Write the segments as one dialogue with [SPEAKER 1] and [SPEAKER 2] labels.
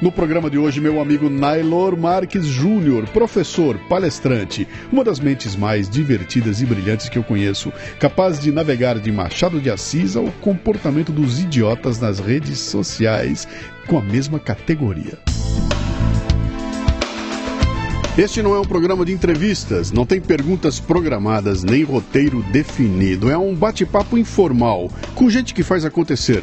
[SPEAKER 1] No programa de hoje, meu amigo Nailor Marques Júnior, professor, palestrante, uma das mentes mais divertidas e brilhantes que eu conheço, capaz de navegar de Machado de Assis ao comportamento dos idiotas nas redes sociais com a mesma categoria. Este não é um programa de entrevistas, não tem perguntas programadas nem roteiro definido. É um bate-papo informal com gente que faz acontecer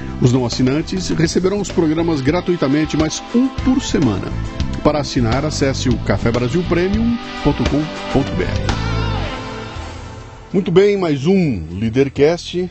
[SPEAKER 1] Os não assinantes receberão os programas gratuitamente, mas um por semana. Para assinar, acesse o cafebrasilpremium.com.br. Muito bem, mais um Leadercast.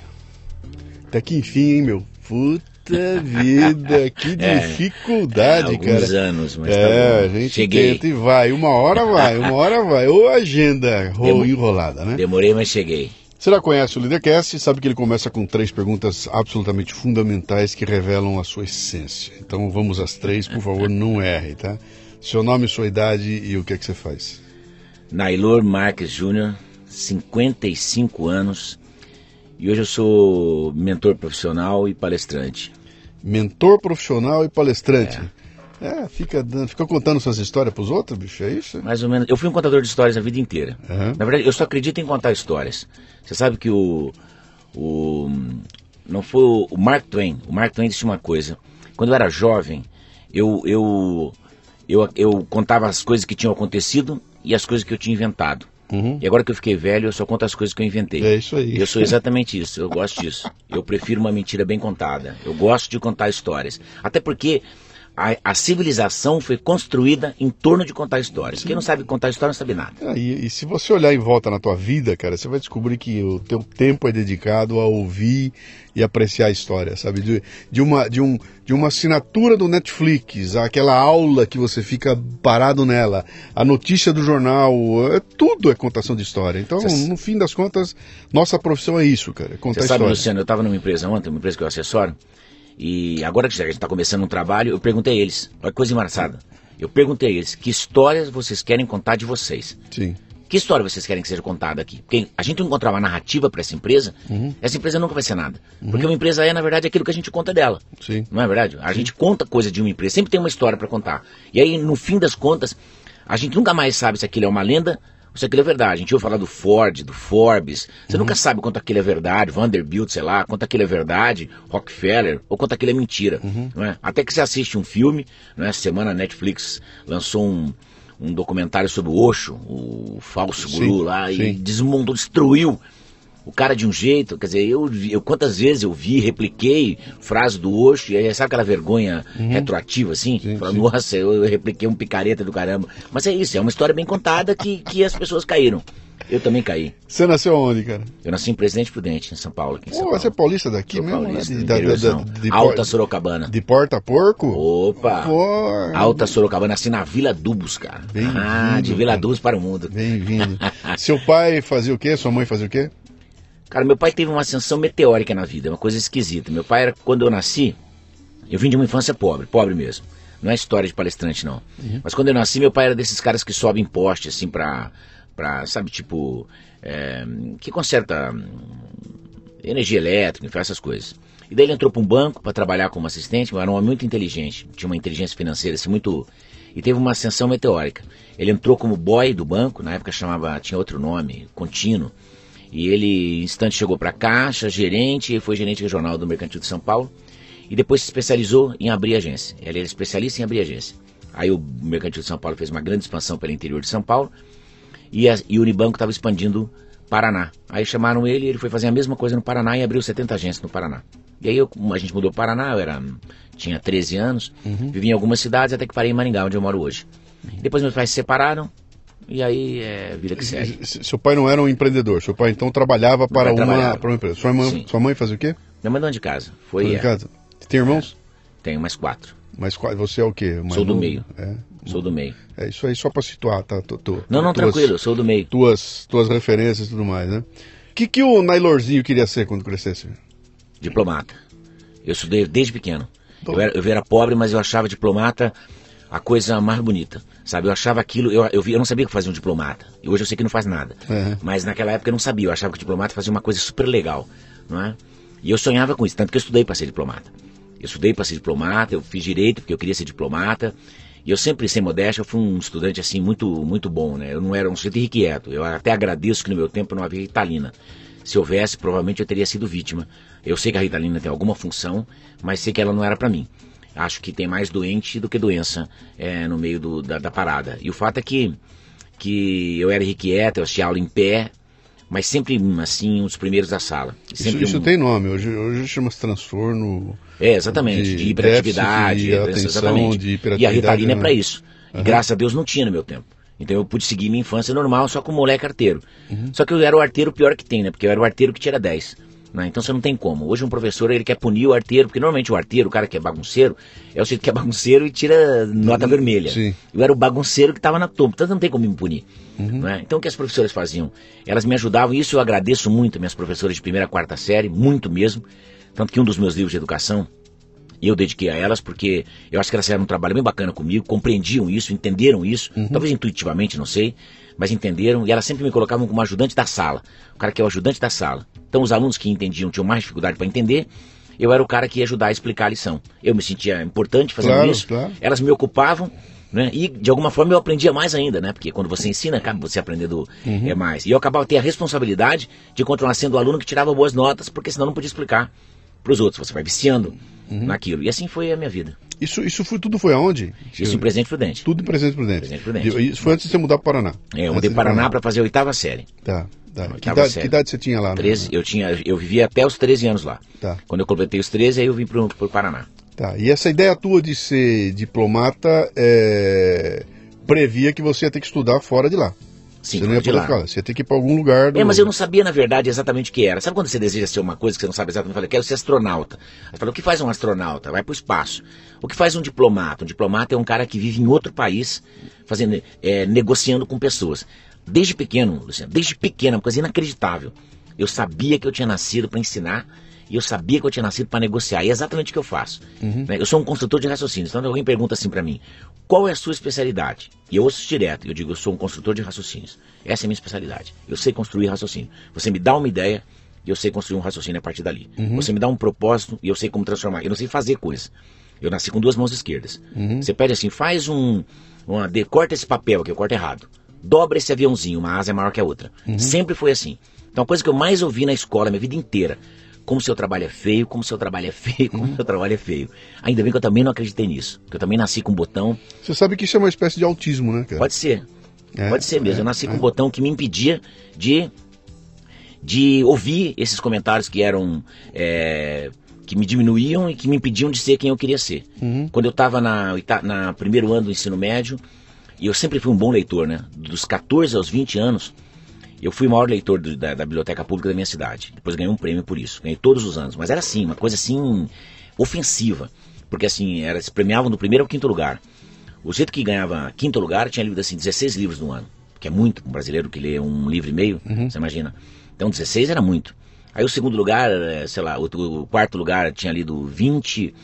[SPEAKER 1] Até que enfim, hein, meu? Puta vida, que é, dificuldade,
[SPEAKER 2] é,
[SPEAKER 1] cara.
[SPEAKER 2] Alguns anos, mas
[SPEAKER 1] é,
[SPEAKER 2] tá
[SPEAKER 1] a gente
[SPEAKER 2] cheguei.
[SPEAKER 1] tenta e vai. Uma hora vai, uma hora vai. Ou agenda
[SPEAKER 2] Demo...
[SPEAKER 1] enrolada, né?
[SPEAKER 2] Demorei, mas cheguei.
[SPEAKER 1] Você já conhece o Leadercast e sabe que ele começa com três perguntas absolutamente fundamentais que revelam a sua essência. Então vamos às três, por favor, não erre, tá? Seu nome, sua idade e o que é que você faz?
[SPEAKER 2] Nailor Marques Júnior, 55 anos. E hoje eu sou mentor profissional e palestrante.
[SPEAKER 1] Mentor profissional e palestrante. É, é fica, fica contando suas histórias para os outros, bicho, é isso?
[SPEAKER 2] Mais ou menos. Eu fui um contador de histórias a vida inteira.
[SPEAKER 1] Uhum.
[SPEAKER 2] Na verdade, eu só acredito em contar histórias. Você sabe que o. o não foi o, o Mark Twain. O Mark Twain disse uma coisa. Quando eu era jovem, eu, eu eu, eu contava as coisas que tinham acontecido e as coisas que eu tinha inventado.
[SPEAKER 1] Uhum.
[SPEAKER 2] E agora que eu fiquei velho, eu só conto as coisas que eu inventei.
[SPEAKER 1] É isso aí.
[SPEAKER 2] Eu sou exatamente isso, eu gosto disso. Eu prefiro uma mentira bem contada. Eu gosto de contar histórias. Até porque a, a, civilização foi construída em torno de contar histórias. Sim. Quem não sabe contar história não sabe nada.
[SPEAKER 1] É, e, e, se você olhar em volta na tua vida, cara, você vai descobrir que o teu tempo é dedicado a ouvir e apreciar a história, sabe? De, de, uma, de, um, de uma assinatura do Netflix, aquela aula que você fica parado nela, a notícia do jornal, é, tudo é contação de história. Então, você no fim das contas, nossa profissão é isso, cara, é contar
[SPEAKER 2] você
[SPEAKER 1] história.
[SPEAKER 2] sabe, Luciano, eu estava numa empresa ontem, uma empresa que eu assessoro, e agora que a gente está começando um trabalho, eu perguntei a eles, olha que coisa engraçada. Eu perguntei a eles, que histórias vocês querem contar de vocês?
[SPEAKER 1] Sim.
[SPEAKER 2] Que história vocês querem que seja contada aqui? Porque a gente não encontrar uma narrativa para essa empresa,
[SPEAKER 1] uhum.
[SPEAKER 2] essa empresa nunca vai ser nada. Uhum. Porque uma empresa é, na verdade, aquilo que a gente conta dela.
[SPEAKER 1] Sim.
[SPEAKER 2] Não é verdade? A
[SPEAKER 1] Sim.
[SPEAKER 2] gente conta coisa de uma empresa, sempre tem uma história para contar. E aí, no fim das contas, a gente nunca mais sabe se aquilo é uma lenda se aquilo é verdade. A gente ouve falar do Ford, do Forbes. Você
[SPEAKER 1] Uhum.
[SPEAKER 2] nunca sabe quanto aquilo é verdade, Vanderbilt, sei lá, quanto aquilo é verdade, Rockefeller, ou quanto aquilo é mentira.
[SPEAKER 1] Uhum.
[SPEAKER 2] Não é? Até que você assiste um filme, não é? essa semana a Netflix lançou um, um documentário sobre o Osho, o falso
[SPEAKER 1] Sim,
[SPEAKER 2] guru lá, e
[SPEAKER 1] sim.
[SPEAKER 2] desmontou, destruiu o cara de um jeito, quer dizer, eu, eu quantas vezes eu vi, repliquei frase do Osho, e aí sabe aquela vergonha retroativa assim?
[SPEAKER 1] Sim,
[SPEAKER 2] Fala,
[SPEAKER 1] sim.
[SPEAKER 2] nossa, eu, eu repliquei um picareta do caramba. Mas é isso, é uma história bem contada que, que as pessoas caíram. Eu também caí.
[SPEAKER 1] Você nasceu onde, cara?
[SPEAKER 2] Eu nasci em Presidente Prudente, em São Paulo. Aqui em São
[SPEAKER 1] Pô,
[SPEAKER 2] Paulo.
[SPEAKER 1] você é paulista daqui
[SPEAKER 2] Sou
[SPEAKER 1] mesmo?
[SPEAKER 2] paulista,
[SPEAKER 1] né? De, da- da-
[SPEAKER 2] interiorzão.
[SPEAKER 1] da- de,
[SPEAKER 2] Alta
[SPEAKER 1] por-
[SPEAKER 2] Sorocabana.
[SPEAKER 1] de porta porco?
[SPEAKER 2] Opa!
[SPEAKER 1] Pô,
[SPEAKER 2] Alta Sorocabana, nasci na Vila Dubos, cara.
[SPEAKER 1] Bem-vindo,
[SPEAKER 2] ah, de Vila
[SPEAKER 1] cara.
[SPEAKER 2] Dubos para o mundo.
[SPEAKER 1] Bem-vindo. Seu pai fazia o quê? Sua mãe fazia o quê?
[SPEAKER 2] Cara, meu pai teve uma ascensão meteórica na vida, uma coisa esquisita. Meu pai era, quando eu nasci, eu vim de uma infância pobre, pobre mesmo. Não é história de palestrante, não. Mas quando eu nasci, meu pai era desses caras que sobem poste, assim, pra, pra sabe, tipo, é, que conserta hum, energia elétrica, enfim, essas coisas. E daí ele entrou para um banco para trabalhar como assistente, mas era um homem muito inteligente, tinha uma inteligência financeira, assim, muito... E teve uma ascensão meteórica. Ele entrou como boy do banco, na época chamava, tinha outro nome, contínuo. E ele, instante, chegou para a Caixa, gerente, e foi gerente regional do Mercantil de São Paulo. E depois se especializou em abrir agência. Ele era especialista em abrir agência. Aí o Mercantil de São Paulo fez uma grande expansão pelo interior de São Paulo. E, a, e o Unibanco estava expandindo Paraná. Aí chamaram ele, ele foi fazer a mesma coisa no Paraná e abriu 70 agências no Paraná. E aí eu, a gente mudou para o Paraná, eu era, tinha 13 anos, uhum. vivi em algumas cidades até que parei em Maringá, onde eu moro hoje. Depois meus pais se separaram, e aí é vida que segue.
[SPEAKER 1] Seu pai não era um empreendedor, seu pai então trabalhava para, uma, para uma empresa. Sua mãe, sua mãe fazia o quê?
[SPEAKER 2] Minha mãe dona de casa. Foi.
[SPEAKER 1] Dona de casa. Tem irmãos?
[SPEAKER 2] É, tenho mais quatro.
[SPEAKER 1] Mais quatro. Você é o quê?
[SPEAKER 2] Sou do meio. É. Sou do meio.
[SPEAKER 1] É isso aí, só para situar, tá? Tô, tô,
[SPEAKER 2] não, não, tuas, tranquilo, sou do meio.
[SPEAKER 1] Tuas, tuas referências e tudo mais, né? O que, que o Nailorzinho queria ser quando crescesse?
[SPEAKER 2] Diplomata. Eu estudei desde pequeno. Eu era, eu era pobre, mas eu achava diplomata a coisa mais bonita. Sabe, eu achava aquilo, eu, eu, eu não sabia que fazia um diplomata. E hoje eu sei que não faz nada. Uhum. Mas naquela época eu não sabia, eu achava que o diplomata fazia uma coisa super legal, não é? E eu sonhava com isso, tanto que eu estudei para ser diplomata. Eu estudei para ser diplomata, eu fiz direito porque eu queria ser diplomata. E eu sempre, sem modéstia, eu fui um estudante assim muito muito bom, né? Eu não era um sujeito irrequieto. Eu até agradeço que no meu tempo não havia Italina. Se houvesse, provavelmente eu teria sido vítima. Eu sei que a Ritalina tem alguma função, mas sei que ela não era para mim. Acho que tem mais doente do que doença é, no meio do, da, da, parada. E o fato é que, que eu era irrequieto, eu assistia aula em pé, mas sempre assim, um dos primeiros da sala.
[SPEAKER 1] Isso, isso um... tem nome, hoje, hoje chama-se transtorno.
[SPEAKER 2] É, exatamente, de, de hiperatividade, de atenção, exatamente. De hiperatividade, e a Ritalina é para isso. Uhum. graças a Deus não tinha no meu tempo. Então eu pude seguir minha infância normal, só com moleque arteiro. Uhum. Só que eu era o arteiro pior que tem, né? Porque eu era o arteiro que tira 10. Né? Então você não tem como. Hoje um professor ele quer punir o arteiro, porque normalmente o arteiro, o cara que é bagunceiro, é o jeito que é bagunceiro e tira nota uhum. vermelha. Sim. Eu era o bagunceiro que estava na turma, então não tem como me punir. Uhum. Né? Então o que as professoras faziam? Elas me ajudavam, e isso eu agradeço muito minhas professoras de primeira a quarta série, muito mesmo. Tanto que um dos meus livros de educação, eu dediquei a elas porque eu acho que elas fizeram um trabalho bem bacana comigo, compreendiam isso, entenderam isso, uhum. talvez intuitivamente, não sei, mas entenderam e elas sempre me colocavam como ajudante da sala, o cara que é o ajudante da sala. Então os alunos que entendiam tinham mais dificuldade para entender, eu era o cara que ia ajudar a explicar a lição. Eu me sentia importante fazendo
[SPEAKER 1] claro,
[SPEAKER 2] isso,
[SPEAKER 1] claro.
[SPEAKER 2] elas me ocupavam, né? E de alguma forma eu aprendia mais ainda, né? Porque quando você ensina, acaba você aprendendo uhum. é, mais. E eu acabava ter a responsabilidade de continuar sendo o aluno que tirava boas notas, porque senão não podia explicar para os outros. Você vai viciando uhum. naquilo. E assim foi a minha vida.
[SPEAKER 1] Isso, isso foi, tudo foi aonde?
[SPEAKER 2] Isso em Presidente Prudente.
[SPEAKER 1] Tudo em Presidente Prudente. Presidente Prudente. Isso foi antes de você mudar para o Paraná.
[SPEAKER 2] É, eu mudei para Paraná para fazer a oitava série.
[SPEAKER 1] Tá. Tá. Que, idade, que, idade, você tinha lá?
[SPEAKER 2] 13, eu, tinha, eu vivia até os 13 anos lá. Tá. Quando eu completei os 13, aí eu vim para o Paraná.
[SPEAKER 1] Tá. E essa ideia tua de ser diplomata é, previa que você ia ter que estudar fora de lá.
[SPEAKER 2] Sim,
[SPEAKER 1] você não ia
[SPEAKER 2] de lá.
[SPEAKER 1] Ficar, você ia ter que ir para algum lugar. Do...
[SPEAKER 2] É, mas eu não sabia na verdade exatamente o que era. Sabe quando você deseja ser uma coisa que você não sabe exatamente? Eu falei, quero ser astronauta. Aí falou, o que faz um astronauta? Vai para o espaço. O que faz um diplomata? Um diplomata é um cara que vive em outro país, fazendo, é, negociando com pessoas. Desde pequeno, Luciano, desde pequeno, uma coisa inacreditável. Eu sabia que eu tinha nascido para ensinar e eu sabia que eu tinha nascido para negociar. E é exatamente o que eu faço. Uhum. Né? Eu sou um construtor de raciocínios. Então alguém pergunta assim para mim, qual é a sua especialidade? E eu ouço direto, eu digo, eu sou um construtor de raciocínios. Essa é a minha especialidade. Eu sei construir raciocínio. Você me dá uma ideia e eu sei construir um raciocínio a partir dali. Uhum. Você me dá um propósito e eu sei como transformar. Eu não sei fazer coisas. Eu nasci com duas mãos esquerdas. Uhum. Você pede assim, faz um, uma, de, corta esse papel que eu corto errado dobra esse aviãozinho, uma asa é maior que a outra. Uhum. Sempre foi assim. Então a coisa que eu mais ouvi na escola, minha vida inteira, como seu trabalho é feio, como seu trabalho é feio, como uhum. seu trabalho é feio. Ainda bem que eu também não acreditei nisso, que eu também nasci com um botão.
[SPEAKER 1] Você sabe que isso é uma espécie de autismo, né, cara?
[SPEAKER 2] Pode ser. É, Pode ser mesmo. É, eu nasci é. com um botão que me impedia de de ouvir esses comentários que eram é, que me diminuíam e que me impediam de ser quem eu queria ser. Uhum. Quando eu estava na, na primeiro ano do ensino médio, e eu sempre fui um bom leitor, né? Dos 14 aos 20 anos, eu fui o maior leitor do, da, da, biblioteca pública da minha cidade. Depois ganhei um prêmio por isso. Ganhei todos os anos. Mas era assim, uma coisa assim, ofensiva. Porque assim, era, se premiavam do primeiro ao quinto lugar. O jeito que ganhava quinto lugar tinha lido assim 16 livros no ano. Que é muito um brasileiro que lê um livro e meio, uhum. você imagina. Então 16 era muito. Aí o segundo lugar, eh, sei lá, o, o quarto lugar tinha lido 20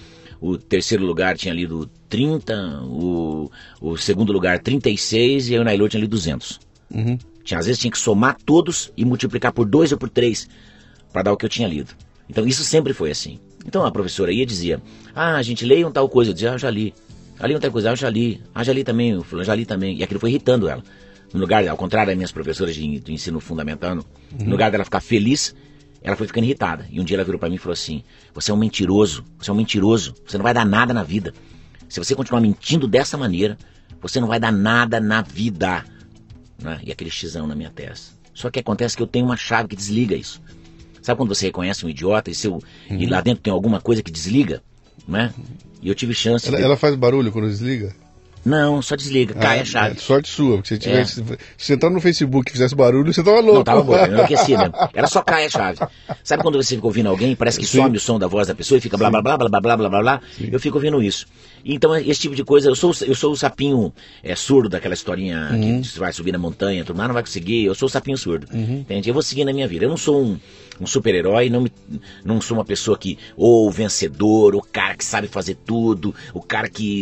[SPEAKER 2] o terceiro lugar tinha lido 30, o, o segundo lugar 36 e o Nailor tinha lido 200. Uhum. Tinha, às vezes tinha que somar todos e multiplicar por dois ou por três para dar o que eu tinha lido. Então isso sempre foi assim. Então a professora ia e dizia, ah, a gente leia um tal coisa. Eu dizia, ah, eu já li. Ali um tal coisa, ah, eu já li. Ah, já li também, o já li também. E aquilo foi irritando ela. No lugar, ao contrário das minhas professoras de, de ensino fundamental, uhum. no lugar dela ficar feliz, ela foi ficando irritada. E um dia ela virou para mim e falou assim: Você é um mentiroso, você é um mentiroso, você não vai dar nada na vida. Se você continuar mentindo dessa maneira, você não vai dar nada na vida. Né? E aquele xizão na minha testa. Só que acontece que eu tenho uma chave que desliga isso. Sabe quando você reconhece um idiota e, seu, e lá dentro tem alguma coisa que desliga? Né? E eu tive chance.
[SPEAKER 1] Ela,
[SPEAKER 2] de...
[SPEAKER 1] ela faz barulho quando desliga?
[SPEAKER 2] Não, só desliga, cai
[SPEAKER 1] Ah,
[SPEAKER 2] a chave.
[SPEAKER 1] é sorte sua, porque se,
[SPEAKER 2] É.
[SPEAKER 1] tivesse, se você entrar no Facebook e fizesse barulho, você tava louco.
[SPEAKER 2] Não, tava bom, eu enlouqueci mesmo. Era só cai a chave. Sabe quando você fica ouvindo alguém, parece que
[SPEAKER 1] Sim.
[SPEAKER 2] some o som da voz da pessoa e fica blá blá blá blá blá blá blá blá blá. Eu fico ouvindo isso. Então, esse tipo de coisa, eu sou, eu sou o sapinho é, surdo daquela historinha
[SPEAKER 1] Uhum.
[SPEAKER 2] que você vai subir na montanha, tudo mais, não vai conseguir. Eu sou o sapinho surdo. Entende? Eu vou seguir na minha vida. Eu não sou um, um super-herói, não, me- não sou uma pessoa que, ou vencedor, o cara que sabe fazer tudo, o cara que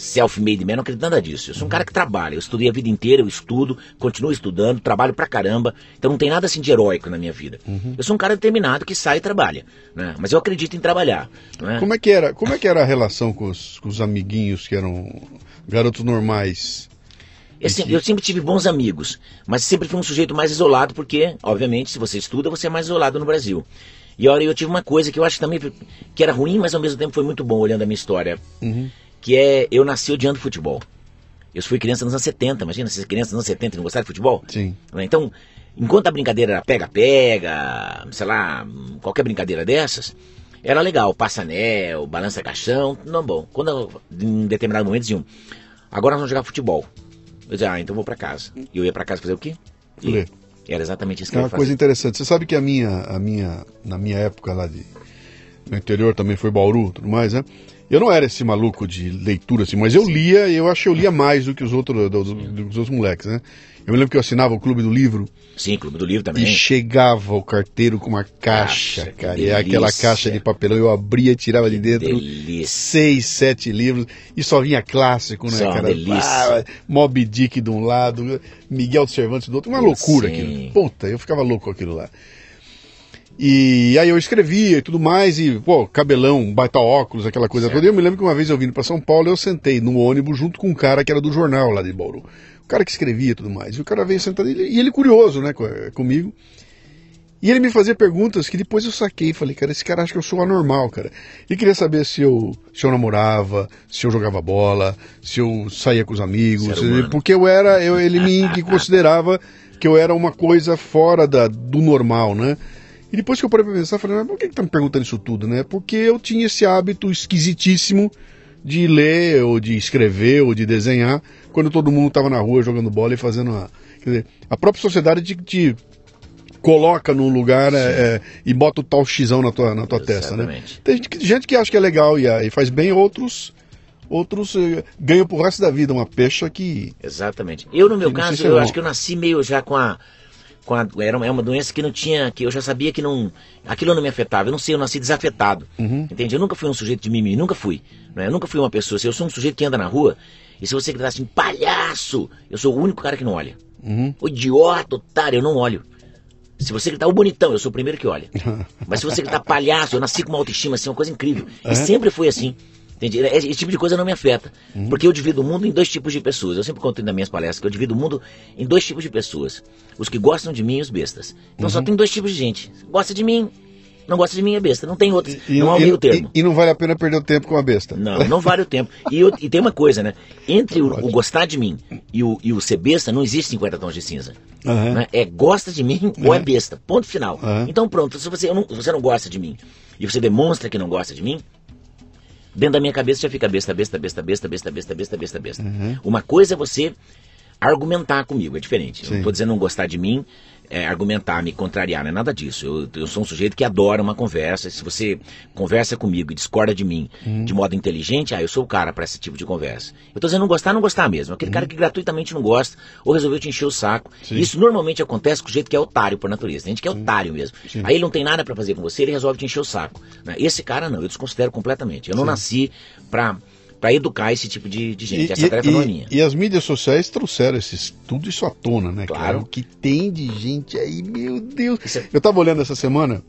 [SPEAKER 2] self-made man, não acredito nada disso. Eu sou um cara que trabalha, eu estudei a vida inteira, eu estudo, continuo estudando, trabalho pra caramba, então não tem nada assim de heróico na minha vida. Eu sou um cara determinado que sai e trabalha, né? Mas eu acredito em trabalhar, né?
[SPEAKER 1] Como é que era, como é que era a relação com os, com os amiguinhos que eram garotos normais?
[SPEAKER 2] Eu sempre, eu sempre tive bons amigos, mas sempre fui um sujeito mais isolado, porque, obviamente, se você estuda, você é mais isolado no Brasil. E olha, eu tive uma coisa que eu acho também que era ruim, mas ao mesmo tempo foi muito bom olhando a minha história, que é eu nasci odiando futebol. Eu fui criança nos anos 70, imagina, se criança nos anos 70 e não gostava de futebol?
[SPEAKER 1] Sim.
[SPEAKER 2] Né? Então, enquanto a brincadeira era pega-pega, sei lá, qualquer brincadeira dessas, era legal, passa-anel, balança-caixão, não bom. Quando em determinado momento diziam, agora nós vamos jogar futebol. Eu dizia, ah, então vou pra casa. E eu ia pra casa fazer o quê? E
[SPEAKER 1] Ler.
[SPEAKER 2] Era exatamente isso que
[SPEAKER 1] É
[SPEAKER 2] eu
[SPEAKER 1] uma coisa interessante. Você sabe que a minha, a minha, na minha época lá de no interior também foi Bauru, e tudo mais, né? Eu não era esse maluco de leitura assim, mas eu lia, e eu acho que eu lia mais do que os outros, dos, dos outros moleques, né? Eu me lembro que eu assinava o Clube do Livro
[SPEAKER 2] Sim, Clube do Livro
[SPEAKER 1] e
[SPEAKER 2] também.
[SPEAKER 1] chegava o carteiro com uma caixa,
[SPEAKER 2] Caixa, que
[SPEAKER 1] cara. E aquela caixa de papelão eu abria, tirava de dentro
[SPEAKER 2] delícia.
[SPEAKER 1] seis, sete livros e só vinha clássico, né,
[SPEAKER 2] Só
[SPEAKER 1] cara?
[SPEAKER 2] delícia.
[SPEAKER 1] Ah, Moby Dick de um lado, Miguel de Cervantes do outro, uma loucura
[SPEAKER 2] Sim.
[SPEAKER 1] aquilo. Puta, eu ficava louco com aquilo lá. E aí eu escrevia e tudo mais, e, pô, cabelão, baita óculos, aquela coisa
[SPEAKER 2] Certo.
[SPEAKER 1] toda. E eu me lembro que uma vez eu vindo pra São Paulo, eu sentei no ônibus junto com um cara que era do jornal lá de Bauru. O cara que escrevia e tudo mais. E o cara veio sentado, e ele, e curioso, né, co- comigo. E ele me fazia perguntas que depois eu saquei. Falei, cara, esse cara acha que eu sou anormal, cara. Ele queria saber se eu, se eu namorava, se eu jogava bola, se eu saía com os amigos.
[SPEAKER 2] Humano.
[SPEAKER 1] Porque eu era, eu, ele me considerava que eu era uma coisa fora da, do normal, né? E depois que eu parei pra pensar, eu falei, mas por que, que tá me perguntando isso tudo, né? Porque eu tinha esse hábito esquisitíssimo de ler, ou de escrever, ou de desenhar, quando todo mundo tava na rua jogando bola e fazendo a. Quer dizer, a própria sociedade te, te coloca num lugar é, é, e bota o tal xizão na tua, na tua testa, né?
[SPEAKER 2] Exatamente.
[SPEAKER 1] Tem gente que, gente que acha que é legal e, e faz bem, outros outros eh, ganham pro resto da vida uma pecha que.
[SPEAKER 2] Exatamente. Eu, no meu caso,
[SPEAKER 1] é
[SPEAKER 2] eu acho que eu nasci meio já com a. Com a era uma, é uma doença que não tinha. que eu já sabia que não. aquilo não me afetava. Eu não sei, eu nasci desafetado. Entende? Eu nunca fui um sujeito de mimimi, nunca fui. Né? Eu nunca fui uma pessoa. assim, Eu sou um sujeito que anda na rua e se você gritar assim, palhaço, eu sou o único cara que não olha. O idiota, otário, eu não olho. Se você gritar o bonitão, eu sou o primeiro que olha. Mas se você gritar palhaço, eu nasci com uma autoestima, assim, uma coisa incrível. E sempre foi assim. Entende? Esse tipo de coisa não me afeta. Porque eu divido o mundo em dois tipos de pessoas. Eu sempre conto nas minhas palestras que eu divido o mundo em dois tipos de pessoas. Os que gostam de mim e os bestas. Então só tem dois tipos de gente. Gosta de mim, não gosta de mim é besta. Não tem outro. não há
[SPEAKER 1] e,
[SPEAKER 2] meio termo.
[SPEAKER 1] e- e não vale a pena perder o tempo com a besta.
[SPEAKER 2] Não, não vale o tempo. E, eu- e tem uma coisa, né? Entre o, o gostar de mim e o, e o ser besta, não existe 50 tons de cinza.
[SPEAKER 1] Aham.
[SPEAKER 2] Né? É gosta de mim ou é besta. Ponto final.
[SPEAKER 1] Aham.
[SPEAKER 2] Então pronto, se você, eu não, se você não gosta de mim e você demonstra que não gosta de mim, dentro da minha cabeça já fica besta, besta, besta, besta, besta, besta, besta, besta, besta. Uma coisa é você argumentar comigo, é diferente. Eu
[SPEAKER 1] Sim.
[SPEAKER 2] não estou dizendo não gostar de mim, é, argumentar, me contrariar, não é nada disso. Eu, eu sou um sujeito que adora uma conversa. Se você conversa comigo e discorda de mim
[SPEAKER 1] Uhum.
[SPEAKER 2] de modo inteligente, ah, eu sou o cara para esse tipo de conversa. Eu estou dizendo não gostar, não gostar mesmo. Aquele cara que gratuitamente não gosta ou resolveu te encher o saco.
[SPEAKER 1] Sim.
[SPEAKER 2] Isso normalmente acontece com o jeito que é otário por natureza. Tem gente que é otário mesmo. Aí ele não tem nada para fazer com você, ele resolve te encher o saco. né? Esse cara não, eu desconsidero completamente. Eu não nasci para para educar esse tipo de, de gente. Essa tarefa não é minha.
[SPEAKER 1] e as mídias sociais trouxeram esses, tudo isso à tona, né?
[SPEAKER 2] Claro.
[SPEAKER 1] O que tem de gente aí, meu Deus.
[SPEAKER 2] É-
[SPEAKER 1] Eu tava olhando essa semana,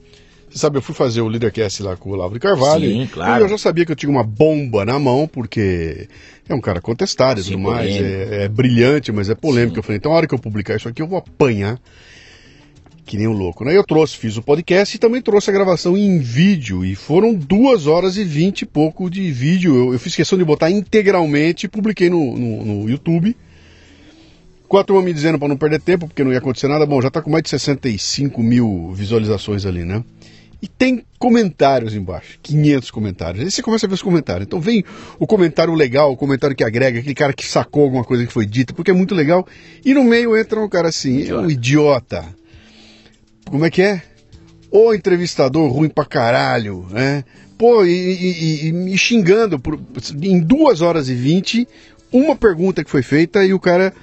[SPEAKER 1] você sabe, eu fui fazer o Leadercast lá com o Olavo de Carvalho.
[SPEAKER 2] Sim,
[SPEAKER 1] e
[SPEAKER 2] claro.
[SPEAKER 1] eu já sabia que eu tinha uma bomba na mão, porque é um cara contestado e tudo mais. É, é brilhante, mas é polêmico.
[SPEAKER 2] Sim.
[SPEAKER 1] Eu falei, então a hora que eu publicar isso aqui, eu vou apanhar. Que nem um louco, né? Eu trouxe, fiz o podcast e também trouxe a gravação em vídeo. E foram duas horas e vinte e pouco de vídeo. Eu, eu fiz questão de botar integralmente e publiquei no, no, no YouTube. Quatro me dizendo para não perder tempo, porque não ia acontecer nada. Bom, já está com mais de 65 mil visualizações ali, né? E tem comentários embaixo, 500 comentários. Aí você começa a ver os comentários. Então vem o comentário legal, o comentário que agrega, aquele cara que sacou alguma coisa que foi dita, porque é muito legal. E no meio entra um cara assim, é um idiota. Como é que é? O entrevistador ruim pra caralho, né? Pô, e, e, e me xingando por, em duas horas e vinte, uma pergunta que foi feita e o cara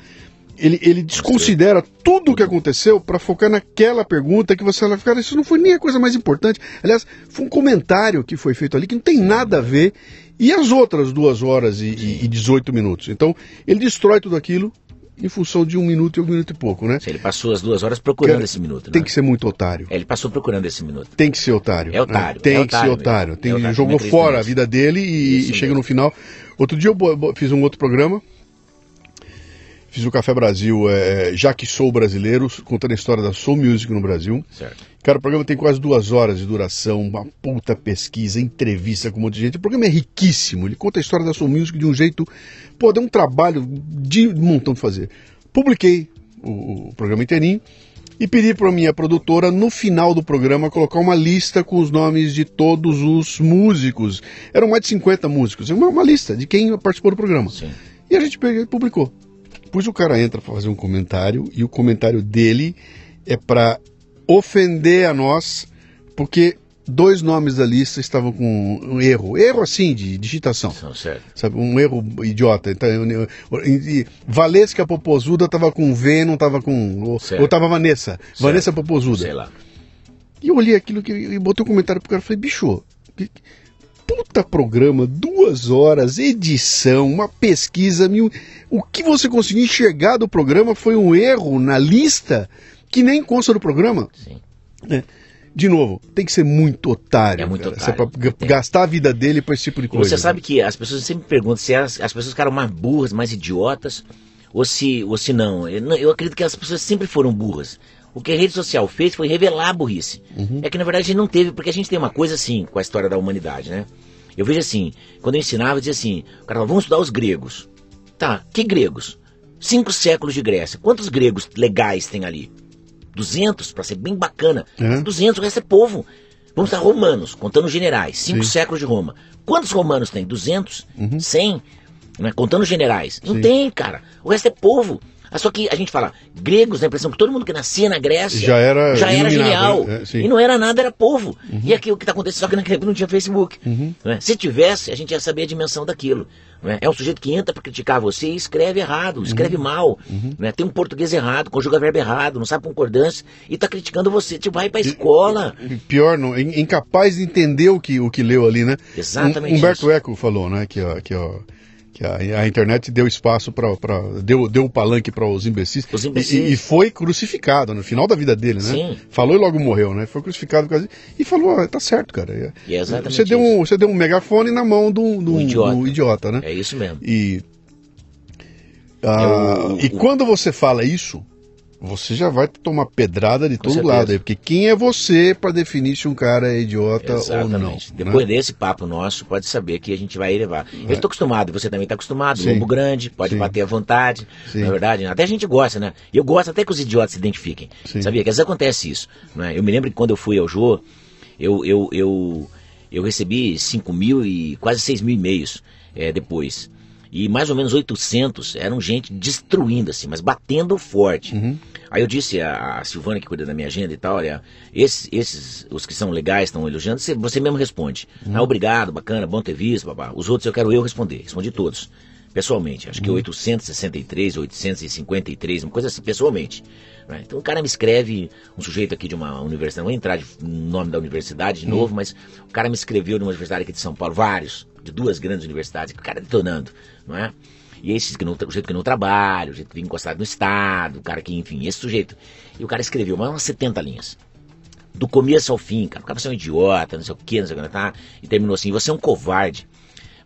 [SPEAKER 1] ele, ele desconsidera tudo o que aconteceu para focar naquela pergunta que você vai ficar, isso não foi nem a coisa mais importante. Aliás, foi um comentário que foi feito ali que não tem nada a ver. E as outras duas horas e, e 18 minutos. Então, ele destrói tudo aquilo em função de um minuto e um minuto e pouco, né?
[SPEAKER 2] Ele passou as duas horas procurando esse minuto.
[SPEAKER 1] Tem né? que ser muito otário.
[SPEAKER 2] É, ele passou procurando esse minuto.
[SPEAKER 1] Tem que ser otário.
[SPEAKER 2] É otário.
[SPEAKER 1] Né? Tem
[SPEAKER 2] é
[SPEAKER 1] que ser otário. Tem, é otário. Jogou fora a vida dele e, e chega no final. Outro dia eu fiz um outro programa Fiz o Café Brasil, é, Já Que Sou Brasileiro, contando a história da Soul Music no Brasil.
[SPEAKER 2] Certo.
[SPEAKER 1] Cara, o programa tem quase duas horas de duração, uma puta pesquisa, entrevista com um monte de gente. O programa é riquíssimo, ele conta a história da Soul Music de um jeito. Pô, deu um trabalho de montão de fazer. Publiquei o, o programa inteirinho e pedi para minha produtora, no final do programa, colocar uma lista com os nomes de todos os músicos. Eram mais de 50 músicos, uma, uma lista de quem participou do programa.
[SPEAKER 2] Sim.
[SPEAKER 1] E a gente publicou. Depois o cara entra para fazer um comentário e o comentário dele é para ofender a nós, porque dois nomes da lista estavam com um erro, erro assim de digitação, sabe, um erro idiota. Então, Valesca Popozuda estava com V, não estava com ou, ou tava Vanessa, certo. Vanessa Popozuda.
[SPEAKER 2] Sei lá.
[SPEAKER 1] E eu olhei aquilo que e botei um comentário pro cara, falei, bicho, puta programa, duas horas, edição, uma pesquisa, mil... o que você conseguiu enxergar do programa foi um erro na lista que nem consta do programa.
[SPEAKER 2] Sim.
[SPEAKER 1] É. De novo, tem que ser muito otário.
[SPEAKER 2] É muito
[SPEAKER 1] cara,
[SPEAKER 2] otário.
[SPEAKER 1] Pra gastar a vida dele para esse tipo de coisa.
[SPEAKER 2] Você sabe que as pessoas sempre perguntam se as, as pessoas ficaram mais burras, mais idiotas, ou se, ou se não. Eu, eu acredito que as pessoas sempre foram burras. O que a rede social fez foi revelar a burrice. Uhum. É que na verdade a gente não teve, porque a gente tem uma coisa assim com a história da humanidade, né? Eu vejo assim, quando eu ensinava, eu dizia assim, o cara falava, vamos estudar os gregos. Tá, que gregos? Cinco séculos de Grécia. Quantos gregos legais tem ali? 200, para ser bem bacana. Uhum. 200, o resto é povo. Vamos estar romanos, contando generais. Cinco Sim. séculos de Roma. Quantos romanos tem? 200? Uhum. 100? Né? Contando generais. Não Sim. tem, cara. O resto é povo. Ah, só que a gente fala, gregos, a impressão que todo mundo que nascia na Grécia
[SPEAKER 1] já era,
[SPEAKER 2] já era genial. Né? É, e não era nada, era povo. Uhum. E aqui o que está acontecendo, só que naquele época não tinha Facebook. Uhum. Né? Se tivesse, a gente ia saber a dimensão daquilo. Né? É um sujeito que entra para criticar você e escreve errado, escreve uhum. mal. Uhum. Né? Tem um português errado, conjuga verbo errado, não sabe concordância e está criticando você. Tipo, vai para a escola.
[SPEAKER 1] E, pior, não, incapaz de entender o que, o que leu ali, né?
[SPEAKER 2] Exatamente.
[SPEAKER 1] Humberto isso. Eco falou, né? Que, ó, que ó, que a, a, internet deu espaço para deu deu o palanque para os imbecis,
[SPEAKER 2] os imbecis.
[SPEAKER 1] E, e, foi crucificado no final da vida dele, né?
[SPEAKER 2] Sim.
[SPEAKER 1] Falou e logo morreu, né? Foi crucificado e falou, ah, tá certo, cara.
[SPEAKER 2] E é exatamente
[SPEAKER 1] você deu um você deu um megafone na mão do, do, um
[SPEAKER 2] idiota.
[SPEAKER 1] do idiota, né?
[SPEAKER 2] É isso mesmo.
[SPEAKER 1] E ah, eu, e quando você fala isso, você já vai tomar pedrada de todo certeza. lado aí, porque quem é você para definir se um cara é idiota
[SPEAKER 2] Exatamente.
[SPEAKER 1] ou não?
[SPEAKER 2] Né? Depois né? desse papo nosso, pode saber que a gente vai levar. É. Eu estou acostumado, você também está acostumado, Sim. lobo grande, pode Sim. bater à vontade, Sim. na é verdade. Até a gente gosta, né? Eu gosto até que os idiotas se identifiquem. Sim. Sabia? Que às vezes acontece isso. Né? Eu me lembro que quando eu fui ao Jô, eu, eu, eu, eu recebi 5 mil e quase 6 mil e-mails é, depois e mais ou menos 800 eram gente destruindo, assim, mas batendo forte. Uhum. Aí eu disse a, a Silvana, que cuida da minha agenda e tal, olha, esses, esses os que são legais, estão elogiando, você, você mesmo responde. Uhum. Ah, obrigado, bacana, bom ter visto, babá. Os outros eu quero eu responder. Respondi todos, pessoalmente. Acho uhum. que 863, 853, uma coisa assim, pessoalmente. Né? Então o cara me escreve, um sujeito aqui de uma universidade, não vou entrar no nome da universidade de uhum. novo, mas o cara me escreveu de uma universidade aqui de São Paulo, vários, de duas grandes universidades, o cara detonando não é? E esse que não, o jeito que não trabalha, o jeito que fica encostado no Estado, o cara que, enfim, esse sujeito. E o cara escreveu mais umas 70 linhas. Do começo ao fim, cara. O cara você é um idiota, não sei o que, não sei o que, tá? E terminou assim, você é um covarde.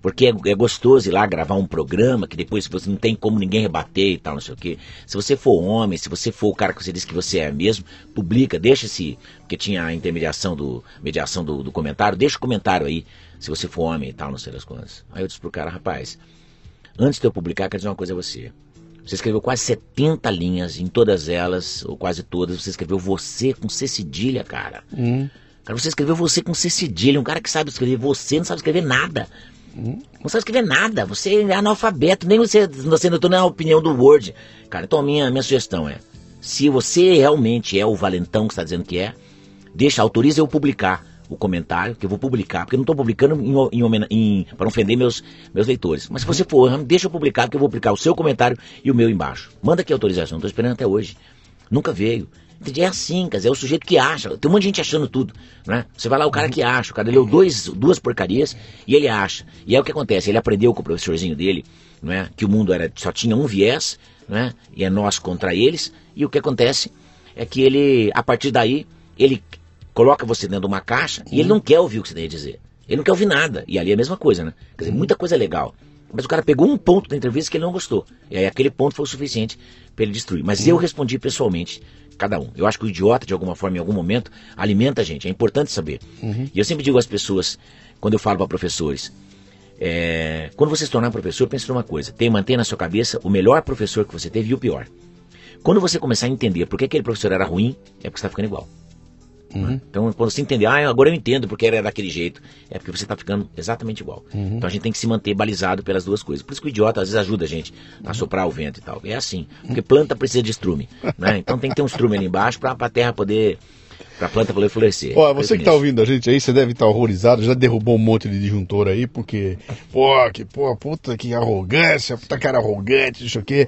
[SPEAKER 2] Porque é, é, gostoso ir lá gravar um programa que depois você não tem como ninguém rebater e tal, não sei o que. Se você for homem, se você for o cara que você disse que você é mesmo, publica, deixa esse. Porque tinha a intermediação do. mediação do, do comentário, deixa o comentário aí, se você for homem e tal, não sei das coisas. Aí eu disse pro cara, rapaz, Antes de eu publicar, quero dizer uma coisa a você. Você escreveu quase 70 linhas, em todas elas, ou quase todas, você escreveu você com C cedilha, cara.
[SPEAKER 1] Hum.
[SPEAKER 2] Cara, você escreveu você com C cedilha, um cara que sabe escrever você não sabe escrever nada. Hum. Não sabe escrever nada, você é analfabeto, nem você, você não na opinião do Word. Cara, então a minha, minha sugestão é, se você realmente é o valentão que está dizendo que é, deixa, autoriza eu publicar o comentário, que eu vou publicar, porque eu não estou publicando para ofender meus, meus leitores. Mas se você for, deixa eu publicar, que eu vou publicar o seu comentário e o meu embaixo. Manda aqui a autorização, estou esperando até hoje. Nunca veio. É assim, quer dizer, é o sujeito que acha. Tem um monte de gente achando tudo, né? Você vai lá, o cara que acha, o cara leu dois, duas porcarias e ele acha. E é o que acontece, ele aprendeu com o professorzinho dele, não é? Que o mundo era, só tinha um viés, né? E é nós contra eles. E o que acontece é que ele, a partir daí, ele coloca você dentro de uma caixa e ele não quer ouvir o que você tem a dizer. Ele não quer ouvir nada. E ali é a mesma coisa, né? Quer dizer, muita coisa legal. Mas o cara pegou um ponto da entrevista que ele não gostou. E aí aquele ponto foi o suficiente para ele destruir. Mas eu respondi pessoalmente cada um. Eu acho que o idiota, de alguma forma, em algum momento, alimenta a gente. É importante saber. Uhum. E eu sempre digo às pessoas, quando eu falo para professores, é, quando você se tornar professor, pense numa coisa. Tem, manter na sua cabeça o melhor professor que você teve e o pior. Quando você começar a entender por que aquele professor era ruim, é porque você está ficando igual. Uhum. Então, quando você entender, ah, agora eu entendo porque era daquele jeito, é porque você está ficando exatamente igual. Uhum. Então a gente tem que se manter balizado pelas duas coisas. Por isso que o idiota às vezes ajuda a gente a uhum. soprar o vento e tal. É assim, porque planta precisa de estrume. Né? Então tem que ter um estrume ali embaixo para a terra poder Pra planta poder florescer.
[SPEAKER 1] Ó, você que tá ouvindo a gente aí, você deve estar tá horrorizado, já derrubou um monte de disjuntor aí, porque, pô, que, pô, puta que arrogância, puta cara arrogante, isso aqui.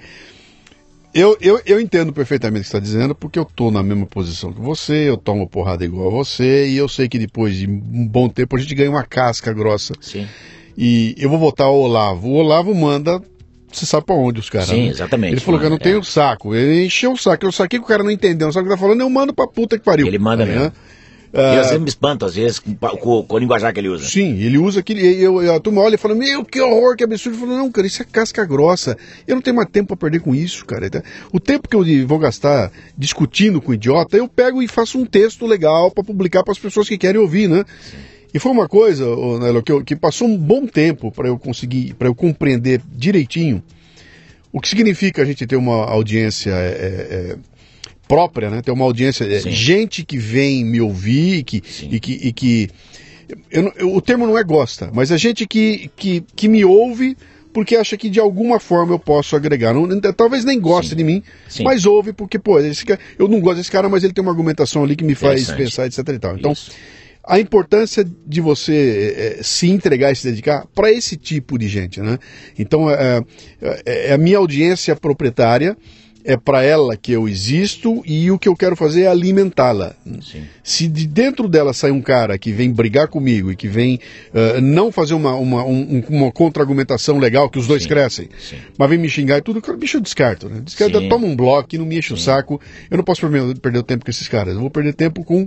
[SPEAKER 1] Eu, eu, eu entendo perfeitamente o que você está dizendo, porque eu estou na mesma posição que você, eu tomo porrada igual a você, e eu sei que depois de um bom tempo a gente ganha uma casca grossa.
[SPEAKER 2] Sim.
[SPEAKER 1] E eu vou votar o Olavo. O Olavo manda você sabe pra onde os caras.
[SPEAKER 2] Sim, né? exatamente.
[SPEAKER 1] Ele falou que eu não é. tenho saco. Ele encheu o saco. Eu saquei que o cara não entendeu, não sabe o que tá falando, eu mando pra puta que pariu.
[SPEAKER 2] Ele manda né? mesmo. Uh, eu sempre me espanto, às vezes, com, com, com, o linguajar que ele usa.
[SPEAKER 1] Sim, ele usa aquele. Eu, eu, a turma olha e fala: Meu, que horror, que absurdo. Eu falo: Não, cara, isso é casca grossa. Eu não tenho mais tempo para perder com isso, cara. Então, o tempo que eu vou gastar discutindo com o idiota, eu pego e faço um texto legal para publicar para as pessoas que querem ouvir, né? Sim. E foi uma coisa, Nelo, que, que passou um bom tempo para eu conseguir, para eu compreender direitinho o que significa a gente ter uma audiência. É, é, é própria, né? Ter uma audiência, é, Sim. gente que vem me ouvir que, e que, e que eu, eu, o termo não é gosta, mas é gente que, que, que me ouve porque acha que de alguma forma eu posso agregar. Não, talvez nem goste Sim. de mim, Sim. mas ouve porque, pô, esse, eu não gosto desse cara, mas ele tem uma argumentação ali que me faz pensar, etc e tal. Então, Isso. a importância de você é, se entregar e se dedicar para esse tipo de gente, né? Então, é, é, é a minha audiência proprietária, é para ela que eu existo e o que eu quero fazer é alimentá-la. Se de dentro dela sai um cara que vem brigar comigo e que vem uh, não fazer uma, uma, um, uma contra-argumentação legal, que os dois Sim. crescem, Sim. mas vem me xingar e tudo, cara, bicho, eu descarto. Né? Descarto, toma um bloco, não me enche o saco. Eu não posso perder o tempo com esses caras. Eu vou perder tempo com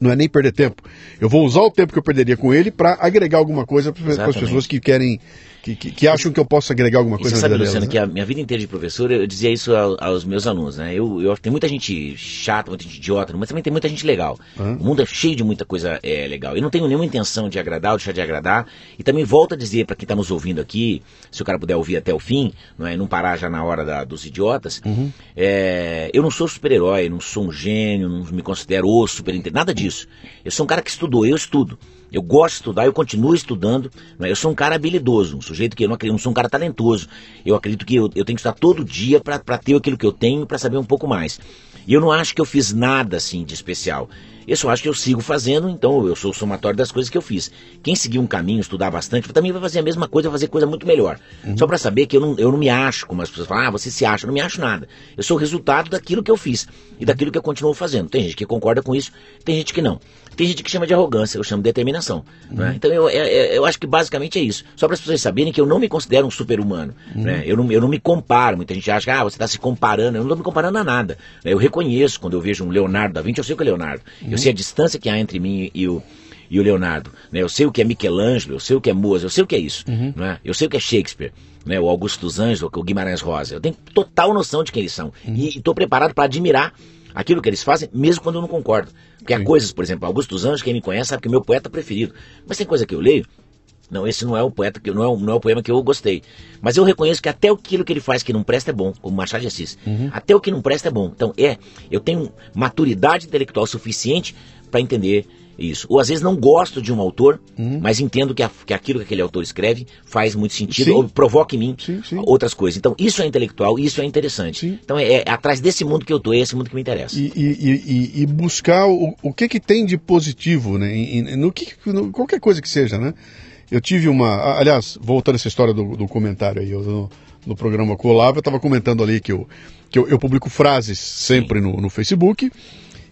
[SPEAKER 1] não é nem perder tempo. Eu vou usar o tempo que eu perderia com ele para agregar alguma coisa para as pessoas que querem que, que, que, acham que eu posso agregar alguma coisa
[SPEAKER 2] e você sabe, Luciano, né? que a minha vida inteira de professor, eu dizia isso aos, aos meus alunos, né? Eu, eu, tem muita gente chata, muita gente idiota, mas também tem muita gente legal. Uhum. O mundo é cheio de muita coisa é, legal. Eu não tenho nenhuma intenção de agradar ou deixar de agradar. E também volto a dizer para quem está nos ouvindo aqui, se o cara puder ouvir até o fim, não é? Não parar já na hora da, dos idiotas. Uhum. É, eu não sou super-herói, não sou um gênio, não me considero o super nada disso. Eu sou um cara que estudou, eu estudo. Eu gosto de estudar, eu continuo estudando. Né? Eu sou um cara habilidoso, um sujeito que eu não, acredito, não sou um cara talentoso. Eu acredito que eu, eu tenho que estudar todo dia para ter aquilo que eu tenho para saber um pouco mais. E eu não acho que eu fiz nada assim de especial. Eu só acho que eu sigo fazendo, então eu sou o somatório das coisas que eu fiz. Quem seguir um caminho, estudar bastante, também vai fazer a mesma coisa, vai fazer coisa muito melhor. Uhum. Só para saber que eu não, eu não me acho, como as pessoas falam, ah, você se acha, eu não me acho nada. Eu sou o resultado daquilo que eu fiz e daquilo que eu continuo fazendo. Tem gente que concorda com isso, tem gente que não. Tem gente que chama de arrogância, eu chamo de determinação. Uhum. Né? Então eu, eu, eu, acho que basicamente é isso. Só para as pessoas saberem que eu não me considero um super-humano. Uhum. Né? Eu, não, eu não me comparo. Muita gente acha que ah, você está se comparando. Eu não estou me comparando a nada. Eu reconheço quando eu vejo um Leonardo da Vinci, eu sei o que é Leonardo. Eu sei a distância que há entre mim e o, e o Leonardo. Né? Eu sei o que é Michelangelo, eu sei o que é Mozart, eu sei o que é isso. Uhum. Né? Eu sei o que é Shakespeare, né? o Augusto dos Anjos, o Guimarães Rosa. Eu tenho total noção de quem eles são. Uhum. E estou preparado para admirar aquilo que eles fazem, mesmo quando eu não concordo. Porque Sim. há coisas, por exemplo, Augusto dos Anjos, quem me conhece sabe que é meu poeta preferido. Mas tem coisa que eu leio Não, esse não é o poeta que não é, o- não é o poema que eu gostei. Mas eu reconheço que até aquilo que ele faz que não presta é bom, como Machado de Assis. Até o que não presta é bom. Então é, eu tenho maturidade intelectual suficiente para entender isso. Ou às vezes não gosto de um autor, mas entendo que, a- que aquilo que aquele autor escreve faz muito sentido
[SPEAKER 1] Sim.
[SPEAKER 2] ou provoca em mim
[SPEAKER 1] Sim, sim.
[SPEAKER 2] outras coisas. Então isso é intelectual, isso é interessante. Então é, é atrás desse mundo que eu tô, é esse mundo que me interessa.
[SPEAKER 1] E, e- e- e- buscar o, o que que tem de positivo, né? no que, no- qualquer coisa que seja, né? Eu tive uma. Aliás, voltando essa história do, do comentário aí, eu, no, no programa Colava, eu estava comentando ali que eu, que eu, eu publico frases sempre no, no Facebook.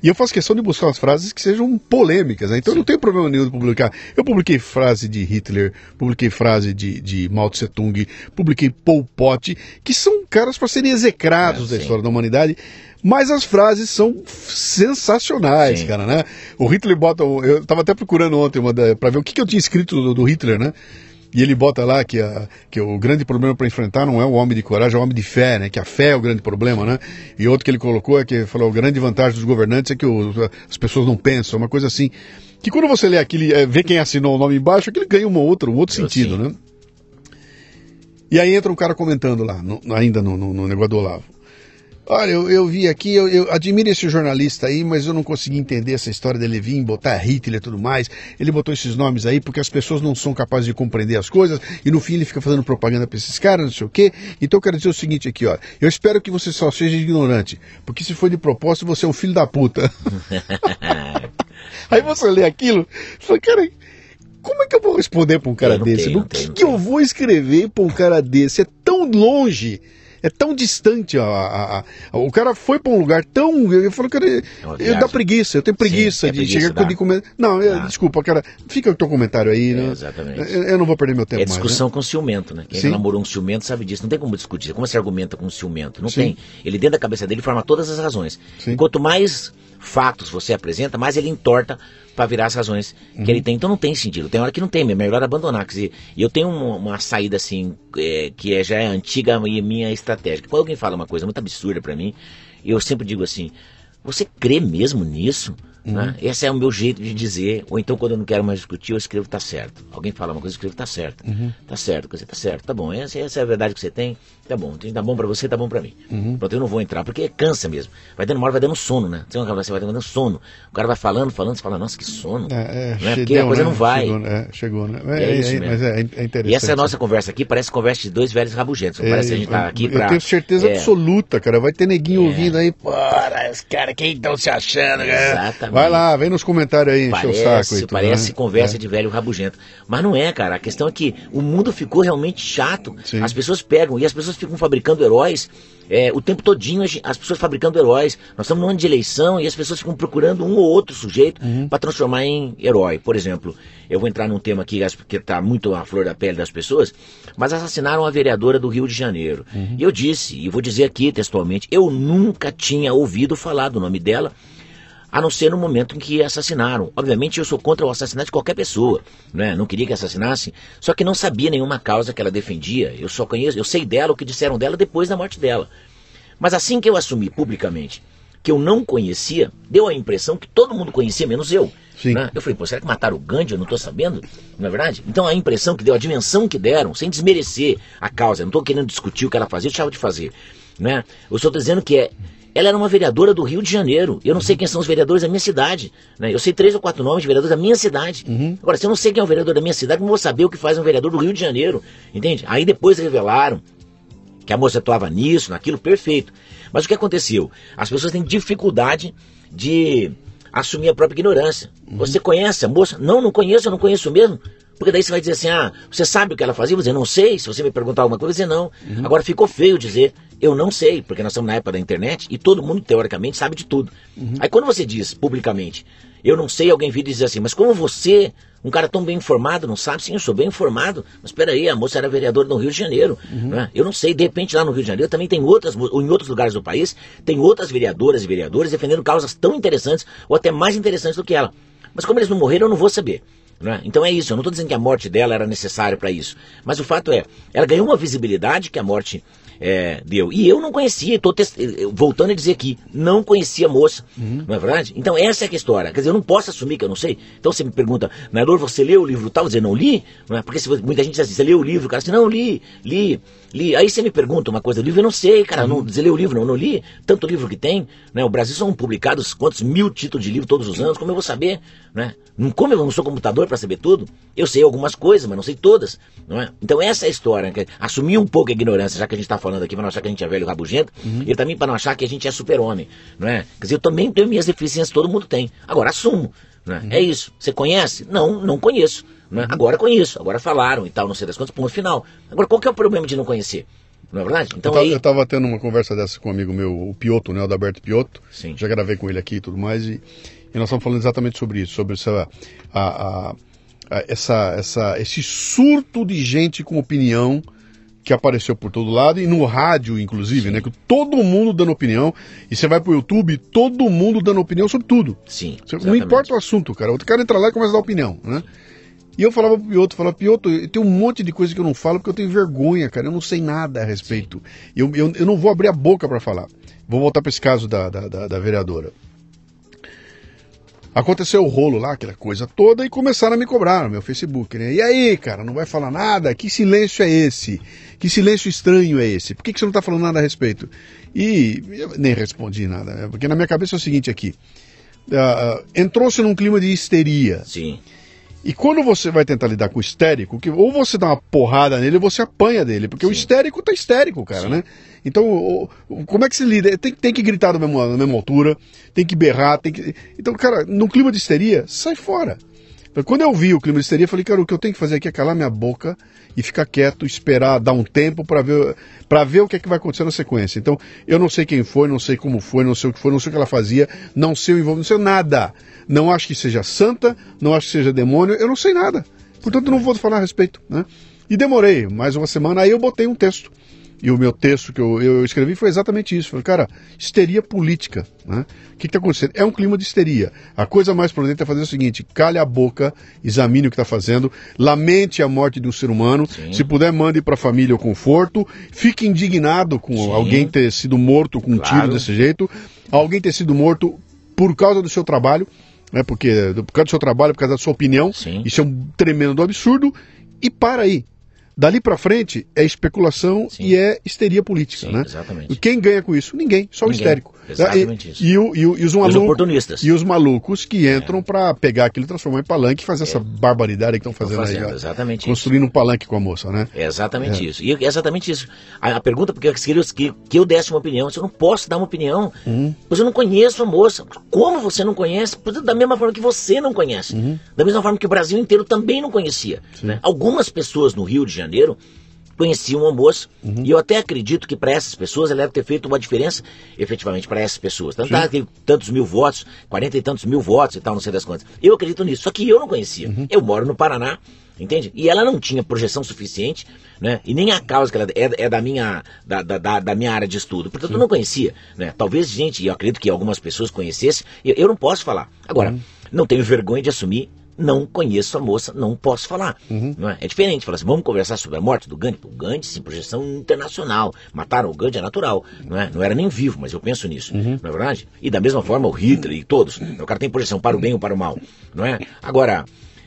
[SPEAKER 1] E eu faço questão de buscar umas frases que sejam polêmicas, né? Então eu não tenho problema nenhum de publicar. Eu publiquei frase de Hitler, publiquei frase de, de Mao Tse Tung, publiquei Pol Pot, que são caras para serem execrados
[SPEAKER 2] É,
[SPEAKER 1] da
[SPEAKER 2] sim.
[SPEAKER 1] história da humanidade. Mas as frases são sensacionais,
[SPEAKER 2] Sim.
[SPEAKER 1] cara, né? O Hitler bota. Eu tava até procurando ontem pra ver o que, que eu tinha escrito do, do Hitler, né? E ele bota lá que, a, que o grande problema para enfrentar não é o homem de coragem, é o homem de fé, né? Que a fé é o grande problema, né? E outro que ele colocou é que falou: a grande vantagem dos governantes é que o- as pessoas não pensam, uma coisa assim. Que quando você lê aquilo, é, vê quem assinou o nome embaixo, aquilo ganha uma outra, um outro
[SPEAKER 2] Eu
[SPEAKER 1] sentido,
[SPEAKER 2] sim.
[SPEAKER 1] né? E aí entra um cara comentando lá, no- ainda no, no- no negócio do Olavo. Olha, eu, eu vi aqui, eu, eu admiro esse jornalista aí, mas eu não consegui entender essa história dele vir, botar Hitler e tudo mais. Ele botou esses nomes aí porque as pessoas não são capazes de compreender as coisas e no fim ele fica fazendo propaganda pra esses caras, não sei o quê. Então eu quero dizer o seguinte aqui, ó. Eu espero que você só seja ignorante, porque se foi de propósito você é um filho da puta. aí você lê aquilo e fala, cara, como é que eu vou responder pra um cara
[SPEAKER 2] não
[SPEAKER 1] desse?
[SPEAKER 2] não
[SPEAKER 1] que, que eu vou escrever pra um cara desse? É tão longe. É tão distante, a, a- a- o cara foi pra um lugar tão. Eu falo, cara,
[SPEAKER 2] uma
[SPEAKER 1] eu dá preguiça, eu tenho preguiça
[SPEAKER 2] é
[SPEAKER 1] de
[SPEAKER 2] preguiça,
[SPEAKER 1] chegar
[SPEAKER 2] dá.
[SPEAKER 1] com comentar. Não, é,
[SPEAKER 2] Dá.
[SPEAKER 1] desculpa, cara, fica com o teu comentário aí, né?
[SPEAKER 2] É, exatamente.
[SPEAKER 1] Eu, eu não vou perder meu tempo
[SPEAKER 2] É
[SPEAKER 1] mais.
[SPEAKER 2] discussão com ciumento, né? Quem
[SPEAKER 1] Sim.
[SPEAKER 2] namorou um ciumento sabe disso. Não tem como discutir. Como se argumenta com um ciumento? Não
[SPEAKER 1] Sim.
[SPEAKER 2] tem. Ele dentro da cabeça dele forma todas as razões.
[SPEAKER 1] Sim.
[SPEAKER 2] Quanto mais fatos você apresenta, mais ele entorta para virar as razões
[SPEAKER 1] Uhum.
[SPEAKER 2] que ele tem. Então não tem sentido. Tem hora que não tem, é melhor abandonar. Quer dizer, e eu tenho uma, uma saída assim, é, que é, já é antiga e minha estratégia. Quando alguém fala uma coisa muito absurda para mim, eu sempre digo assim: você crê mesmo nisso?
[SPEAKER 1] Uhum.
[SPEAKER 2] Né? Esse é o meu jeito de dizer. Ou então, quando eu não quero mais discutir, eu escrevo tá certo. Alguém fala uma coisa, eu escrevo tá certo.
[SPEAKER 1] Uhum.
[SPEAKER 2] Tá certo, dizer, tá certo, tá bom. Essa, essa é a verdade que você tem, tá bom. Então, Tá bom pra você, tá bom pra mim.
[SPEAKER 1] Uhum.
[SPEAKER 2] Pronto, eu não vou entrar, porque cansa mesmo. Vai dando uma hora, vai dando sono, né? Você vai você vai dando sono. O cara vai falando, falando, você fala, nossa, que sono.
[SPEAKER 1] É, é,
[SPEAKER 2] né? Porque a
[SPEAKER 1] deu,
[SPEAKER 2] coisa
[SPEAKER 1] né?
[SPEAKER 2] não vai.
[SPEAKER 1] Chegou, né? É, chegou, né? É,
[SPEAKER 2] é
[SPEAKER 1] é,
[SPEAKER 2] isso
[SPEAKER 1] é,
[SPEAKER 2] mesmo.
[SPEAKER 1] mas é, é interessante.
[SPEAKER 2] E essa é a nossa conversa aqui, parece conversa de dois velhos rabugentos.
[SPEAKER 1] É,
[SPEAKER 2] parece que a gente tá aqui
[SPEAKER 1] eu
[SPEAKER 2] pra.
[SPEAKER 1] tenho certeza
[SPEAKER 2] é,
[SPEAKER 1] absoluta, cara. Vai ter neguinho ouvindo aí. Bora, os caras, quem estão se achando, cara?
[SPEAKER 2] Exatamente.
[SPEAKER 1] Vai lá, vem nos comentários aí, encher o saco.
[SPEAKER 2] Parece,
[SPEAKER 1] tudo,
[SPEAKER 2] parece
[SPEAKER 1] né?
[SPEAKER 2] conversa
[SPEAKER 1] É.
[SPEAKER 2] de velho rabugento. Mas não é, cara. A questão é que o mundo ficou realmente chato.
[SPEAKER 1] Sim.
[SPEAKER 2] As pessoas pegam e as pessoas ficam fabricando heróis é, o tempo todinho. a gen- As pessoas fabricando heróis. Nós estamos num ano de eleição e as pessoas ficam procurando um ou outro sujeito
[SPEAKER 1] Uhum.
[SPEAKER 2] para transformar em herói. Por exemplo, eu vou entrar num tema aqui que está muito à flor da pele das pessoas, mas assassinaram a vereadora do Rio de Janeiro.
[SPEAKER 1] Uhum.
[SPEAKER 2] E eu disse, e vou dizer aqui textualmente, eu nunca tinha ouvido falar do nome dela a não ser no momento em que assassinaram. Obviamente eu sou contra o assassinato de qualquer pessoa, né? Não queria que assassinassem, só que não sabia nenhuma causa que ela defendia. Eu só conheço, eu sei dela o que disseram dela depois da morte dela. Mas assim que eu assumi publicamente que eu não conhecia, deu a impressão que todo mundo conhecia, menos eu.
[SPEAKER 1] Sim.
[SPEAKER 2] né? Eu falei, pô, será que mataram o Gandhi? Eu não estou sabendo, não é verdade? Então a impressão que deu, a dimensão que deram, sem desmerecer a causa, eu não estou querendo discutir o que ela fazia, deixava de fazer. Né? Eu estou dizendo que é, ela era uma vereadora do Rio de Janeiro. Eu não sei quem são os vereadores da minha cidade. Né? Eu sei três ou quatro nomes de vereadores da minha cidade. Agora, se eu não sei quem é o vereador da minha cidade, como vou saber o que faz um vereador do Rio de Janeiro? Entende? Aí depois revelaram que a moça atuava nisso, naquilo, perfeito. Mas o que aconteceu? As pessoas têm dificuldade de assumir a própria ignorância. Você conhece a moça? Não, não conheço, eu não conheço mesmo. Porque daí você vai dizer assim, ah, você sabe o que ela fazia? Eu vou dizer, não sei. Se você me perguntar alguma coisa, eu vou dizer não. Agora ficou feio dizer, eu não sei, porque nós estamos na época da internet e todo mundo, teoricamente, sabe de tudo. Aí quando você diz publicamente, eu não sei, alguém vira e diz assim, mas como você, um cara tão bem informado, não sabe? Sim, eu sou bem informado. Mas espera aí, a moça era vereadora no Rio de Janeiro. né? Eu não sei, de repente lá no Rio de Janeiro também tem outras, ou em outros lugares do país, tem outras vereadoras e vereadores defendendo causas tão interessantes, ou até mais interessantes do que ela. Mas como eles não morreram, eu não vou saber. Né? Então é isso, eu não estou dizendo que a morte dela era necessária para isso. Mas o fato é, ela ganhou uma visibilidade que a morte é, deu. E eu não conhecia, tô test... voltando a dizer aqui, não conhecia a moça,
[SPEAKER 1] Uhum.
[SPEAKER 2] não é verdade? Então essa é é a história. Quer dizer, eu não posso assumir que eu não sei. Então você me pergunta, Nailor, você leu o livro tal? Eu dizer, não li? Não é? Porque se muita gente diz assim, você leu o livro? O cara diz, não, li, li, li. Aí você me pergunta uma coisa do livro, eu não sei, cara, não, você leu o livro? Não, não li. Tanto livro que tem, né? O Brasil são publicados quantos mil títulos de livro todos os anos, como eu vou saber, né? Como eu não sou computador para saber tudo, eu sei algumas coisas, mas não sei todas, não é? Então essa é a história, assumir um pouco a ignorância, já que a gente está falando aqui, para não achar que a gente é velho rabugento, e também para não achar que a gente é super-homem, não é? Quer dizer, eu também tenho minhas deficiências, todo mundo tem. Agora, assumo, né? É isso. Você conhece? Não, não conheço. Né? Agora conheço, agora falaram e tal, não sei das quantas, ponto final. Agora, qual que é o problema de não conhecer? Não é verdade? Então
[SPEAKER 1] eu, tava,
[SPEAKER 2] aí.
[SPEAKER 1] tendo uma conversa dessa com um amigo meu, o Pioto, né, o Adalberto Pioto.
[SPEAKER 2] Sim.
[SPEAKER 1] Já gravei com ele aqui e tudo mais. E, e nós estamos falando exatamente sobre isso, sobre essa, a, a- a- essa, essa, esse surto de gente com opinião que apareceu por todo lado e no rádio, inclusive, né? Que todo mundo dando opinião. E você vai pro YouTube, todo mundo dando opinião sobre tudo.
[SPEAKER 2] Sim.
[SPEAKER 1] Você- Não importa o assunto, cara. Outro cara entra lá e começa a dar opinião, né? E eu falava pro Pioto, falava, Pioto, tem um monte de coisa que eu não falo porque eu tenho vergonha, cara. Eu não sei nada a respeito. Eu, eu, eu não vou abrir a boca para falar. Vou voltar para esse caso da, da, da, da vereadora. Aconteceu o rolo lá, aquela coisa toda, e começaram a me cobrar no meu Facebook, né? E aí, cara, não vai falar nada? Que silêncio é esse? Que silêncio estranho é esse? Por que, que você não tá falando nada a respeito? E nem respondi nada, né? porque na minha cabeça é o seguinte aqui. ah, entrou-se num clima de histeria.
[SPEAKER 2] Sim.
[SPEAKER 1] E quando você vai tentar lidar com o histérico, que ou você dá uma porrada nele ou você apanha dele, porque o
[SPEAKER 2] Sim.
[SPEAKER 1] histérico tá histérico, cara,
[SPEAKER 2] Sim.
[SPEAKER 1] né? Então, o- o- como é que se lida? Tem, tem que gritar na mesma, na mesma altura, tem que berrar, tem que. Então, cara, no clima de histeria, sai fora. Quando eu vi o clima de histeria, eu falei, cara, o que eu tenho que fazer aqui é calar minha boca e ficar quieto, esperar, dar um tempo para ver, para ver o que é que vai acontecer na sequência. Então, eu não sei quem foi, não sei como foi, não sei o que foi, não sei o que ela fazia, não sei o envolvimento, não sei nada. Não acho que seja santa, não acho que seja demônio, eu não sei nada. Portanto, não vou falar a respeito, né? E demorei mais uma semana, aí eu botei um texto. E o meu texto que eu, eu escrevi foi exatamente isso. Falei, cara, histeria política. Né? O que está acontecendo? É um clima de histeria. A coisa mais prudente é fazer o seguinte: calhe a boca, examine o que está fazendo, lamente a morte de um ser humano.
[SPEAKER 2] Sim.
[SPEAKER 1] Se puder, mande para a família o conforto. Fique indignado com
[SPEAKER 2] Sim.
[SPEAKER 1] alguém ter sido morto com um
[SPEAKER 2] Claro.
[SPEAKER 1] tiro desse jeito, alguém ter sido morto por causa do seu trabalho. Né, porque por causa do seu trabalho, por causa da sua opinião,
[SPEAKER 2] Sim.
[SPEAKER 1] isso é um tremendo absurdo. E para aí. Dali para frente é especulação
[SPEAKER 2] Sim.
[SPEAKER 1] e é histeria política,
[SPEAKER 2] Sim,
[SPEAKER 1] né?
[SPEAKER 2] exatamente.
[SPEAKER 1] E quem ganha com isso? Ninguém, só o
[SPEAKER 2] Ninguém.
[SPEAKER 1] histérico.
[SPEAKER 2] Exatamente
[SPEAKER 1] e,
[SPEAKER 2] isso.
[SPEAKER 1] E, o- e o- e os malucos,
[SPEAKER 2] oportunistas. É.
[SPEAKER 1] E os malucos que entram para pegar aquilo, transformar em palanque e fazer essa barbaridade que estão fazendo,
[SPEAKER 2] fazendo,
[SPEAKER 1] aí.
[SPEAKER 2] exatamente isso.
[SPEAKER 1] Construindo um palanque com a moça, né?
[SPEAKER 2] É exatamente isso. E é exatamente isso. A, a pergunta porque eu queria que, que eu desse uma opinião. Se eu não posso dar uma opinião, pois eu não conheço a moça. Como você não conhece? Pois Da mesma forma que você não conhece. Da mesma forma que o Brasil inteiro também não conhecia. né? Algumas pessoas no Rio de Janeiro conheciam a moça. E eu até acredito que para essas pessoas ela deve ter feito uma diferença, efetivamente, para essas pessoas. Tanto tantos mil votos, quarenta e tantos mil votos e tal, não sei das quantas. Eu acredito nisso. Só que eu não conhecia. Eu moro no Paraná. Entende? E ela não tinha projeção suficiente, né? E nem a causa que ela é, é da, minha, da, da, da- minha área de estudo. Portanto, eu não conhecia, né? Talvez gente, e eu acredito que algumas pessoas conhecessem, eu, eu não posso falar. Agora, não tenho vergonha de assumir, não conheço a moça, não posso falar. Não é? é diferente, falar assim, vamos conversar sobre a morte do Gandhi. O Gandhi, sim, projeção internacional. Mataram o Gandhi é natural, não é? Não era nem vivo, mas eu penso nisso, não é verdade? E da mesma forma o Hitler e todos. O cara tem projeção para o bem ou para o mal, não é? Agora,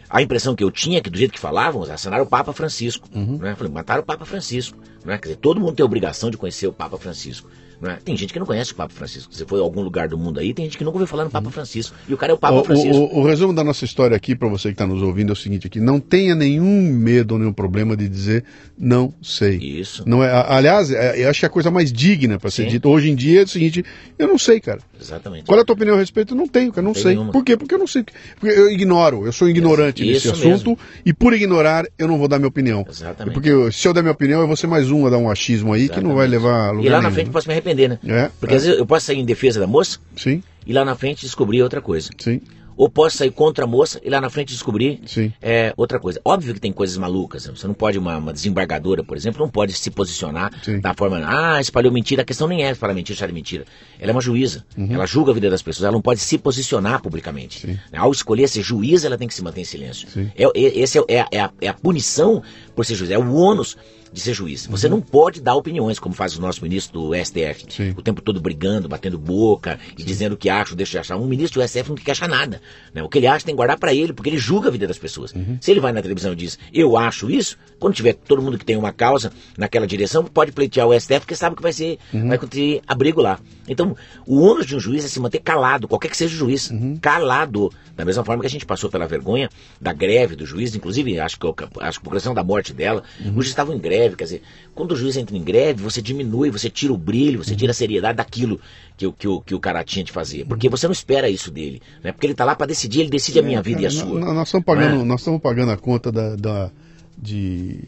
[SPEAKER 2] a impressão que eu tinha é que do jeito que falavam, assassinaram o Papa Francisco. Né? Falei, mataram o Papa Francisco. Né? Quer dizer, todo mundo tem a obrigação de conhecer o Papa Francisco. Né? Tem gente que não conhece o Papa Francisco. Você for em algum lugar do mundo aí, tem gente que nunca ouviu falar no Papa Francisco. E o cara é o Papa
[SPEAKER 1] O,
[SPEAKER 2] Francisco.
[SPEAKER 1] o- o resumo da nossa história aqui, para você que está nos ouvindo, é o seguinte aqui: não tenha nenhum medo ou nenhum problema de dizer não sei.
[SPEAKER 2] Isso.
[SPEAKER 1] Não é, a- aliás, é- eu acho que a coisa mais digna para ser dita hoje em dia é o seguinte: eu não sei, cara.
[SPEAKER 2] Exatamente.
[SPEAKER 1] Qual é a tua opinião a respeito? Eu não tenho, cara, não
[SPEAKER 2] Tem
[SPEAKER 1] sei.
[SPEAKER 2] nenhuma.
[SPEAKER 1] Por quê? Porque eu não sei. Porque eu ignoro, eu sou ignorante
[SPEAKER 2] Isso
[SPEAKER 1] nesse
[SPEAKER 2] mesmo.
[SPEAKER 1] assunto e por ignorar eu não vou dar minha opinião.
[SPEAKER 2] Exatamente.
[SPEAKER 1] Porque se eu der minha opinião, eu vou ser mais um a dar um achismo aí que não vai levar a lugar
[SPEAKER 2] E lá na
[SPEAKER 1] nenhum,
[SPEAKER 2] frente
[SPEAKER 1] né?
[SPEAKER 2] posso me arrepender, né?
[SPEAKER 1] É,
[SPEAKER 2] Porque
[SPEAKER 1] é.
[SPEAKER 2] às vezes eu posso sair em defesa da moça
[SPEAKER 1] Sim,
[SPEAKER 2] e lá na frente descobrir outra coisa.
[SPEAKER 1] sim,
[SPEAKER 2] Ou posso sair contra a moça e lá na frente descobrir é, outra coisa. Óbvio que tem coisas malucas. né? Você não pode, uma, uma desembargadora, por exemplo, não pode se posicionar
[SPEAKER 1] Sim.
[SPEAKER 2] da forma, ah, espalhou mentira. A questão nem é falar mentira, achar mentira. Ela é uma juíza.
[SPEAKER 1] Uhum.
[SPEAKER 2] Ela julga a vida das pessoas. Ela não pode se posicionar publicamente. Né? Ao escolher ser juíza, ela tem que se manter em silêncio. É, é, esse é, é a- é a, punição por ser juiz. É o ônus de ser juiz. Você não pode dar opiniões, como faz o nosso ministro do STF,
[SPEAKER 1] Sim.
[SPEAKER 2] o tempo todo brigando, batendo boca e dizendo o que acha deixa de achar. Um ministro do STF não tem que achar nada. Né? O que ele acha tem que guardar para ele, porque ele julga a vida das pessoas. Se ele vai na televisão e diz, eu acho isso, quando tiver todo mundo que tem uma causa naquela direção, pode pleitear o STF, porque sabe que vai ser, vai ter abrigo lá. Então, o ônus de um juiz é se manter calado, qualquer que seja o juiz, calado. Da mesma forma que a gente passou pela vergonha da greve do juiz, inclusive, acho que, que por questão da morte dela, os juízes estavam em greve, quer dizer, quando o juiz entra em greve, você diminui, você tira o brilho, você tira a seriedade daquilo que, o- que, o, que o cara tinha de fazer. Porque você não espera isso dele, né? Porque ele tá lá para decidir, ele decide a minha vida e a sua.
[SPEAKER 1] n- Nós estamos pagando,
[SPEAKER 2] é?
[SPEAKER 1] nós estamos pagando a conta da, da- de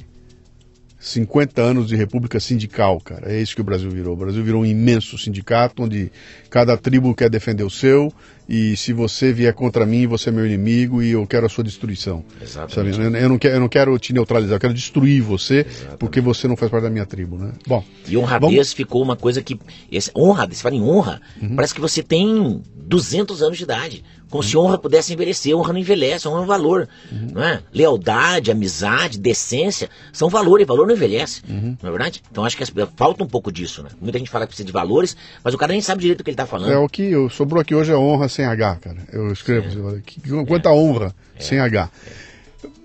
[SPEAKER 1] 50 anos de república sindical, cara. É isso que o Brasil virou. O Brasil virou um imenso sindicato onde cada tribo quer defender o seu e se você vier contra mim, você é meu inimigo e eu quero a sua destruição.
[SPEAKER 2] Exatamente.
[SPEAKER 1] Sabe? Eu, não quero, eu não quero te neutralizar, eu quero destruir você porque você não faz parte da minha tribo, né? Bom,
[SPEAKER 2] E honradez ficou uma coisa que. Esse, honra, você fala em honra, parece que você tem 200 anos de idade. Como se honra pudesse envelhecer. Honra não envelhece, honra é um valor. Não é? Lealdade, amizade, decência são valor e valor não envelhece. Não é verdade? Então acho que falta um pouco disso. Né? Muita gente fala que precisa de valores, mas o cara nem sabe direito o que ele está falando.
[SPEAKER 1] é o que eu, sobrou aqui hoje é honra sem H, cara. Eu escrevo, que- quanta honra sem H.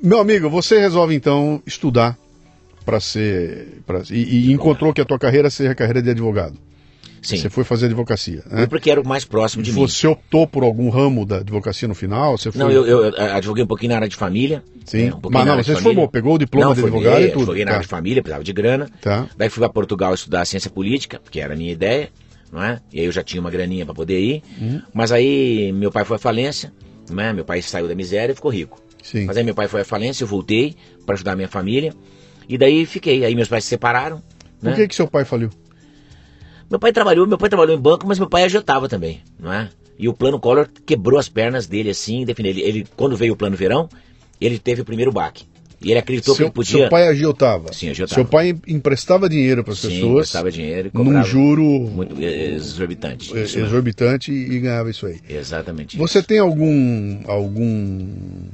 [SPEAKER 1] Meu amigo, você resolve então estudar para ser. Pra, e, e encontrou que a tua carreira seja a carreira de advogado.
[SPEAKER 2] Sim.
[SPEAKER 1] Você foi fazer advocacia. Né?
[SPEAKER 2] Foi porque era o mais próximo de mim.
[SPEAKER 1] Você optou por algum ramo da advocacia no final? Você foi...
[SPEAKER 2] Não, eu, eu, advoguei um pouquinho na área de família.
[SPEAKER 1] Sim.
[SPEAKER 2] né, um
[SPEAKER 1] Mas
[SPEAKER 2] na
[SPEAKER 1] não, você se formou, pegou o diploma
[SPEAKER 2] não,
[SPEAKER 1] de
[SPEAKER 2] formei,
[SPEAKER 1] advogado e tudo.
[SPEAKER 2] Advoguei na
[SPEAKER 1] Tá.
[SPEAKER 2] área de família, precisava de grana.
[SPEAKER 1] Tá.
[SPEAKER 2] Daí fui para Portugal estudar ciência política, porque era a minha ideia, não é? E aí eu já tinha uma graninha para poder ir.
[SPEAKER 1] Uhum.
[SPEAKER 2] Mas aí meu pai foi à falência, né? Meu pai saiu da miséria e ficou rico.
[SPEAKER 1] Sim.
[SPEAKER 2] Mas aí meu pai foi à falência, eu voltei para ajudar a minha família. E daí fiquei. Aí meus pais se separaram.
[SPEAKER 1] Por
[SPEAKER 2] né?
[SPEAKER 1] que, que seu pai faliu?
[SPEAKER 2] Meu pai trabalhou, meu pai trabalhou em banco, mas meu pai agiotava também, não é? E o plano Collor quebrou as pernas dele assim, definiu. Ele, ele quando veio o plano verão, ele teve o primeiro baque. E ele acreditou que
[SPEAKER 1] Seu,
[SPEAKER 2] ele podia.
[SPEAKER 1] seu pai agiotava.
[SPEAKER 2] Sim, agiotava.
[SPEAKER 1] Seu pai emprestava dinheiro para as pessoas
[SPEAKER 2] prestava dinheiro e
[SPEAKER 1] num
[SPEAKER 2] cobrava
[SPEAKER 1] juro
[SPEAKER 2] muito exorbitante.
[SPEAKER 1] exorbitante e ganhava isso aí.
[SPEAKER 2] Exatamente.
[SPEAKER 1] Você
[SPEAKER 2] isso.
[SPEAKER 1] tem algum algum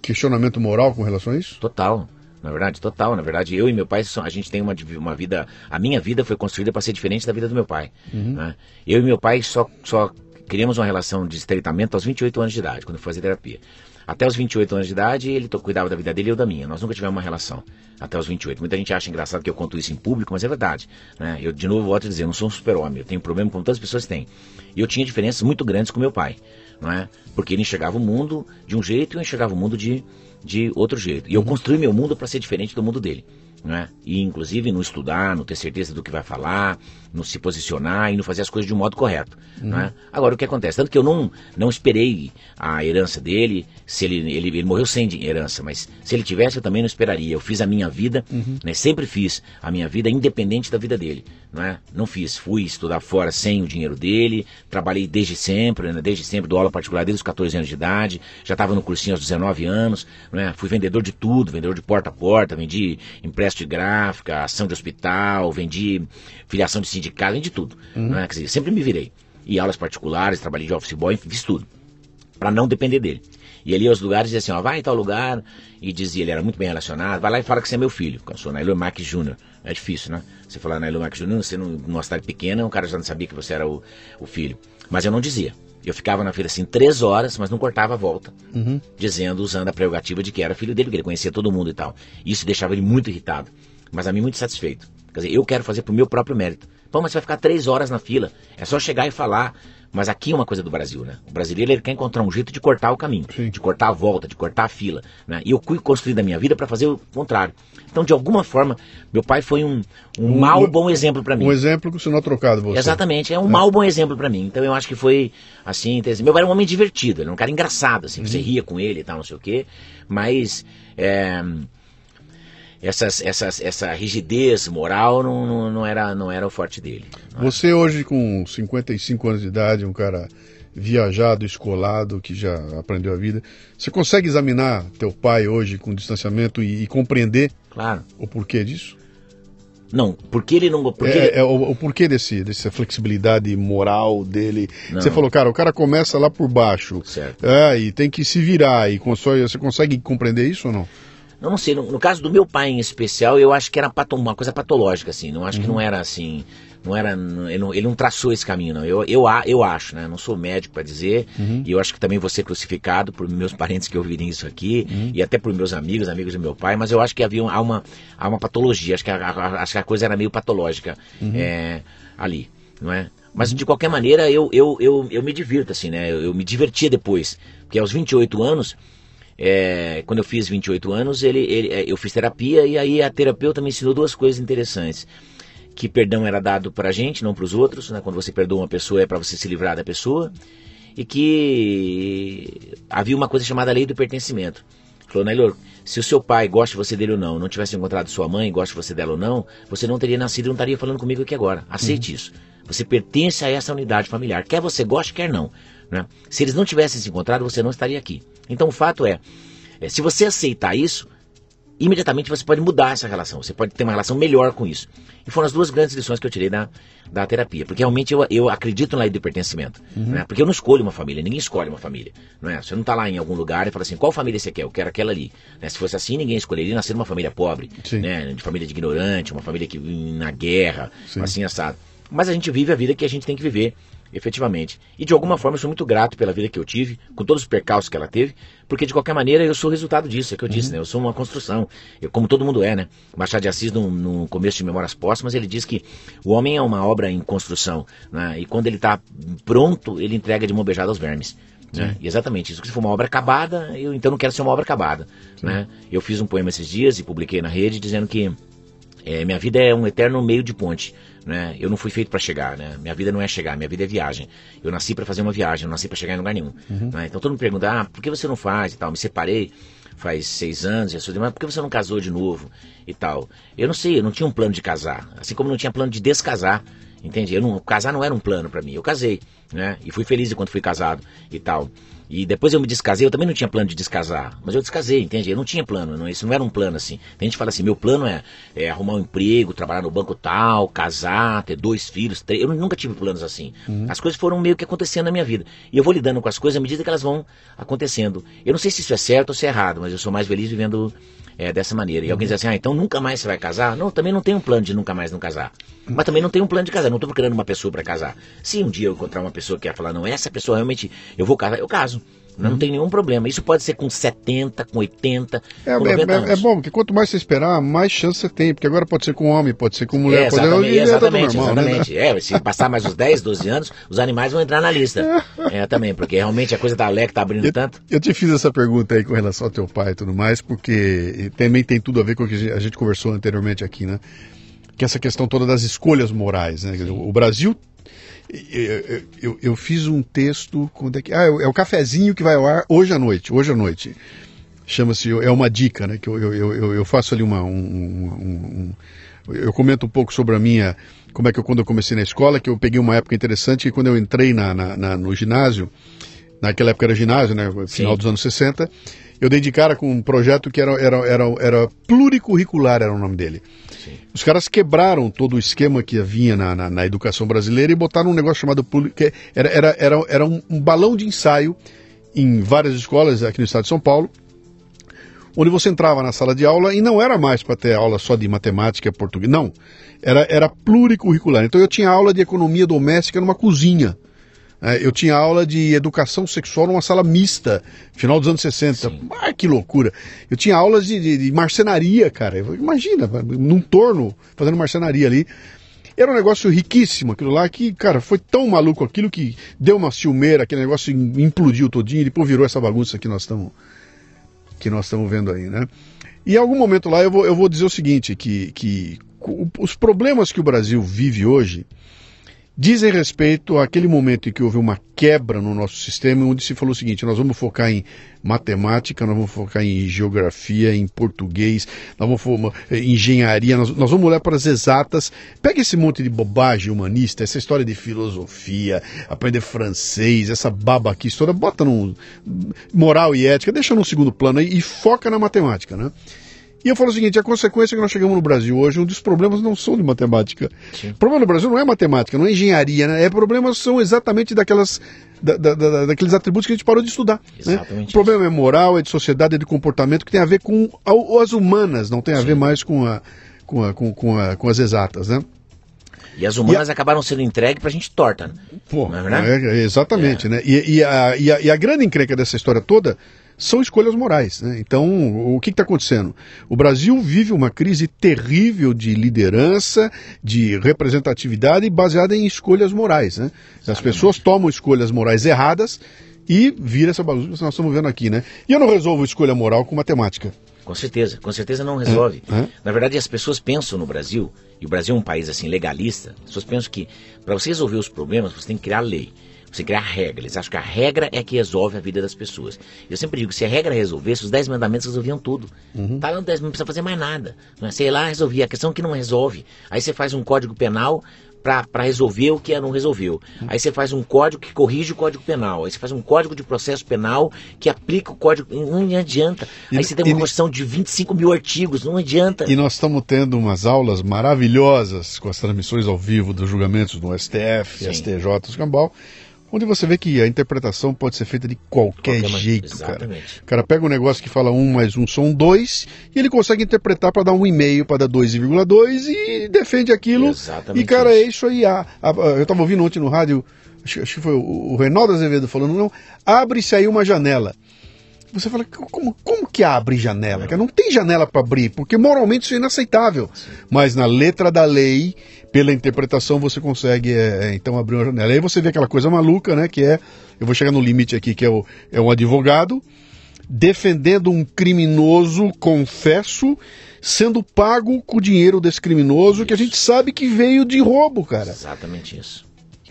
[SPEAKER 1] questionamento moral com relação a isso?
[SPEAKER 2] Total. Na verdade, total. Na verdade, eu e meu pai, a gente tem uma, uma vida. A minha vida foi construída para ser diferente da vida do meu pai. né? Eu e meu pai só, só criamos uma relação de estreitamento aos 28 anos de idade, quando eu fazia terapia. Até os 28 anos de idade, ele cuidava da vida dele e eu da minha. Nós nunca tivemos uma relação até os 28. Muita gente acha engraçado que eu conto isso em público, mas é verdade. né? Eu, de novo, volto a dizer, eu não sou um super-homem. Eu tenho problema como todas as pessoas têm. E eu tinha diferenças muito grandes com meu pai. Não é? Porque ele enxergava o mundo de um jeito e eu enxergava o mundo de, de outro jeito. E eu construí meu mundo para ser diferente do mundo dele. Não é? E inclusive no estudar, no ter certeza do que vai falar, no se posicionar e no fazer as coisas de um modo correto. Não é? Agora o que acontece? Tanto que eu não, não esperei a herança dele, se ele, ele, ele morreu sem herança, mas se ele tivesse eu também não esperaria. Eu fiz a minha vida, né? sempre fiz a minha vida independente da vida dele. Não, é? não fiz, fui estudar fora sem o dinheiro dele, trabalhei desde sempre, né? desde sempre, dou aula particular desde os 14 anos de idade, já estava no cursinho aos 19 anos, não é? fui vendedor de tudo, vendedor de porta a porta, vendi empréstimo de gráfica, ação de hospital, vendi filiação de sindicato, vendi tudo. Não é? Quer dizer, sempre me virei. E aulas particulares, trabalhei de office boy, fiz tudo para não depender dele. E ele ia aos lugares e dizia assim, ó, vai em tal lugar, e dizia, ele era muito bem relacionado, vai lá e fala que você é meu filho, eu sou Nailo Marques Jr. É difícil, né? Você falar Nailo Marques Jr., você num- numa cidade pequena, o cara já não sabia que você era o, o filho. Mas eu não dizia. Eu ficava na fila assim três horas, mas não cortava a volta, dizendo, usando a prerrogativa de que era filho dele, que ele conhecia todo mundo e tal. Isso deixava ele muito irritado, mas a mim muito satisfeito. Quer dizer, eu quero fazer pro meu próprio mérito. Pô, mas você vai ficar três horas na fila. É só chegar e falar. Mas aqui é uma coisa do Brasil, né? O brasileiro ele quer encontrar um jeito de cortar o caminho,
[SPEAKER 1] Sim.
[SPEAKER 2] de cortar a volta, de cortar a fila. Né? E eu fui construindo a minha vida para fazer o contrário. Então, de alguma forma, meu pai foi um, um,
[SPEAKER 1] Um-
[SPEAKER 2] mau bom exemplo para mim.
[SPEAKER 1] Um exemplo que você não é trocado, você.
[SPEAKER 2] Exatamente, é um mau bom exemplo pra mim. Então eu acho que foi assim, meu pai era um homem divertido, ele era um cara engraçado, assim, você ria com ele e tal, não sei o quê, mas é, essas, essas, essa rigidez moral não, não, não era, não era o forte dele.
[SPEAKER 1] Você hoje com 55 anos de idade, um cara viajado, escolado, que já aprendeu a vida, você consegue examinar teu pai hoje com distanciamento e, e compreender
[SPEAKER 2] Claro.
[SPEAKER 1] o porquê disso?
[SPEAKER 2] Não, porque ele não. Porque
[SPEAKER 1] é,
[SPEAKER 2] ele-
[SPEAKER 1] é o, o porquê desse, dessa flexibilidade moral dele.
[SPEAKER 2] Não.
[SPEAKER 1] Você falou, cara, o cara começa lá por baixo.
[SPEAKER 2] Certo.
[SPEAKER 1] É, e tem que se virar e constrói. Você consegue compreender isso ou não?
[SPEAKER 2] Eu não sei, no, no, caso do meu pai em especial, eu acho que era uma coisa patológica, assim. Não acho uhum. que não era assim. Não era. Ele não, ele não, traçou esse caminho, não. Eu, eu, eu acho, né? Não sou médico para dizer. Uhum. E eu acho que também vou ser crucificado por meus parentes que ouvirem isso aqui. Uhum. E até por meus amigos, amigos do meu pai. Mas eu acho que havia há uma, há uma patologia. Acho que a, a, acho que a coisa era meio patológica uhum. é, ali, não é? Mas de qualquer maneira, eu, eu, eu, eu me divirto, assim, né? Eu, eu me divertia depois. Porque aos 28 anos é, quando eu fiz 28 anos, ele, ele, é, eu fiz terapia e aí a terapeuta me ensinou duas coisas interessantes. Que perdão era dado para a gente, não para os outros. Né? Quando você perdoa uma pessoa é para você se livrar da pessoa. E que havia uma coisa chamada lei do pertencimento. Falou, Nailor, se o seu pai gosta de você dele ou não, não tivesse encontrado sua mãe, gosta de você dela ou não, você não teria nascido e não estaria falando comigo aqui agora. Aceite uhum. isso. Você pertence a essa unidade familiar. Quer você goste, quer não. Né? Se eles não tivessem se encontrado, você não estaria aqui. Então o fato é, é, se você aceitar isso, imediatamente você pode mudar essa relação, você pode ter uma relação melhor com isso. E foram as duas grandes lições que eu tirei da, da terapia, porque realmente eu, eu acredito na lei do pertencimento, uhum. né? porque eu não escolho uma família, ninguém escolhe uma família. Não é? Você não está lá em algum lugar e fala assim, qual família você quer? Eu quero aquela ali. Né? Se fosse assim, ninguém escolheria nascer numa família pobre, né? de família de ignorante, uma família que na guerra, Sim. assim assado. Mas a gente vive a vida que a gente tem que viver efetivamente. E de alguma forma eu sou muito grato pela vida que eu tive, com todos os percalços que ela teve, porque de qualquer maneira eu sou resultado disso, é o que eu disse, uhum. né? Eu sou uma construção, eu, como todo mundo é, né? Machado de Assis, no, no, começo de Memórias Póstumas, ele diz que o homem é uma obra em construção, né? E quando ele está pronto, ele entrega de mão beijada aos vermes. Né? E exatamente isso. Se for uma obra acabada, eu então não quero ser uma obra acabada. Né? Eu fiz um poema esses dias e publiquei na rede dizendo que é, minha vida é um eterno meio de ponte. Né? Eu não fui feito para chegar, né? Minha vida não é chegar, minha vida é viagem. Eu nasci para fazer uma viagem, eu não nasci para chegar em lugar nenhum. Uhum. Né? Então todo mundo pergunta, ah, por que você não faz e tal? Me separei faz seis anos, e mas por que você não casou de novo e tal? Eu não sei, eu não tinha um plano de casar, assim como não tinha plano de descasar, entende? Eu não, casar não era um plano para mim, eu casei, né? E fui feliz enquanto fui casado e tal. E depois eu me descasei, eu também não tinha plano de descasar, mas eu descasei, entende? Eu não tinha plano, não, isso não era um plano assim. Tem gente que fala assim, meu plano é, é, arrumar um emprego, trabalhar no banco tal, casar, ter dois filhos, três. Eu nunca tive planos assim. Uhum. As coisas foram meio que acontecendo na minha vida. E eu vou lidando com as coisas à medida que elas vão acontecendo. Eu não sei se isso é certo ou se é errado, mas eu sou mais feliz vivendo é, dessa maneira. E alguém diz assim, ah, então nunca mais você vai casar? Não, também não tenho um plano de nunca mais não casar. Mas também não tenho um plano de casar, não estou procurando uma pessoa para casar. Se um dia eu encontrar uma pessoa que quer falar, não, essa pessoa realmente eu vou casar, eu caso. Não, tem nenhum problema. Isso pode ser com 70, com 80,
[SPEAKER 1] é,
[SPEAKER 2] com 90
[SPEAKER 1] é,
[SPEAKER 2] anos.
[SPEAKER 1] É bom, porque quanto mais você esperar, mais chance você tem. Porque agora pode ser com homem, pode ser com mulher,
[SPEAKER 2] é,
[SPEAKER 1] pode
[SPEAKER 2] exatamente,
[SPEAKER 1] ser...
[SPEAKER 2] Exatamente, normal, né? exatamente. Né? É, se passar mais uns 10, 12 anos, os animais vão entrar na lista. É, também, porque realmente a coisa tá alegre, tá abrindo
[SPEAKER 1] eu,
[SPEAKER 2] tanto.
[SPEAKER 1] Eu te fiz essa pergunta aí com relação ao teu pai e tudo mais, porque também tem tudo a ver com o que a gente conversou anteriormente aqui, né? Que essa questão toda das escolhas morais, né? O Brasil eu, eu, eu, fiz um texto. Quando é, que, ah, é o cafezinho que vai ao ar hoje à noite. Hoje à noite. Chama-se. É uma dica, né? Que eu, eu, eu, eu faço ali uma. Um, um, um, eu comento um pouco sobre a minha. Como é que eu, quando eu comecei na escola, que eu peguei uma época interessante, que quando eu entrei na, na, na no ginásio, naquela época era ginásio, né? Final Sim. dos anos 60, eu dei de cara com um projeto que era, era, era, era pluricurricular, era o nome dele. Sim. Os caras quebraram todo o esquema que havia na, na, na educação brasileira e botaram um negócio chamado que era, era, era, era um, um balão de ensaio em várias escolas aqui no estado de São Paulo, onde você entrava na sala de aula e não era mais para ter aula só de matemática e português, não. Era, era pluricurricular. Então eu tinha aula de economia doméstica numa cozinha. É, eu tinha aula de educação sexual numa sala mista, final dos anos 60. Ah, que loucura. Eu tinha aulas de, de, de marcenaria, cara. Imagina, num torno, fazendo marcenaria ali. Era um negócio riquíssimo aquilo lá, que, cara, foi tão maluco aquilo que deu uma ciumeira, aquele negócio implodiu todinho e depois virou essa bagunça que nós estamos que nós estamos vendo aí, né? E em algum momento lá eu vou, eu vou dizer o seguinte, que, que os problemas que o Brasil vive hoje, dizem respeito àquele momento em que houve uma quebra no nosso sistema, onde se falou o seguinte: nós vamos focar em matemática, nós vamos focar em geografia, em português, nós vamos focar em engenharia, nós, nós vamos olhar para as exatas. Pega esse monte de bobagem humanista, essa história de filosofia, aprender francês, essa babaquice toda, bota no moral e ética, deixa no segundo plano aí e foca na matemática, né? E eu falo o seguinte: a consequência é que nós chegamos no Brasil hoje, um dos problemas não são de matemática. Sim. O problema no Brasil não é matemática, não é engenharia, né? É problemas são exatamente daquelas da, da, da, daqueles atributos que a gente parou de estudar. Né?
[SPEAKER 2] Exatamente
[SPEAKER 1] O problema é moral, é de sociedade, é de comportamento, que tem a ver com a- as humanas, não tem a ver mais com, a, com, a, com, com, a, com as exatas, né?
[SPEAKER 2] E as humanas acabaram sendo entregues pra gente torta. Né?
[SPEAKER 1] Pô,
[SPEAKER 2] é
[SPEAKER 1] é, é, exatamente, né? E, e a, e, a, e a grande encrenca dessa história toda são escolhas morais, né? Então, o que está acontecendo? O Brasil vive uma crise terrível de liderança, de representatividade baseada em escolhas morais, né? As pessoas tomam escolhas morais erradas e vira essa bagunça que nós estamos vendo aqui, né? E eu não resolvo escolha moral com matemática.
[SPEAKER 2] Com certeza, com certeza não resolve.
[SPEAKER 1] É, é.
[SPEAKER 2] Na verdade, as pessoas pensam no Brasil, e o Brasil é um país assim legalista, as pessoas pensam que para você resolver os problemas, você tem que criar lei. Você que criar regra. Eles acham que a regra é que resolve a vida das pessoas. Eu sempre digo, se a regra resolvesse, os 10 mandamentos resolviam tudo. Tá lá no 10, não precisa fazer mais nada. Não é? Sei lá, resolvia. A questão é que não resolve. Aí você faz um código penal para resolver o que não resolveu. Aí você faz um código que corrige o código penal. Aí você faz um código de processo penal que aplica o código. Não adianta.
[SPEAKER 1] E-
[SPEAKER 2] Aí você tem uma Constituição de 25 mil artigos. Não adianta.
[SPEAKER 1] E nós estamos tendo umas aulas maravilhosas com as transmissões ao vivo dos julgamentos no STF,
[SPEAKER 2] Sim.
[SPEAKER 1] STJ, os Cambal, onde você vê que a interpretação pode ser feita de qualquer,
[SPEAKER 2] Qualquer
[SPEAKER 1] jeito, cara.
[SPEAKER 2] Exatamente.
[SPEAKER 1] O cara pega um negócio que fala um mais um são dois e ele consegue interpretar para dar um e meio, para dar 2,2 e defende aquilo.
[SPEAKER 2] Exatamente
[SPEAKER 1] E, cara,
[SPEAKER 2] isso.
[SPEAKER 1] é isso aí. Ah, ah, eu estava ouvindo ontem no rádio, acho, acho que foi o, o Reinaldo Azevedo falando, não, abre-se aí uma janela. Você fala, como, como que abre janela? Cara, não tem janela para abrir, porque moralmente isso é inaceitável. Mas na letra da lei, pela interpretação, você consegue é, é, então abrir uma janela. Aí você vê aquela coisa maluca, né? Que é, eu vou chegar no limite aqui, que é, o, é um advogado defendendo um criminoso, confesso, sendo pago com o dinheiro desse criminoso, que a gente sabe que veio de roubo, cara.
[SPEAKER 2] Exatamente isso.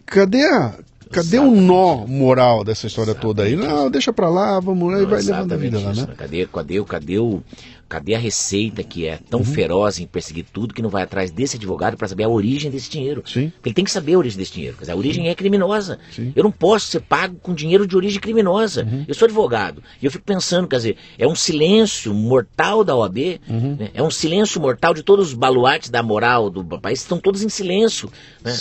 [SPEAKER 1] Cadê a. Cadê o
[SPEAKER 2] Exatamente.
[SPEAKER 1] nó moral dessa história toda aí?
[SPEAKER 2] Exatamente
[SPEAKER 1] Não, deixa pra lá, vamos lá e vai levando a vida
[SPEAKER 2] exatamente
[SPEAKER 1] lá,
[SPEAKER 2] isso,
[SPEAKER 1] né?
[SPEAKER 2] Cadê, cadê, o- cadê, o, cadê a receita que é
[SPEAKER 1] Uhum.
[SPEAKER 2] tão feroz em perseguir tudo que não vai atrás desse advogado para saber a origem desse dinheiro?
[SPEAKER 1] Sim.
[SPEAKER 2] Ele tem que saber a origem desse dinheiro. Quer dizer, a origem é criminosa.
[SPEAKER 1] Sim. Uhum.
[SPEAKER 2] Eu não posso ser pago com dinheiro de origem criminosa. Eu sou advogado. E eu fico pensando, quer dizer, é um silêncio mortal da OAB,
[SPEAKER 1] Uhum.
[SPEAKER 2] né? é um silêncio mortal de todos os baluartes da moral do país, estão todos em silêncio. Né?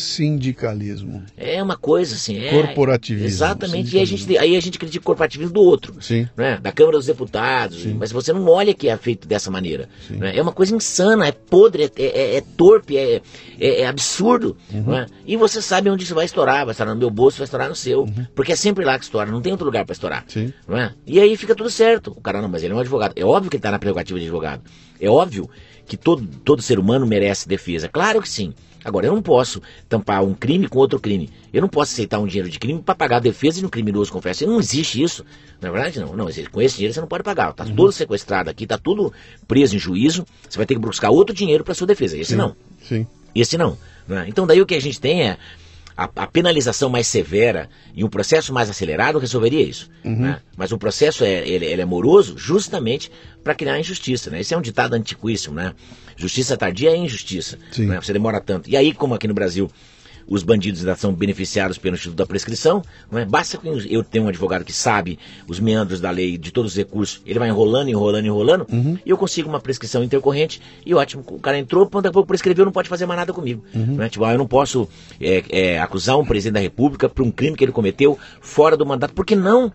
[SPEAKER 1] Sindicalismo.
[SPEAKER 2] É uma coisa assim. É,
[SPEAKER 1] Corporativismo,
[SPEAKER 2] Exatamente. E aí a, gente, aí a gente critica o corporativismo do outro.
[SPEAKER 1] Sim.
[SPEAKER 2] Né? Da Câmara dos Deputados. Mas você não olha que é feito dessa maneira. né? É uma coisa insana, é podre, é, é- é torpe, é, é- é absurdo.
[SPEAKER 1] Uhum.
[SPEAKER 2] né? E você sabe onde isso vai estourar. Vai estourar no meu bolso, vai estourar no seu.
[SPEAKER 1] Uhum.
[SPEAKER 2] Porque é sempre lá que estoura, não tem outro lugar para estourar.
[SPEAKER 1] Sim.
[SPEAKER 2] não é? E aí fica tudo certo. O cara, não, mas ele é um advogado. É óbvio que ele está na prerrogativa de advogado. É óbvio que todo, todo ser humano merece defesa. Claro que sim. Agora, eu não posso tampar um crime com outro crime. Eu não posso aceitar um dinheiro de crime para pagar a defesa de um criminoso, confesso. Não existe isso. Na é verdade, não. Não existe. Com esse dinheiro você não pode pagar. Tá tudo sequestrado aqui, tá tudo preso em juízo. Você vai ter que buscar outro dinheiro para sua defesa. Esse não.
[SPEAKER 1] Sim.
[SPEAKER 2] Esse não. né? Então daí o que a gente tem é a, a penalização mais severa e um processo mais acelerado resolveria isso. né? Mas o processo é, ele, ele é moroso justamente para criar injustiça. Né? Esse é um ditado antiquíssimo, né? Justiça tardia é injustiça. Né? Você demora tanto. E aí, como aqui no Brasil os bandidos ainda são beneficiados pelo Instituto da Prescrição, não é? basta que eu tenha um advogado que sabe os meandros da lei, de todos os recursos, ele vai enrolando, enrolando, enrolando, e eu consigo uma prescrição intercorrente, e ótimo, o cara entrou, daqui a pouco prescreveu, não pode fazer mais nada comigo. Não é? Tipo, ah, eu não posso é, é, acusar um presidente da República por um crime que ele cometeu fora do mandato, por que não?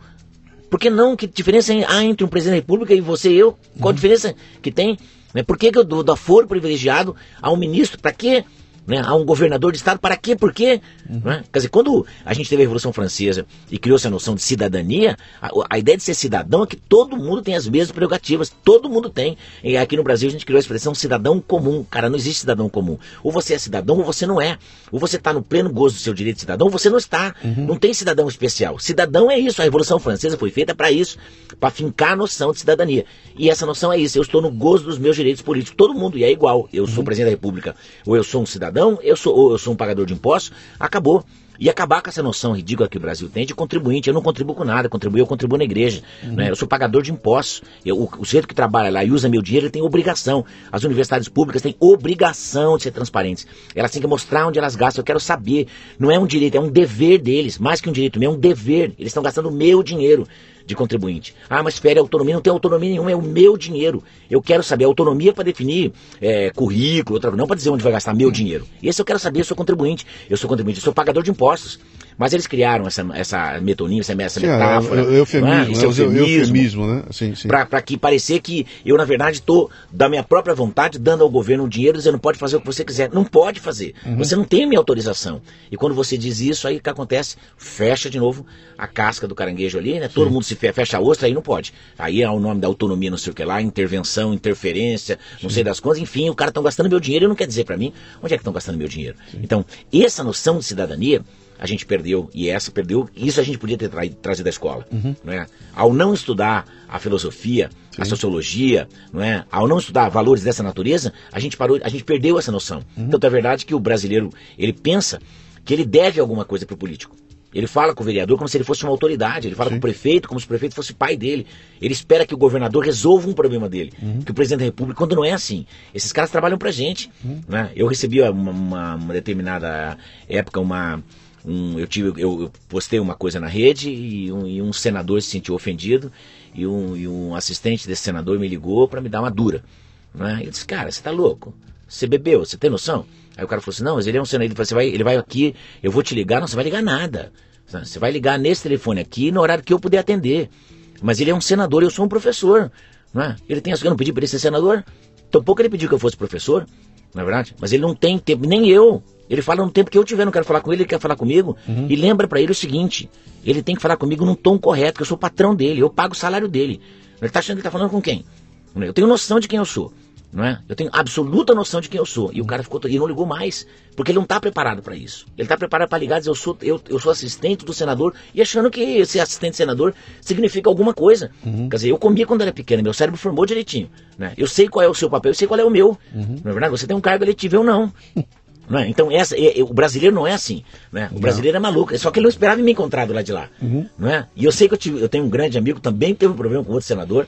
[SPEAKER 2] Por que não? Que diferença há entre um presidente da República e você e eu? Qual a diferença que tem? Né? Por que, que eu dou, dou foro privilegiado a um ministro? Para quê? Né? A um governador de estado? Para quê? Por quê? Né? Quer dizer, quando a gente teve a Revolução Francesa e criou essa noção de cidadania, a, a ideia de ser cidadão é que todo mundo tem as mesmas prerrogativas. Todo mundo tem. E aqui no Brasil a gente criou a expressão cidadão comum. Cara, não existe cidadão comum. Ou você é cidadão ou você não é. Ou você está no pleno gozo do seu direito de cidadão ou você não está. Não tem cidadão especial. Cidadão é isso. A Revolução Francesa foi feita para isso, para fincar a noção de cidadania. E essa noção é isso. Eu estou no gozo dos meus direitos políticos. Todo mundo, e é igual. Eu sou presidente da República, ou eu sou um cidadão, eu sou, ou eu sou um pagador de impostos. Acabou. E acabar com essa noção ridícula que o Brasil tem de contribuinte. Eu não contribuo com nada, contribuo, eu contribuo na igreja. né? Eu sou pagador de impostos. Eu, o, o sujeito que trabalha lá e usa meu dinheiro, ele tem obrigação. As universidades públicas têm obrigação de ser transparentes. Elas têm que mostrar onde elas gastam. Eu quero saber. Não é um direito, é um dever deles. Mais que um direito meu, é um dever. Eles estão gastando meu dinheiro de contribuinte. Ah, mas a autonomia, não tem autonomia nenhuma, é o meu dinheiro. Eu quero saber autonomia para definir é, currículo, outra, não para dizer onde vai gastar meu dinheiro. Esse eu quero saber, eu sou contribuinte, eu sou contribuinte, eu sou pagador de impostos. Mas eles criaram essa, essa metonímia, essa, essa
[SPEAKER 1] Sim, é,
[SPEAKER 2] metáfora.
[SPEAKER 1] é, eufemismo,
[SPEAKER 2] não é?
[SPEAKER 1] né?
[SPEAKER 2] Esse
[SPEAKER 1] eu- eufemismo, né? Sim, sim.
[SPEAKER 2] Pra, pra que parecer que eu, na verdade, tô da minha própria vontade dando ao governo um dinheiro dizendo pode fazer o que você quiser. Não pode fazer.
[SPEAKER 1] Uhum.
[SPEAKER 2] Você não tem minha autorização. E quando você diz isso, aí o que acontece? Fecha de novo a casca do caranguejo ali, né? Todo mundo se fe- fecha a ostra, aí não pode. Aí é o nome da autonomia, não sei o que lá, intervenção, interferência, não sei das coisas. Enfim, o cara estão gastando meu dinheiro e não quer dizer pra mim onde é que estão gastando meu dinheiro. Então, essa noção de cidadania a gente perdeu, e essa perdeu, isso a gente podia ter tra trazido da escola. Não é? Ao não estudar a filosofia, a sociologia, não é? ao não estudar valores dessa natureza, a gente parou, a gente perdeu essa noção. Tanto é verdade que o brasileiro, ele pensa que ele deve alguma coisa para o político. Ele fala com o vereador como se ele fosse uma autoridade, ele fala com o prefeito como se o prefeito fosse pai dele. Ele espera que o governador resolva um problema dele, que o presidente da república, quando não é assim. Esses caras trabalham pra gente. Né? Eu recebi uma, uma- uma determinada época uma. Um- eu, tive, eu, eu postei uma coisa na rede e um, e um senador se sentiu ofendido e um, e um assistente desse senador me ligou para me dar uma dura. Né? Eu disse, cara, você tá louco? Você bebeu, você tem noção? Aí o cara falou assim, não, mas ele é um senador, ele, falou, você vai, ele vai aqui, eu vou te ligar, não, você vai ligar nada. Você vai ligar nesse telefone aqui no horário que eu puder atender. Mas ele é um senador, eu sou um professor. Não é? Ele tem, eu não pedi para ele ser senador, tampouco ele pediu que eu fosse professor, não é verdade? Mas ele não tem tempo, nem eu. Ele fala no tempo que eu tiver, não quero falar com ele, ele quer falar comigo. E lembra para ele o seguinte: ele tem que falar comigo num tom correto, que eu sou o patrão dele, eu pago o salário dele. Ele tá achando que ele tá falando com quem? Eu tenho noção de quem eu sou. Não é? Eu tenho absoluta noção de quem eu sou. E o cara ficou e não ligou mais, porque ele não está preparado para isso. Ele está preparado para ligar e dizer eu sou eu, eu sou assistente do senador e achando que ser assistente do senador significa alguma coisa. Quer dizer, eu comia quando era pequeno, meu cérebro formou direitinho, né? Eu sei qual é o seu papel, eu sei qual é o meu. Não é verdade? Você tem um cargo eletivo, eu não. Não é? Então, essa, é- é- o brasileiro não é assim. Né? O brasileiro é maluco. Só que ele não esperava me encontrar do lado de lá. Não é? E eu sei que eu, tive, eu tenho um grande amigo, também teve um problema com outro senador.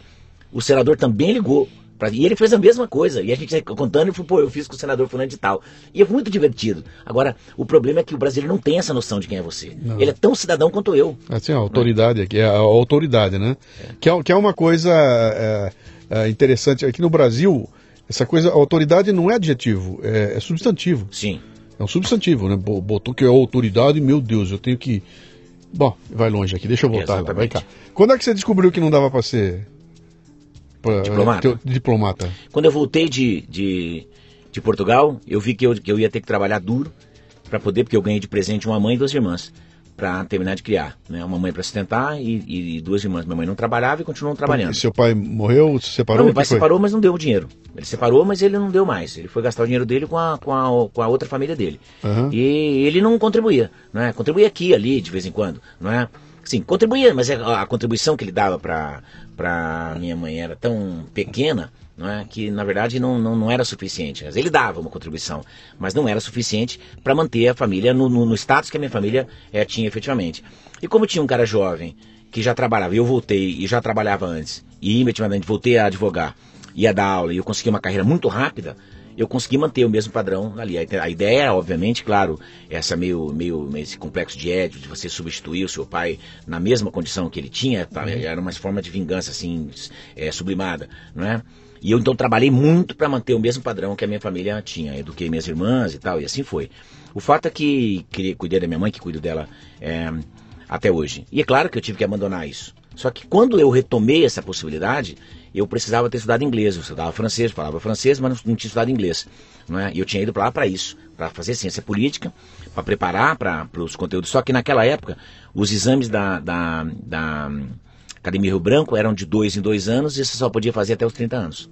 [SPEAKER 2] O senador também ligou. pra- e ele fez a mesma coisa. E a gente contando, ele falou, pô, eu fiz com o senador fulano de tal. E é muito divertido. Agora, o problema é que o brasileiro não tem essa noção de quem é você. Ele é tão cidadão quanto eu.
[SPEAKER 1] Assim, a autoridade aqui, a autoridade, né? Que, é, que é uma coisa é, é, interessante. Aqui no Brasil, essa coisa, autoridade não é adjetivo, é, é substantivo.
[SPEAKER 2] Sim.
[SPEAKER 1] É um substantivo, né? Bo- Botou que é autoridade, meu Deus, eu tenho que. Bom, vai longe aqui, deixa eu voltar lá, vai cá. Quando é que você descobriu que não dava pra ser. pra-
[SPEAKER 2] Diplomata.
[SPEAKER 1] teu- diplomata?
[SPEAKER 2] Quando eu voltei de, de, de Portugal, eu vi que eu, que eu ia ter que trabalhar duro para poder, porque eu ganhei de presente uma mãe e duas irmãs para terminar de criar. Né? Uma mãe para sustentar e, e duas irmãs. Minha mãe não trabalhava e continuou trabalhando.
[SPEAKER 1] E seu pai morreu, se separou?
[SPEAKER 2] Não, meu
[SPEAKER 1] o
[SPEAKER 2] pai
[SPEAKER 1] foi?
[SPEAKER 2] separou, mas não deu o dinheiro. Ele separou, mas ele não deu mais. Ele foi gastar o dinheiro dele com a, com a, com a outra família dele.
[SPEAKER 1] Aham.
[SPEAKER 2] E ele não contribuía, não é? Contribuía aqui, ali, de vez em quando, não é? Sim, contribuía, mas a, a contribuição que ele dava para para minha mãe era tão pequena, é? Que na verdade não, não, não era suficiente. Mas Ele dava uma contribuição, mas não era suficiente para manter a família no, no, no status que a minha família eh, tinha efetivamente. E como tinha um cara jovem que já trabalhava, eu voltei e já trabalhava antes, e imediatamente voltei a advogar, ia dar aula e eu consegui uma carreira muito rápida, eu consegui manter o mesmo padrão ali. A ide- A ideia obviamente, claro, essa meio, meio, meio esse complexo de Édio, de você substituir o seu pai na mesma condição que ele tinha, tá? era uma forma de vingança, assim, é, sublimada, não é? E eu então trabalhei muito para manter o mesmo padrão que a minha família tinha. Eduquei minhas irmãs e tal, e assim foi. O fato é que queria cuidar da minha mãe, que cuido dela é, até hoje. E é claro que eu tive que abandonar isso. Só que quando eu retomei essa possibilidade, eu precisava ter estudado inglês. Eu estudava francês, falava francês, mas não, não tinha estudado inglês. Não é? E eu tinha ido para lá para isso, para fazer ciência política, para preparar para os conteúdos. Só que naquela época, os exames da, da, da Academia Rio Branco eram de dois em dois anos e você só podia fazer até os 30 anos.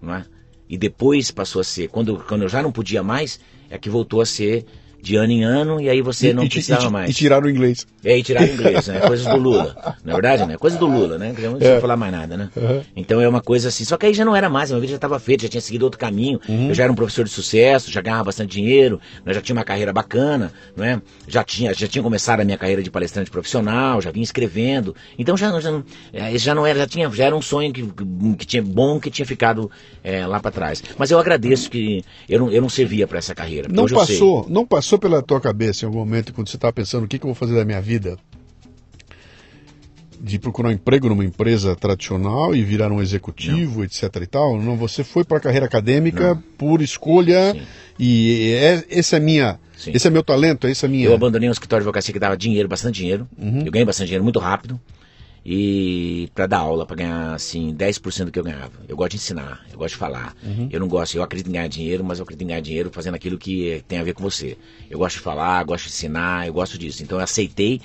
[SPEAKER 2] Não é? E depois passou a ser, quando, quando eu já não podia mais, é que voltou a ser de ano em ano e aí você não
[SPEAKER 1] e, ti-
[SPEAKER 2] precisava
[SPEAKER 1] e,
[SPEAKER 2] mais.
[SPEAKER 1] E tiraram o inglês.
[SPEAKER 2] É, e tiraram inglês, né? Coisas do Lula. Na é verdade, né? Coisa do Lula, né? Não precisa falar mais nada, né? Então é uma coisa assim. Só que aí já não era mais, a minha vida já estava feita, já tinha seguido outro caminho. Eu já era um professor de sucesso, já ganhava bastante dinheiro, né? já tinha uma carreira bacana, não é? Já tinha, já tinha começado a minha carreira de palestrante profissional, já vinha escrevendo. Então já, já, não- é, já não era, já tinha, já era um sonho que, que tinha bom que tinha ficado é, lá para trás. Mas eu agradeço que eu não, eu não servia para essa carreira.
[SPEAKER 1] Não passou, não passou pela tua cabeça em algum momento quando você estava pensando o que, que eu vou fazer da minha vida? de procurar um emprego numa empresa tradicional e virar um executivo, não. etc e tal. Não, você foi para a carreira acadêmica não. por escolha Sim. e é, esse é minha, Sim. esse é meu talento, esse é minha.
[SPEAKER 2] Eu abandonei um escritório de advocacia que dava dinheiro, bastante dinheiro. Uhum. Eu ganhei bastante dinheiro muito rápido e para dar aula, para ganhar assim 10% do que eu ganhava. Eu gosto de ensinar, eu gosto de falar. Uhum. Eu não gosto, eu acredito em ganhar dinheiro, mas eu acredito em ganhar dinheiro fazendo aquilo que tem a ver com você. Eu gosto de falar, gosto de ensinar, eu gosto disso. Então eu aceitei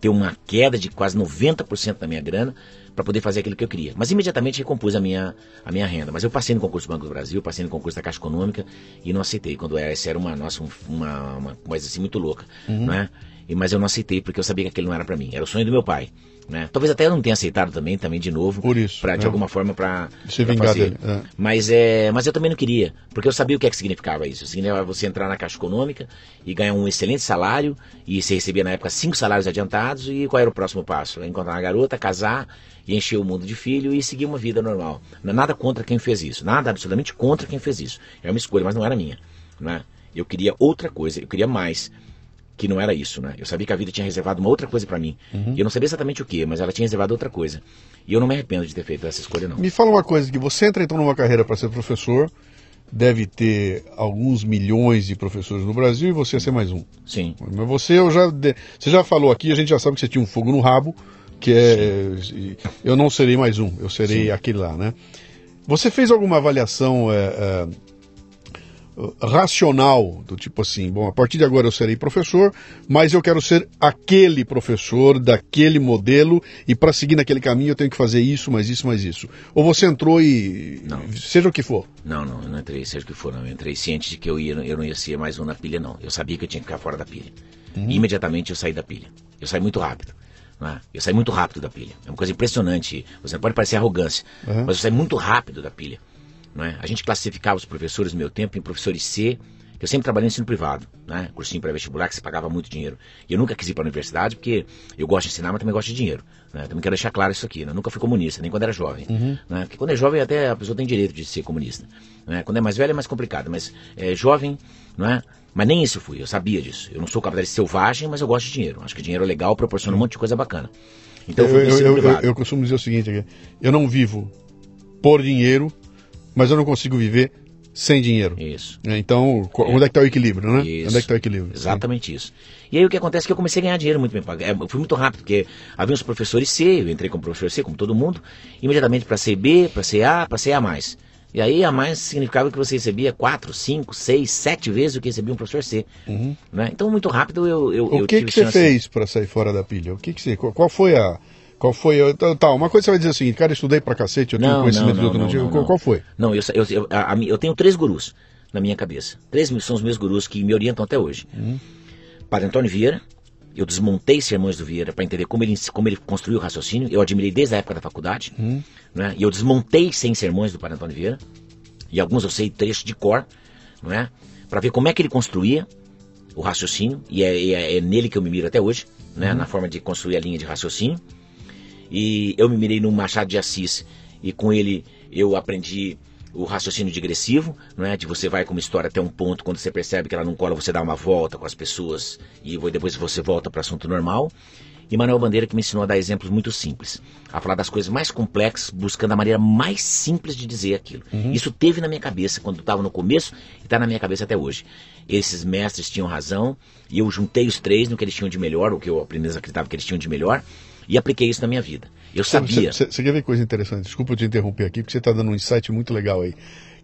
[SPEAKER 2] ter uma queda de quase 90% da minha grana para poder fazer aquilo que eu queria. Mas imediatamente recompus a minha, a minha renda. Mas eu passei no concurso do Banco do Brasil, passei no concurso da Caixa Econômica e não aceitei. Quando essa era uma, nossa, uma, uma coisa assim muito louca, uhum. né? E, mas eu não aceitei porque eu sabia que aquilo não era para mim. Era o sonho do meu pai. Né? Talvez até eu não tenha aceitado também, também de novo.
[SPEAKER 1] Por isso.
[SPEAKER 2] Pra, de é. alguma forma para
[SPEAKER 1] se vingar dele. É.
[SPEAKER 2] Mas, é, mas eu também não queria, porque eu sabia o que é que significava isso. Significava você entrar na Caixa Econômica e ganhar um excelente salário, e você recebia na época cinco salários adiantados, e qual era o próximo passo? Encontrar uma garota, casar e encher o mundo de filho e seguir uma vida normal. É nada contra quem fez isso, nada absolutamente contra quem fez isso. É uma escolha, mas não era minha. Né? Eu queria outra coisa, eu queria mais que não era isso, né? Eu sabia que a vida tinha reservado uma outra coisa para mim. Uhum. E eu não sabia exatamente o que, mas ela tinha reservado outra coisa. E eu não me arrependo de ter feito essa escolha, não.
[SPEAKER 1] Me fala uma coisa, que você entra então numa carreira para ser professor, deve ter alguns milhões de professores no Brasil e você ia ser mais um.
[SPEAKER 2] Sim.
[SPEAKER 1] Mas você, eu já, você já falou aqui, a gente já sabe que você tinha um fogo no rabo, que é... Sim. Eu não serei mais um, eu serei Sim. aquele lá, né? Você fez alguma avaliação... É, é, racional, do tipo assim, bom, a partir de agora eu serei professor, mas eu quero ser aquele professor daquele modelo e para seguir naquele caminho eu tenho que fazer isso, mais isso, mais isso. Ou você entrou e não. seja o que for?
[SPEAKER 2] Não, não, eu não entrei seja o que for, não. Eu entrei ciente de que eu ia, eu não ia ser mais um na pilha, não. Eu sabia que eu tinha que ficar fora da pilha. E imediatamente eu saí da pilha. Eu saí muito rápido. Né? Eu saí muito rápido da pilha. É uma coisa impressionante. Você pode parecer arrogância, uhum. mas eu saí muito rápido da pilha. Né? A gente classificava os professores no meu tempo em professores C, que eu sempre trabalhei no ensino privado, né? cursinho pré-vestibular que se pagava muito dinheiro. E eu nunca quis ir para a universidade porque eu gosto de ensinar, mas também gosto de dinheiro. Né? Também quero deixar claro isso aqui. Né? Eu nunca fui comunista, nem quando era jovem. Uhum. Né? Porque quando é jovem até a pessoa tem direito de ser comunista. Né? Quando é mais velho é mais complicado, mas é, jovem, não é? Mas nem isso eu fui, eu sabia disso. Eu não sou capitalista selvagem, mas eu gosto de dinheiro. Acho que dinheiro é legal, proporciona um monte de coisa bacana.
[SPEAKER 1] Então eu, eu, eu, eu, eu costumo dizer o seguinte: aqui. eu não vivo por dinheiro, mas eu não consigo viver sem dinheiro.
[SPEAKER 2] Isso.
[SPEAKER 1] É, então, é. onde é que está o equilíbrio, né? Isso. Onde é que está o equilíbrio?
[SPEAKER 2] Exatamente Sim. isso. E aí o que acontece é que eu comecei a ganhar dinheiro muito bem pago. É, fui muito rápido, porque havia os professores C, eu entrei como professor C, como todo mundo, imediatamente para CB, para CA, para CA+. E aí a mais significava que você recebia 4, 5, 6, 7 vezes o que recebia um professor C. Uhum. Né? Então, muito rápido eu. eu
[SPEAKER 1] o que,
[SPEAKER 2] eu
[SPEAKER 1] que você fez para sair fora da pilha? O que, que você. Qual foi a qual foi? Tá, uma coisa você vai dizer seguinte, cara, eu estudei pra cacete, eu tenho não, conhecimento não, não, de outro. Qual, qual, foi?
[SPEAKER 2] Não, eu, eu, eu, a, eu, tenho três gurus na minha cabeça. Três são os meus gurus que me orientam até hoje. Uhum. Padre Antônio Vieira, eu desmontei Sermões do Vieira para entender como ele, como ele construiu o raciocínio. Eu admirei desde a época da faculdade. Uhum. Né? E eu desmontei 100 sermões do Padre Antônio Vieira. E alguns eu sei trechos de cor, não é? Para ver como é que ele construía o raciocínio. E é, é, é nele que eu me miro até hoje, né? Uhum. Na forma de construir a linha de raciocínio. E eu me mirei no Machado de Assis e com ele eu aprendi o raciocínio digressivo, não é? De você vai com uma história até um ponto, quando você percebe que ela não cola, você dá uma volta com as pessoas e depois você volta para o assunto normal. E Manuel Bandeira que me ensinou a dar exemplos muito simples, a falar das coisas mais complexas, buscando a maneira mais simples de dizer aquilo. Uhum. Isso teve na minha cabeça quando estava no começo e está na minha cabeça até hoje. Esses mestres tinham razão e eu juntei os três no que eles tinham de melhor, o que eu apenas acreditava que eles tinham de melhor, e apliquei isso na minha vida. Eu sabia.
[SPEAKER 1] Você, quer ver coisa interessante? Desculpa eu te interromper aqui, porque você está dando um insight muito legal aí.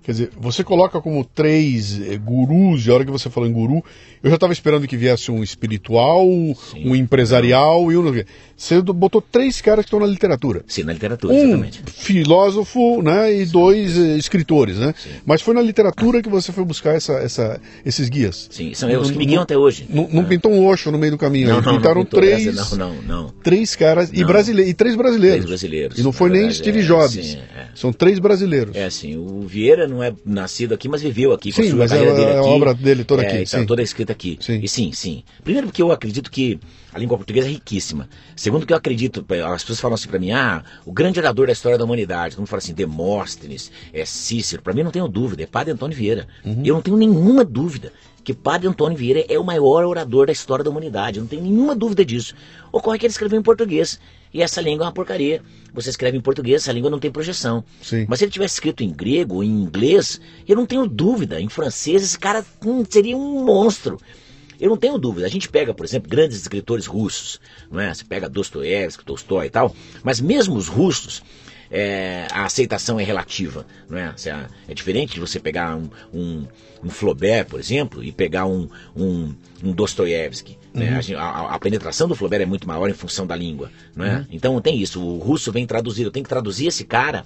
[SPEAKER 1] Quer dizer, você coloca como três eh, gurus, e a hora que você falou em guru, eu já estava esperando que viesse um espiritual, Sim, um empresarial e um. Você botou três caras que estão na literatura.
[SPEAKER 2] Sim, na literatura,
[SPEAKER 1] um
[SPEAKER 2] exatamente.
[SPEAKER 1] filósofo, né, e Sim. dois eh, escritores, né? Sim. Mas foi na literatura que você foi buscar essa, essa, esses guias.
[SPEAKER 2] Sim, são os que me guiam até hoje.
[SPEAKER 1] Não, não ah. pintou um oxo no meio do caminho.
[SPEAKER 2] Não, não,
[SPEAKER 1] pintaram
[SPEAKER 2] não
[SPEAKER 1] três.
[SPEAKER 2] Essa, não, não, não.
[SPEAKER 1] Três caras e, brasile... e três brasileiros.
[SPEAKER 2] Três brasileiros.
[SPEAKER 1] E não foi verdade, nem Steve é, Jobs. É. São três brasileiros.
[SPEAKER 2] É assim, o Vieira não é nascido aqui, mas viveu aqui.
[SPEAKER 1] Sim, mas a, é, dele é a obra dele toda é, aqui.
[SPEAKER 2] Tá, toda escrita aqui. Sim. E sim, sim. Primeiro porque eu acredito que a língua portuguesa é riquíssima. Segundo que eu acredito, as pessoas falam assim para mim, ah, o grande orador da história da humanidade. Todo mundo fala assim, Demóstenes, é Cícero. Para mim não tenho dúvida, é Padre Antônio Vieira. Uhum. Eu não tenho nenhuma dúvida que Padre Antônio Vieira é o maior orador da história da humanidade. Eu não tenho nenhuma dúvida disso. Ocorre que ele escreveu em português. E essa língua é uma porcaria. Você escreve em português, essa língua não tem projeção.
[SPEAKER 1] Sim.
[SPEAKER 2] Mas se ele tivesse escrito em grego ou em inglês, eu não tenho dúvida, em francês esse cara hum, seria um monstro. Eu não tenho dúvida. A gente pega, por exemplo, grandes escritores russos, não é? Você pega Dostoiévski, Tolstói e tal, mas mesmo os russos, é, a aceitação é relativa, não é? É diferente de você pegar um, um, um Flaubert, por exemplo, e pegar um, um, um Dostoiévski. Né? Uhum. A, a, penetração do Flaubert é muito maior em função da língua, não é? Uhum. Então tem isso. O russo vem traduzido, eu tenho que traduzir esse cara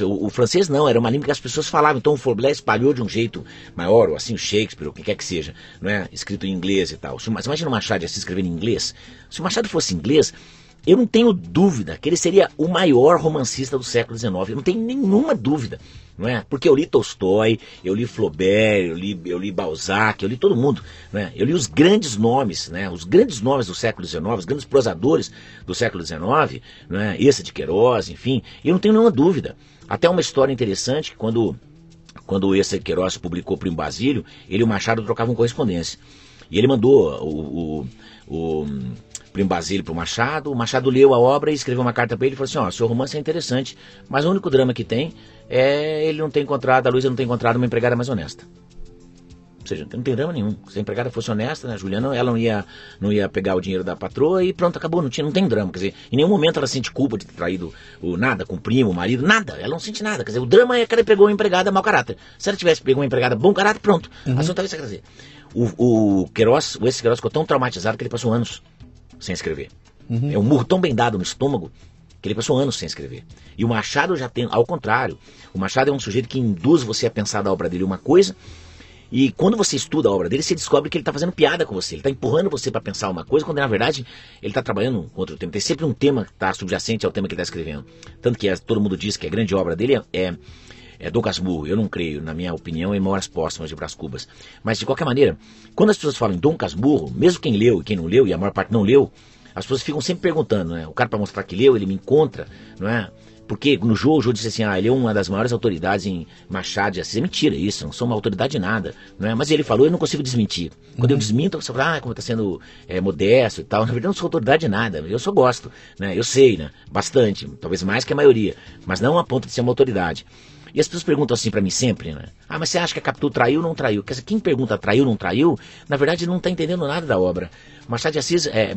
[SPEAKER 2] o, o, francês não, era uma língua que as pessoas falavam. Então o Flaubert espalhou de um jeito maior, ou assim o Shakespeare, o que quer que seja, não é? Escrito em inglês e tal. Se, mas imagina o Machado assim escrevendo em inglês. Se o Machado fosse inglês, eu não tenho dúvida que ele seria o maior romancista do século XIX. Eu não tenho nenhuma dúvida, não é? Porque eu li Tolstói, eu li Flaubert, eu li, eu li Balzac, eu li todo mundo, não é? Eu li os grandes nomes, né? Os grandes nomes do século XIX, os grandes prosadores do século XIX, não é? Esse de Queiroz, enfim. Eu não tenho nenhuma dúvida. Até uma história interessante que quando quando esse Queiroz publicou Primo Basílio, ele e o Machado trocavam correspondência. E ele mandou o, o, o Primo Basílio para o Machado. O Machado leu a obra e escreveu uma carta para ele e falou assim: Ó, seu romance é interessante, mas o único drama que tem é ele não ter encontrado, a Luísa não ter encontrado uma empregada mais honesta. Ou seja, não tem drama nenhum. Se a empregada fosse honesta, né, Juliana, ela não ia, não ia pegar o dinheiro da patroa e pronto, acabou. Não, tinha, não tem drama. Quer dizer, em nenhum momento ela sente culpa de ter traído o nada com o primo, o marido, nada. Ela não sente nada. Quer dizer, o drama é que ela pegou uma empregada mau caráter. Se ela tivesse pegado uma empregada bom caráter, pronto. Uhum. Assunto talvez quer dizer. O, o Queiroz, esse Queiroz ficou tão traumatizado que ele passou anos sem escrever. Uhum. É um murro tão bem dado no estômago que ele passou anos sem escrever. E o Machado já tem, ao contrário, o Machado é um sujeito que induz você a pensar da obra dele uma coisa e quando você estuda a obra dele, você descobre que ele está fazendo piada com você. Ele está empurrando você para pensar uma coisa, quando na verdade ele está trabalhando com outro tema. Tem sempre um tema que está subjacente ao tema que ele está escrevendo. Tanto que é, todo mundo diz que a grande obra dele é, é Dom Casmurro. Eu não creio, na minha opinião, em Memórias Póstumas de Brás Cubas. Mas de qualquer maneira, quando as pessoas falam em Dom Casmurro, mesmo quem leu e quem não leu, e a maior parte não leu, as pessoas ficam sempre perguntando, né? O cara para mostrar que leu, ele me encontra, não é? Porque no jogo, o Jô disse assim, ah, ele é uma das maiores autoridades em Machado de Assis. É mentira isso, não sou uma autoridade de nada. Não é? Mas ele falou, eu não consigo desmentir. Quando uhum. eu desminto, você fala, ah, como está sendo é, modesto e tal. Na verdade, eu não sou autoridade de nada. Eu só gosto, né? Eu sei, né? Bastante, talvez mais que a maioria. Mas não a ponto de ser uma autoridade. E as pessoas perguntam assim para mim sempre, né? Ah, mas você acha que a Capitu traiu ou não traiu? Quer dizer, quem pergunta traiu ou não traiu, na verdade não está entendendo nada da obra. Machado de Assis, é,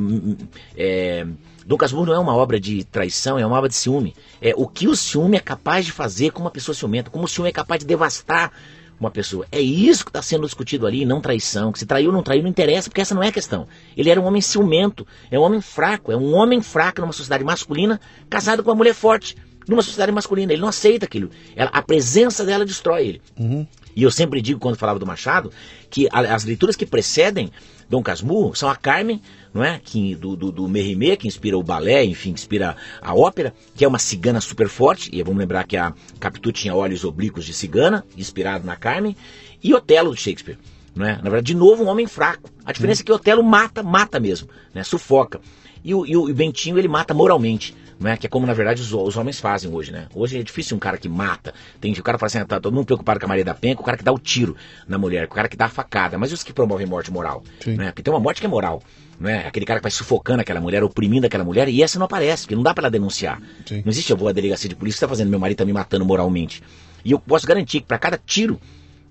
[SPEAKER 2] é, Dom Casmurro não é uma obra de traição, é uma obra de ciúme. É o que o ciúme é capaz de fazer com uma pessoa ciumenta, como o ciúme é capaz de devastar uma pessoa. É isso que está sendo discutido ali, não traição. Que se traiu ou não traiu não interessa, porque essa não é a questão. Ele era um homem ciumento, é um homem fraco, é um homem fraco numa sociedade masculina, casado com uma mulher forte numa sociedade masculina. Ele não aceita aquilo. Ela, a presença dela destrói ele. Uhum. E eu sempre digo, quando falava do Machado, que a, as leituras que precedem Dom Casmurro são a Carmen, não é? Que, do, do, do que inspira o balé, enfim, que inspira a ópera, que é uma cigana super forte, e vamos lembrar que a Capitu tinha olhos oblíquos de cigana, inspirado na Carmen, e Otelo de Shakespeare. Não é? Na verdade, de novo, um homem fraco. A diferença uhum. é que Otelo mata, mata mesmo, né? sufoca. E o, e o Bentinho, ele mata moralmente né? Que é como, na verdade, os, os, homens fazem hoje, né? Hoje é difícil um cara que mata. Tem o cara fala assim, ah, tá todo mundo preocupado com a Maria da Penha, com o cara que dá o tiro na mulher, com o cara que dá a facada. Mas os que promovem morte moral? Né? Porque tem uma morte que é moral. Né? Aquele cara que vai sufocando aquela mulher, oprimindo aquela mulher, e essa não aparece, porque não dá para ela denunciar. Sim. Não existe, eu vou à delegacia de polícia, que está fazendo, meu marido tá me matando moralmente. E eu posso garantir que para cada tiro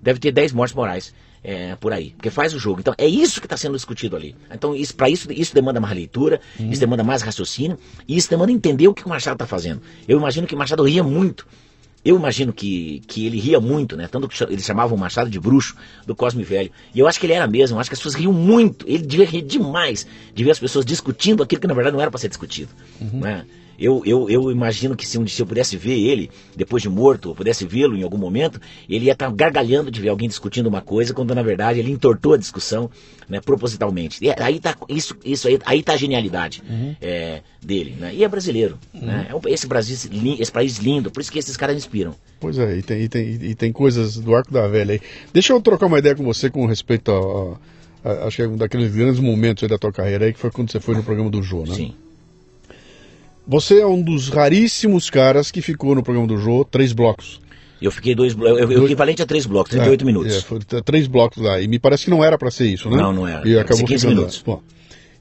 [SPEAKER 2] deve ter 10 mortes morais é, por aí, porque faz o jogo. Então é isso que está sendo discutido ali. Então isso, para isso isso demanda mais leitura, uhum. isso demanda mais raciocínio e isso demanda entender o que o Machado está fazendo. Eu imagino que o Machado ria muito. Eu imagino que, que ele ria muito, né? Tanto que eles chamavam o Machado de bruxo do Cosme Velho. E eu acho que ele era mesmo, eu acho que as pessoas riam muito. Ele devia rir demais de ver as pessoas discutindo aquilo que na verdade não era para ser discutido. Uhum. Né? Eu, eu, eu imagino que se, um, se eu pudesse ver ele, depois de morto, eu pudesse vê-lo em algum momento, ele ia estar gargalhando de ver alguém discutindo uma coisa, quando na verdade ele entortou a discussão né, propositalmente. E aí tá, isso, isso aí, aí tá a genialidade uhum. é, dele. Né? E é brasileiro. Uhum. Né? É esse, Brasil, esse país lindo, por isso que esses caras inspiram.
[SPEAKER 1] Pois é, e tem, e tem, e tem coisas do arco da velha aí. Deixa eu trocar uma ideia com você com respeito a, a, a acho que é um daqueles grandes momentos da tua carreira aí, que foi quando você foi no programa do Jô, né? Sim. Você é um dos raríssimos caras que ficou no programa do Jô três blocos.
[SPEAKER 2] Eu fiquei dois blocos, o equivalente a três blocos, 38 é, minutos.
[SPEAKER 1] É, foi três blocos lá. E me parece que não era para ser isso, né?
[SPEAKER 2] Não, não era.
[SPEAKER 1] E acabou 15 minutos. Bom,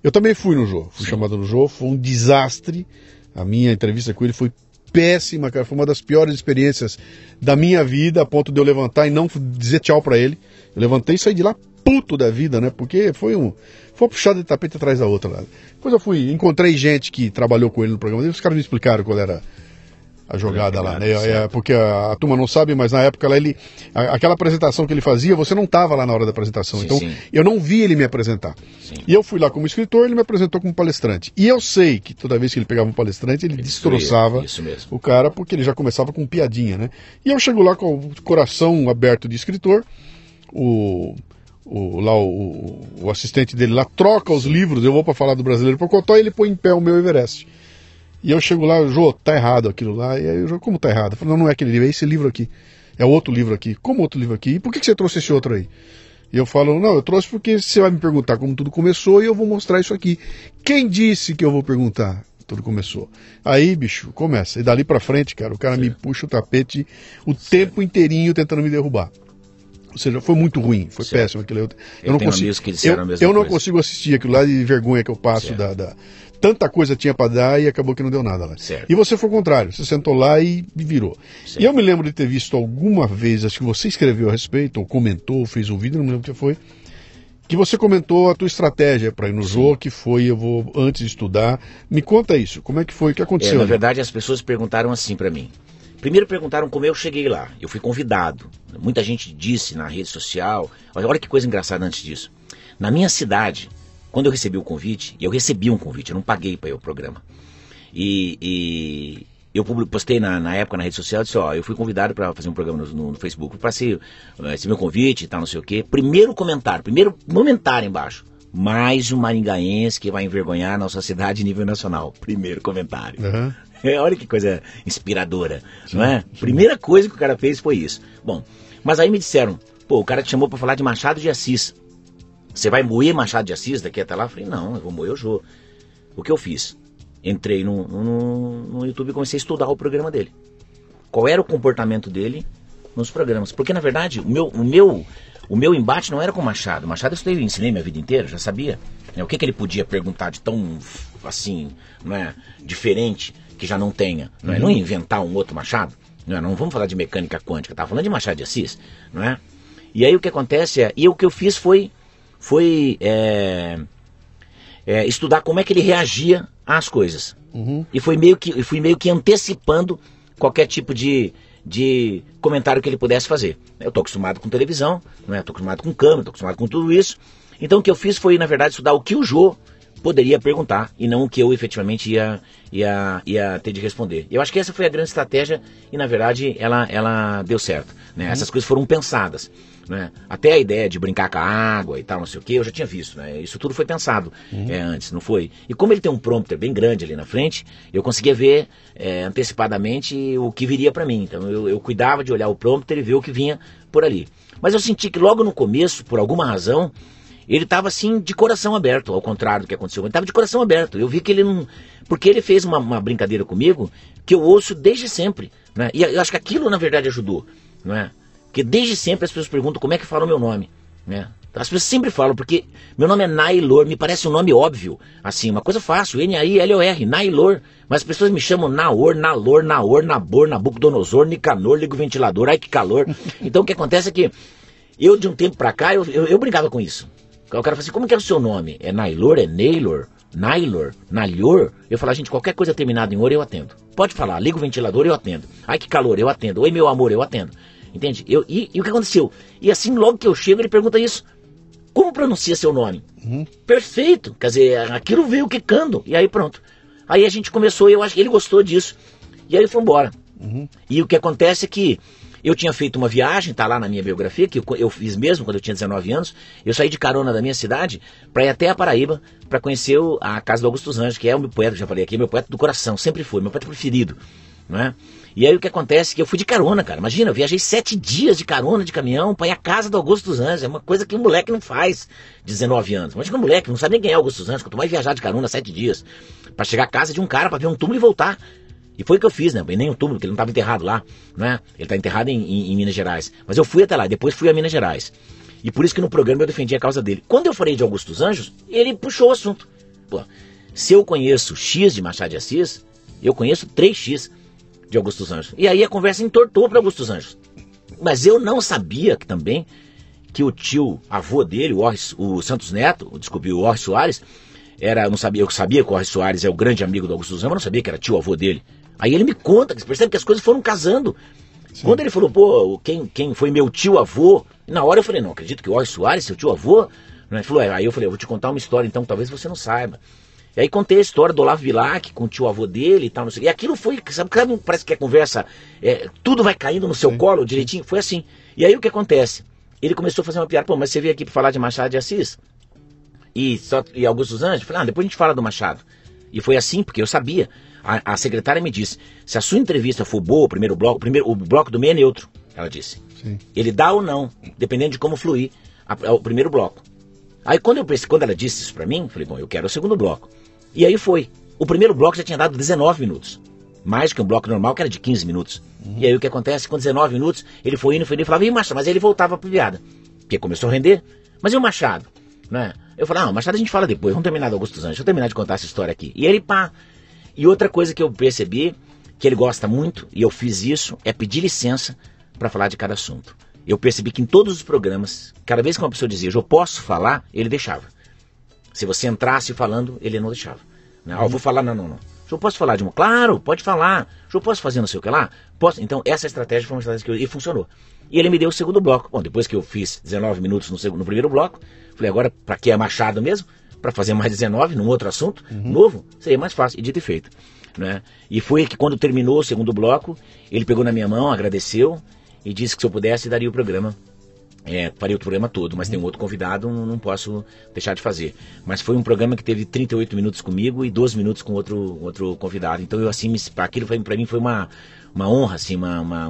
[SPEAKER 1] eu também fui no Jô, fui Sim. chamado no Jô, foi um desastre. A minha entrevista com ele foi péssima, cara. Foi uma das piores experiências da minha vida, a ponto de eu levantar e não dizer tchau para ele. Eu levantei e saí de lá puto da vida, né? Porque foi um. Foi uma puxada de tapete atrás da outra lá. Depois eu fui, encontrei gente que trabalhou com ele no programa dele, os caras me explicaram qual era a jogada lá, né? É, porque a, a, turma não sabe, mas na época lá ele. A, aquela apresentação que ele fazia, você não estava lá na hora da apresentação. Sim, então sim. eu não vi ele me apresentar. Sim. E eu fui lá como escritor, ele me apresentou como palestrante. E eu sei que toda vez que ele pegava um palestrante, ele, ele destroçava o cara, porque ele já começava com piadinha, né? E eu chego lá com o coração aberto de escritor, o. O, lá o, o assistente dele lá troca os livros, eu vou para falar do brasileiro Pocotó e ele põe em pé o meu Everest. E eu chego lá, Jô, tá errado aquilo lá. E aí eu como tá errado? Eu falo, não, não é aquele livro, é esse livro aqui. É outro livro aqui. Como outro livro aqui? E por que, que você trouxe esse outro aí? E eu falo, não, eu trouxe porque você vai me perguntar como tudo começou e eu vou mostrar isso aqui. Quem disse que eu vou perguntar? Tudo começou. Aí, bicho, começa. E dali pra frente, cara, o cara Sim. me puxa o tapete o Sim. tempo inteirinho tentando me derrubar. Ou seja, foi muito ruim, foi certo. péssimo aquilo. Eu, eu não consigo. eu, eu não consigo assistir aquilo lá de vergonha que eu passo da, da, tanta coisa tinha para dar e acabou que não deu nada lá. Certo. E você foi o contrário, você sentou lá e virou. Certo. E eu me lembro de ter visto alguma vez, acho que você escreveu a respeito, ou comentou, ou fez um vídeo, não me lembro o que foi, que você comentou a tua estratégia para ir no jogo, que foi eu vou antes de estudar. Me conta isso, como é que foi, o que aconteceu? É,
[SPEAKER 2] na verdade, as pessoas perguntaram assim para mim. Primeiro perguntaram como eu cheguei lá. Eu fui convidado. Muita gente disse na rede social. Olha, que coisa engraçada antes disso. Na minha cidade, quando eu recebi o convite, eu recebi um convite, eu não paguei para ir ao programa. E, e eu postei na, na, época na rede social, disse, ó, eu fui convidado para fazer um programa no, no Facebook, para ser esse meu convite e tal, não sei o quê. Primeiro comentário, primeiro comentário embaixo. Mais um maringaense que vai envergonhar nossa cidade a nível nacional. Primeiro comentário. Uhum. É, olha que coisa inspiradora, sim, não é? Sim. Primeira coisa que o cara fez foi isso. Bom, mas aí me disseram, pô, o cara te chamou para falar de Machado de Assis. Você vai moer Machado de Assis daqui até lá? Eu falei, não, eu vou moer o Jô. O que eu fiz? Entrei no, no, no YouTube e comecei a estudar o programa dele. Qual era o comportamento dele nos programas. Porque, na verdade, o meu, o meu, o meu embate não era com o Machado. O Machado eu estudei, ensinei minha vida inteira, já sabia. Né, o que, que ele podia perguntar de tão, assim, não é, diferente que já não tenha. Não, é? Uhum. não inventar um outro Machado. Não, é? não vamos falar de mecânica quântica, tá falando de Machado de Assis, não é? E aí o que acontece é, e o que eu fiz foi foi é, é, estudar como é que ele reagia às coisas. Uhum. E foi meio que, fui meio que antecipando qualquer tipo de, de comentário que ele pudesse fazer. Eu estou acostumado com televisão, estou é? acostumado com câmera, estou acostumado com tudo isso. Então o que eu fiz foi, na verdade, estudar o que o Jô poderia perguntar e não o que eu efetivamente ia, ia, ia ter de responder. Eu acho que essa foi a grande estratégia e, na verdade, ela, ela deu certo. Né? Uhum. Essas coisas foram pensadas. Né? Até a ideia de brincar com a água e tal, não sei o que, eu já tinha visto. Né? Isso tudo foi pensado uhum. é, antes, não foi? E como ele tem um prompter bem grande ali na frente, eu conseguia ver é, antecipadamente o que viria para mim. Então eu, eu cuidava de olhar o prompter e ver o que vinha por ali. Mas eu senti que logo no começo, por alguma razão, ele estava assim de coração aberto, ao contrário do que aconteceu. Ele estava de coração aberto. Eu vi que ele não. Porque ele fez uma, uma, brincadeira comigo que eu ouço desde sempre. Né? E eu acho que aquilo, na verdade, ajudou. Não é? Porque desde sempre as pessoas perguntam como é que fala o meu nome. Né? As pessoas sempre falam, porque meu nome é Nailor, me parece um nome óbvio. Assim, uma coisa fácil, N-A-I-L-O-R, Nailor. Mas as pessoas me chamam Naor, Nalor, Naor, Nabor, Nabucodonosor, Nicanor, ligo ventilador, ai que calor. Então o que acontece é que eu, de um tempo pra cá, eu, eu, eu brincava com isso. O cara fala assim, como que é o seu nome? É Nailor? É Nailor? Nailor? Nalhor? Eu falo, gente, qualquer coisa terminada em or eu atendo. Pode falar, liga o ventilador, eu atendo. Ai que calor, eu atendo. Oi meu amor, eu atendo. Entende? Eu, e, e, o que aconteceu? E assim, logo que eu chego, ele pergunta isso. Como pronuncia seu nome? Uhum. Perfeito. Quer dizer, aquilo veio quicando. E aí pronto. Aí a gente começou, eu acho que ele gostou disso. E aí foi embora. Uhum. E o que acontece é que eu tinha feito uma viagem, tá lá na minha biografia, que eu, eu fiz mesmo quando eu tinha 19 anos. Eu saí de carona da minha cidade para ir até a Paraíba para conhecer o, a casa do Augusto Anjos, que é o meu poeta, já falei aqui, meu poeta do coração, sempre foi, meu poeta preferido. Não é? E aí o que acontece é que eu fui de carona, cara. Imagina, eu viajei sete dias de carona de caminhão para ir à casa do Augusto dos Anjos. É uma coisa que um moleque não faz, 19 anos. Imagina um moleque, não sabe nem quem é Augusto dos Anjos, quanto mais viajar de carona sete dias. para chegar à casa de um cara para ver um túmulo e voltar. E foi o que eu fiz, né? Nem um túmulo, porque ele não estava enterrado lá, né? Ele está enterrado em, em, em, Minas Gerais. Mas eu fui até lá, depois fui a Minas Gerais. E por isso que no programa eu defendi a causa dele. Quando eu falei de Augusto dos Anjos, ele puxou o assunto. Pô, se eu conheço X de Machado de Assis, Eu conheço 3x de Augusto dos Anjos. E aí a conversa entortou para Augusto dos Anjos. Mas eu não sabia que também que o tio, avô dele, o, Orris, o Santos Neto, desculpe, o Orris Soares, era, eu não sabia, eu sabia que o Orris Soares é o grande amigo do Augusto dos Anjos, mas não sabia que era tio avô dele. Aí ele me conta, que percebe que as coisas foram casando. Sim. Quando ele falou, pô, quem, quem foi meu tio avô? Na hora eu falei, não, acredito que o Orris Soares, seu tio avô. Ele falou, é. aí eu falei, eu vou te contar uma história então, talvez você não saiba. E aí contei a história do Olavo Bilac com o tio avô dele e tal, não sei E aquilo foi, sabe, parece que a conversa, é, tudo vai caindo no seu Sim. colo direitinho, foi assim. E aí o que acontece? Ele começou a fazer uma piada, pô, mas você veio aqui para falar de Machado de Assis? E, só, e Augusto Anjos? Falei, ah, depois a gente fala do Machado. E foi assim, porque eu sabia. A, a secretária me disse, se a sua entrevista for boa, o primeiro bloco, o, primeiro, o bloco do meio é neutro, ela disse. Sim. Ele dá ou não, dependendo de como fluir a, a, o primeiro bloco. Aí quando, eu, quando ela disse isso para mim, eu falei, bom, eu quero o segundo bloco. E aí foi. O primeiro bloco já tinha dado 19 minutos. Mais que um bloco normal, que era de 15 minutos. Uhum. E aí o que acontece? Com 19 minutos, ele foi indo, foi indo e falava, e Machado? Mas aí ele voltava pro piada. Porque começou a render. Mas e o Machado? Né? Eu falei, ah, o Machado a gente fala depois, vamos terminar do Augusto dos Anjos, deixa eu terminar de contar essa história aqui. E ele, pá. E outra coisa que eu percebi, que ele gosta muito, e eu fiz isso, é pedir licença para falar de cada assunto eu percebi que em todos os programas, cada vez que uma pessoa dizia, eu posso falar, ele deixava. Se você entrasse falando, ele não deixava. Né? Ah, eu vou falar, não, não, não. Eu posso falar de uma? Claro, pode falar. Eu posso fazer não sei o que lá? Posso. Então, essa estratégia foi uma estratégia que eu... e funcionou. E ele me deu o segundo bloco. Bom, depois que eu fiz 19 minutos no, segundo, no primeiro bloco, falei, agora, para que é Machado mesmo? Para fazer mais 19 num outro assunto uhum. novo, seria mais fácil. E dito e feito. Né? E foi que quando terminou o segundo bloco, ele pegou na minha mão, agradeceu e disse que se eu pudesse daria o programa. É, faria o programa todo, mas tem um outro convidado, não posso deixar de fazer. Mas foi um programa que teve 38 minutos comigo e 12 minutos com outro, outro convidado. Então eu assim, aquilo para mim foi uma, uma honra, assim, uma, uma,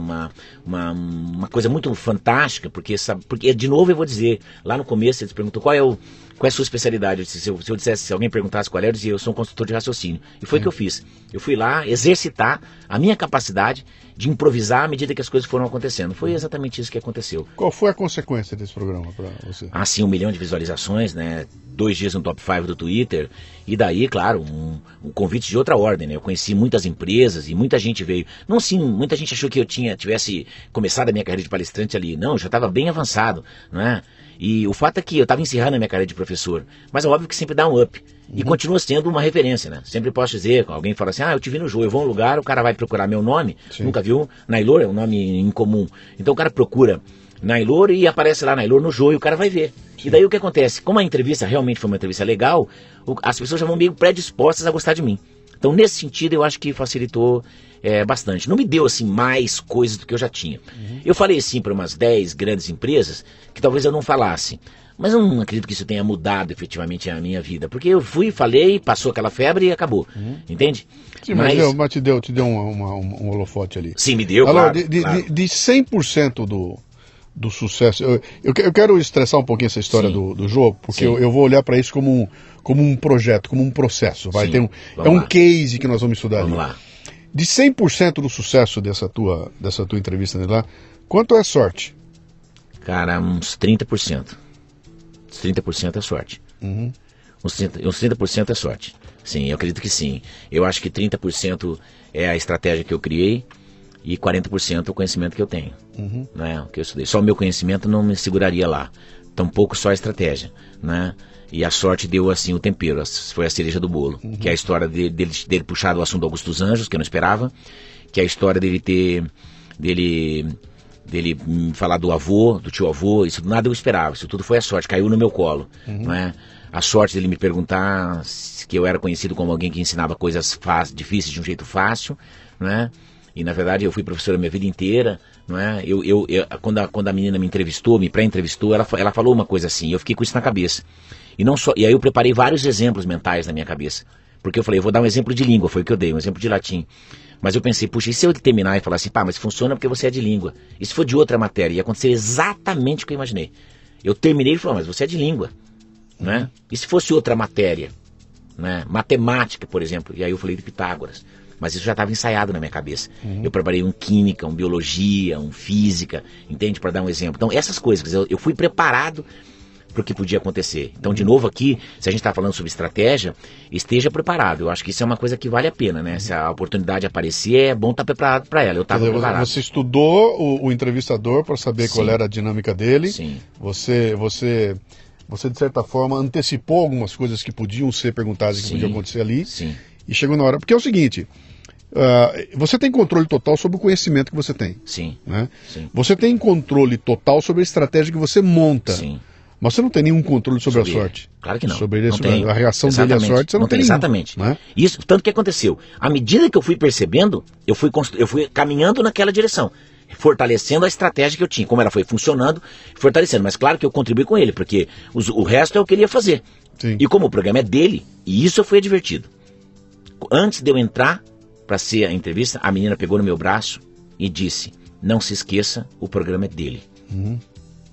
[SPEAKER 2] uma, uma, coisa muito fantástica, porque, sabe, porque, de novo eu vou dizer, lá no começo eles perguntou qual é o qual é a sua especialidade? Se eu, se eu dissesse, se alguém perguntasse qual era, eu dizia, eu sou um consultor de raciocínio. E foi o que eu fiz. Eu fui lá exercitar a minha capacidade de improvisar à medida que as coisas foram acontecendo. Foi exatamente isso que aconteceu.
[SPEAKER 1] Qual foi a consequência desse programa para você?
[SPEAKER 2] Ah, sim, um milhão de visualizações, né? Dois dias no top 5 do Twitter. E daí, claro, um, um, convite de outra ordem, né? Eu conheci muitas empresas e muita gente veio. Não sim, muita gente achou que eu tinha tivesse começado a minha carreira de palestrante ali. Não, eu já estava bem avançado, não é? E o fato é que eu estava encerrando a minha carreira de professor, mas é óbvio que sempre dá um up. E uhum. continua sendo uma referência, né? Sempre posso dizer, alguém fala assim, ah, eu te vi no jogo, eu vou a um lugar, o cara vai procurar meu nome, Sim. nunca viu, Nailor é um nome incomum. Então o cara procura Nailor e aparece lá Nailor no jogo e o cara vai ver. Sim. E daí o que acontece? Como a entrevista realmente foi uma entrevista legal, as pessoas já vão meio predispostas a gostar de mim. Então, nesse sentido, eu acho que facilitou é, bastante. Não me deu assim mais coisas do que eu já tinha. Uhum. Eu falei sim para umas 10 grandes empresas que talvez eu não falasse. Mas eu não acredito que isso tenha mudado efetivamente a minha vida. Porque eu fui, falei, passou aquela febre e acabou. Uhum. Entende?
[SPEAKER 1] Sim, mas, mas, deu, mas te deu, te deu um, uma, um, holofote ali.
[SPEAKER 2] Sim, me deu.
[SPEAKER 1] Alô,
[SPEAKER 2] claro,
[SPEAKER 1] de, de, claro. de, de 100% do, do sucesso. Eu, eu, eu, quero estressar um pouquinho essa história do, do jogo, porque eu, eu, vou olhar para isso como um, como um projeto, como um processo. Vai ter um, é um case que nós vamos estudar
[SPEAKER 2] vamos
[SPEAKER 1] ali.
[SPEAKER 2] lá.
[SPEAKER 1] De 100% do sucesso dessa tua, dessa tua entrevista lá, quanto é sorte?
[SPEAKER 2] Cara, uns 30%. Uns 30% é sorte. Uhum. Uns 30%, uns 30% é sorte. Sim, eu acredito que sim. Eu acho que 30% é a estratégia que eu criei e 40% é o conhecimento que eu tenho. Uhum. Né, o que eu estudei. Só o meu conhecimento não me seguraria lá. Tampouco só a estratégia. Né? E a sorte deu assim o tempero, foi a cereja do bolo. Uhum. Que é a história dele, dele, dele puxar o assunto do Augusto dos Anjos, que eu não esperava. Que é a história dele ter. dele dele falar do avô, do tio avô, isso nada eu esperava, isso tudo foi a sorte, caiu no meu colo, uhum. não é? A sorte dele me perguntar que eu era conhecido como alguém que ensinava coisas difíceis de um jeito fácil, não é? E na verdade eu fui professor a minha vida inteira, não é? Eu, eu, eu quando, a, quando a menina me entrevistou, me pré-entrevistou, ela, ela falou uma coisa assim, eu fiquei com isso na cabeça. E não só, e aí eu preparei vários exemplos mentais na minha cabeça. Porque eu falei, eu vou dar um exemplo de língua, foi o que eu dei, um exemplo de latim. Mas eu pensei, puxa, e se eu terminar e falar assim, pá, mas funciona porque você é de língua. E se for de outra matéria? Ia acontecer exatamente o que eu imaginei. Eu terminei e falei, mas você é de língua. Né? E se fosse outra matéria? Né? Matemática, por exemplo. E aí eu falei de Pitágoras. Mas isso já estava ensaiado na minha cabeça. Uhum. Eu preparei um química, um biologia, um física, entende? Para dar um exemplo. Então, essas coisas, eu, eu fui preparado para o que podia acontecer. Então, de novo aqui, se a gente está falando sobre estratégia, esteja preparado. Eu acho que isso é uma coisa que vale a pena, né? Se a oportunidade aparecer, é bom estar tá preparado para ela. Eu estava preparado.
[SPEAKER 1] Você estudou o, o entrevistador para saber Sim. qual era a dinâmica dele.
[SPEAKER 2] Sim.
[SPEAKER 1] Você, você, você de certa forma antecipou algumas coisas que podiam ser perguntadas e que podiam acontecer ali.
[SPEAKER 2] Sim.
[SPEAKER 1] E chegou na hora. Porque é o seguinte. Uh, você tem controle total sobre o conhecimento que você tem.
[SPEAKER 2] Sim.
[SPEAKER 1] Né?
[SPEAKER 2] Sim.
[SPEAKER 1] Você tem controle total sobre a estratégia que você monta.
[SPEAKER 2] Sim.
[SPEAKER 1] Mas você não tem nenhum controle sobre,
[SPEAKER 2] sobre
[SPEAKER 1] a sorte.
[SPEAKER 2] Claro que não.
[SPEAKER 1] Sobre,
[SPEAKER 2] não
[SPEAKER 1] sobre a reação exatamente. dele à sorte, você não, não tem.
[SPEAKER 2] Exatamente.
[SPEAKER 1] Né?
[SPEAKER 2] Isso, tanto que aconteceu. À medida que eu fui percebendo, eu fui, eu fui caminhando naquela direção. Fortalecendo a estratégia que eu tinha, como ela foi funcionando, fortalecendo. Mas claro que eu contribuí com ele, porque os, o resto é o que ele ia fazer.
[SPEAKER 1] Sim.
[SPEAKER 2] E como o programa é dele, e isso foi divertido. Antes de eu entrar para ser a entrevista, a menina pegou no meu braço e disse: Não se esqueça, o programa é dele.
[SPEAKER 1] Uhum.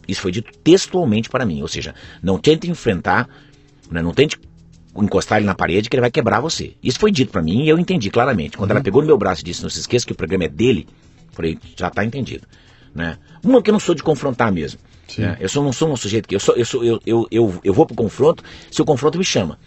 [SPEAKER 2] Isso foi dito textualmente para mim. Ou seja, não tente enfrentar, né, não tente encostar ele na parede que ele vai quebrar você. Isso foi dito para mim e eu entendi claramente. Quando uhum. ela pegou no meu braço e disse: Não se esqueça que o programa é dele, falei: Já está entendido. Né? Uma que eu não sou de confrontar mesmo. Né? Eu sou, não sou um sujeito que. Eu, sou, eu, sou, eu, eu, eu, eu vou pro confronto se o confronto me chama.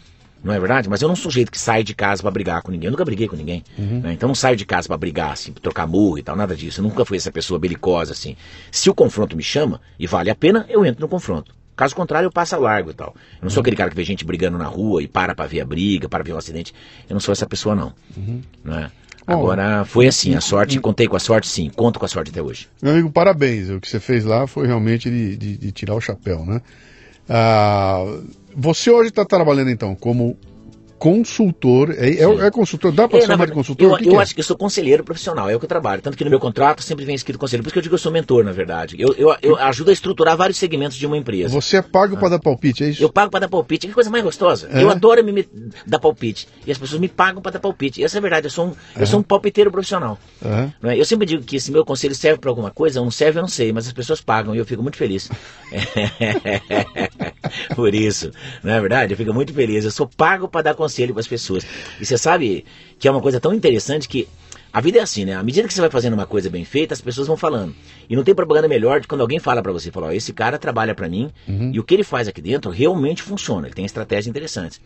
[SPEAKER 2] Não é verdade? Mas eu não sou um sujeito que sai de casa para brigar com ninguém. Eu nunca briguei com ninguém.
[SPEAKER 1] Uhum.
[SPEAKER 2] Né? Então não saio de casa para brigar, assim, pra trocar murro e tal, nada disso. Eu nunca fui essa pessoa belicosa, assim. Se o confronto me chama e vale a pena, eu entro no confronto. Caso contrário, eu passo a largo e tal. Eu não sou aquele cara que vê gente brigando na rua e para para ver a briga, para ver um acidente. Eu não sou essa pessoa, não.
[SPEAKER 1] Uhum.
[SPEAKER 2] Né? Agora, foi assim, a sorte, contei com a sorte, sim, conto com a sorte até hoje.
[SPEAKER 1] Meu amigo, parabéns. O que você fez lá foi realmente de, de, de tirar o chapéu, né? Ah, você hoje está trabalhando, então, como consultor. É, é, é, consultor? Dá para é, chamar de consultor?
[SPEAKER 2] Eu,
[SPEAKER 1] que
[SPEAKER 2] eu
[SPEAKER 1] que é?
[SPEAKER 2] acho que eu sou conselheiro profissional, é o que eu trabalho. Tanto que no meu contrato sempre vem escrito conselheiro. Por isso que eu digo que eu sou mentor, na verdade. Eu, eu, eu ajudo a estruturar vários segmentos de uma empresa.
[SPEAKER 1] Você é pago ah. para dar palpite, é isso?
[SPEAKER 2] Eu pago para dar palpite. Que coisa mais gostosa.
[SPEAKER 1] É?
[SPEAKER 2] Eu adoro me, me, dar palpite. E as pessoas me pagam para dar palpite. E essa é a verdade. Eu sou um, eu sou um palpiteiro profissional.
[SPEAKER 1] É?
[SPEAKER 2] Eu sempre digo que se meu conselho serve para alguma coisa, não serve, eu não sei. Mas as pessoas pagam e eu fico muito feliz. Por isso. Não é verdade? Eu fico muito feliz. Eu sou pago para dar conselho para as pessoas. E você sabe que é uma coisa tão interessante que a vida é assim, né? À medida que você vai fazendo uma coisa bem feita, as pessoas vão falando. E não tem propaganda melhor de quando alguém fala para você, fala, ó, esse cara trabalha para mim
[SPEAKER 1] uhum.
[SPEAKER 2] e o que ele faz aqui dentro realmente funciona, ele tem estratégias interessantes.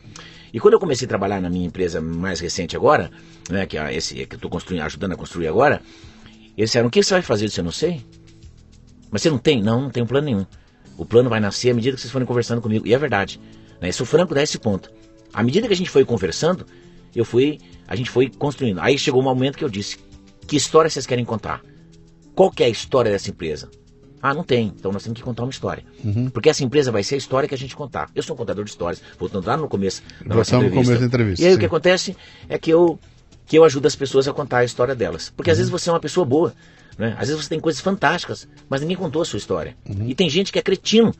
[SPEAKER 2] E quando eu comecei a trabalhar na minha empresa mais recente agora, né, que é esse que eu estou construindo, ajudando a construir agora, eles disseram, o que você vai fazer? Eu disse, eu não sei. Mas você não tem? Não, não tem plano nenhum. O plano vai nascer à medida que vocês forem conversando comigo. E é verdade. Né? Isso o Franco dá esse ponto. À medida que a gente foi conversando, eu fui, a gente foi construindo. Aí chegou um momento que eu disse: que história vocês querem contar? Qual que é a história dessa empresa? Ah, não tem. Então nós temos que contar uma história.
[SPEAKER 1] Uhum.
[SPEAKER 2] Porque essa empresa vai ser a história que a gente contar. Eu sou um contador de histórias. Voltando lá no começo
[SPEAKER 1] da nossa entrevista. No começo da entrevista.
[SPEAKER 2] E aí
[SPEAKER 1] sim.
[SPEAKER 2] o que acontece é que eu, que eu ajudo as pessoas a contar a história delas. Porque
[SPEAKER 1] uhum.
[SPEAKER 2] às vezes você é uma pessoa boa. Né? Às vezes você tem coisas fantásticas, mas ninguém contou a sua história.
[SPEAKER 1] Uhum.
[SPEAKER 2] E tem gente que é cretino,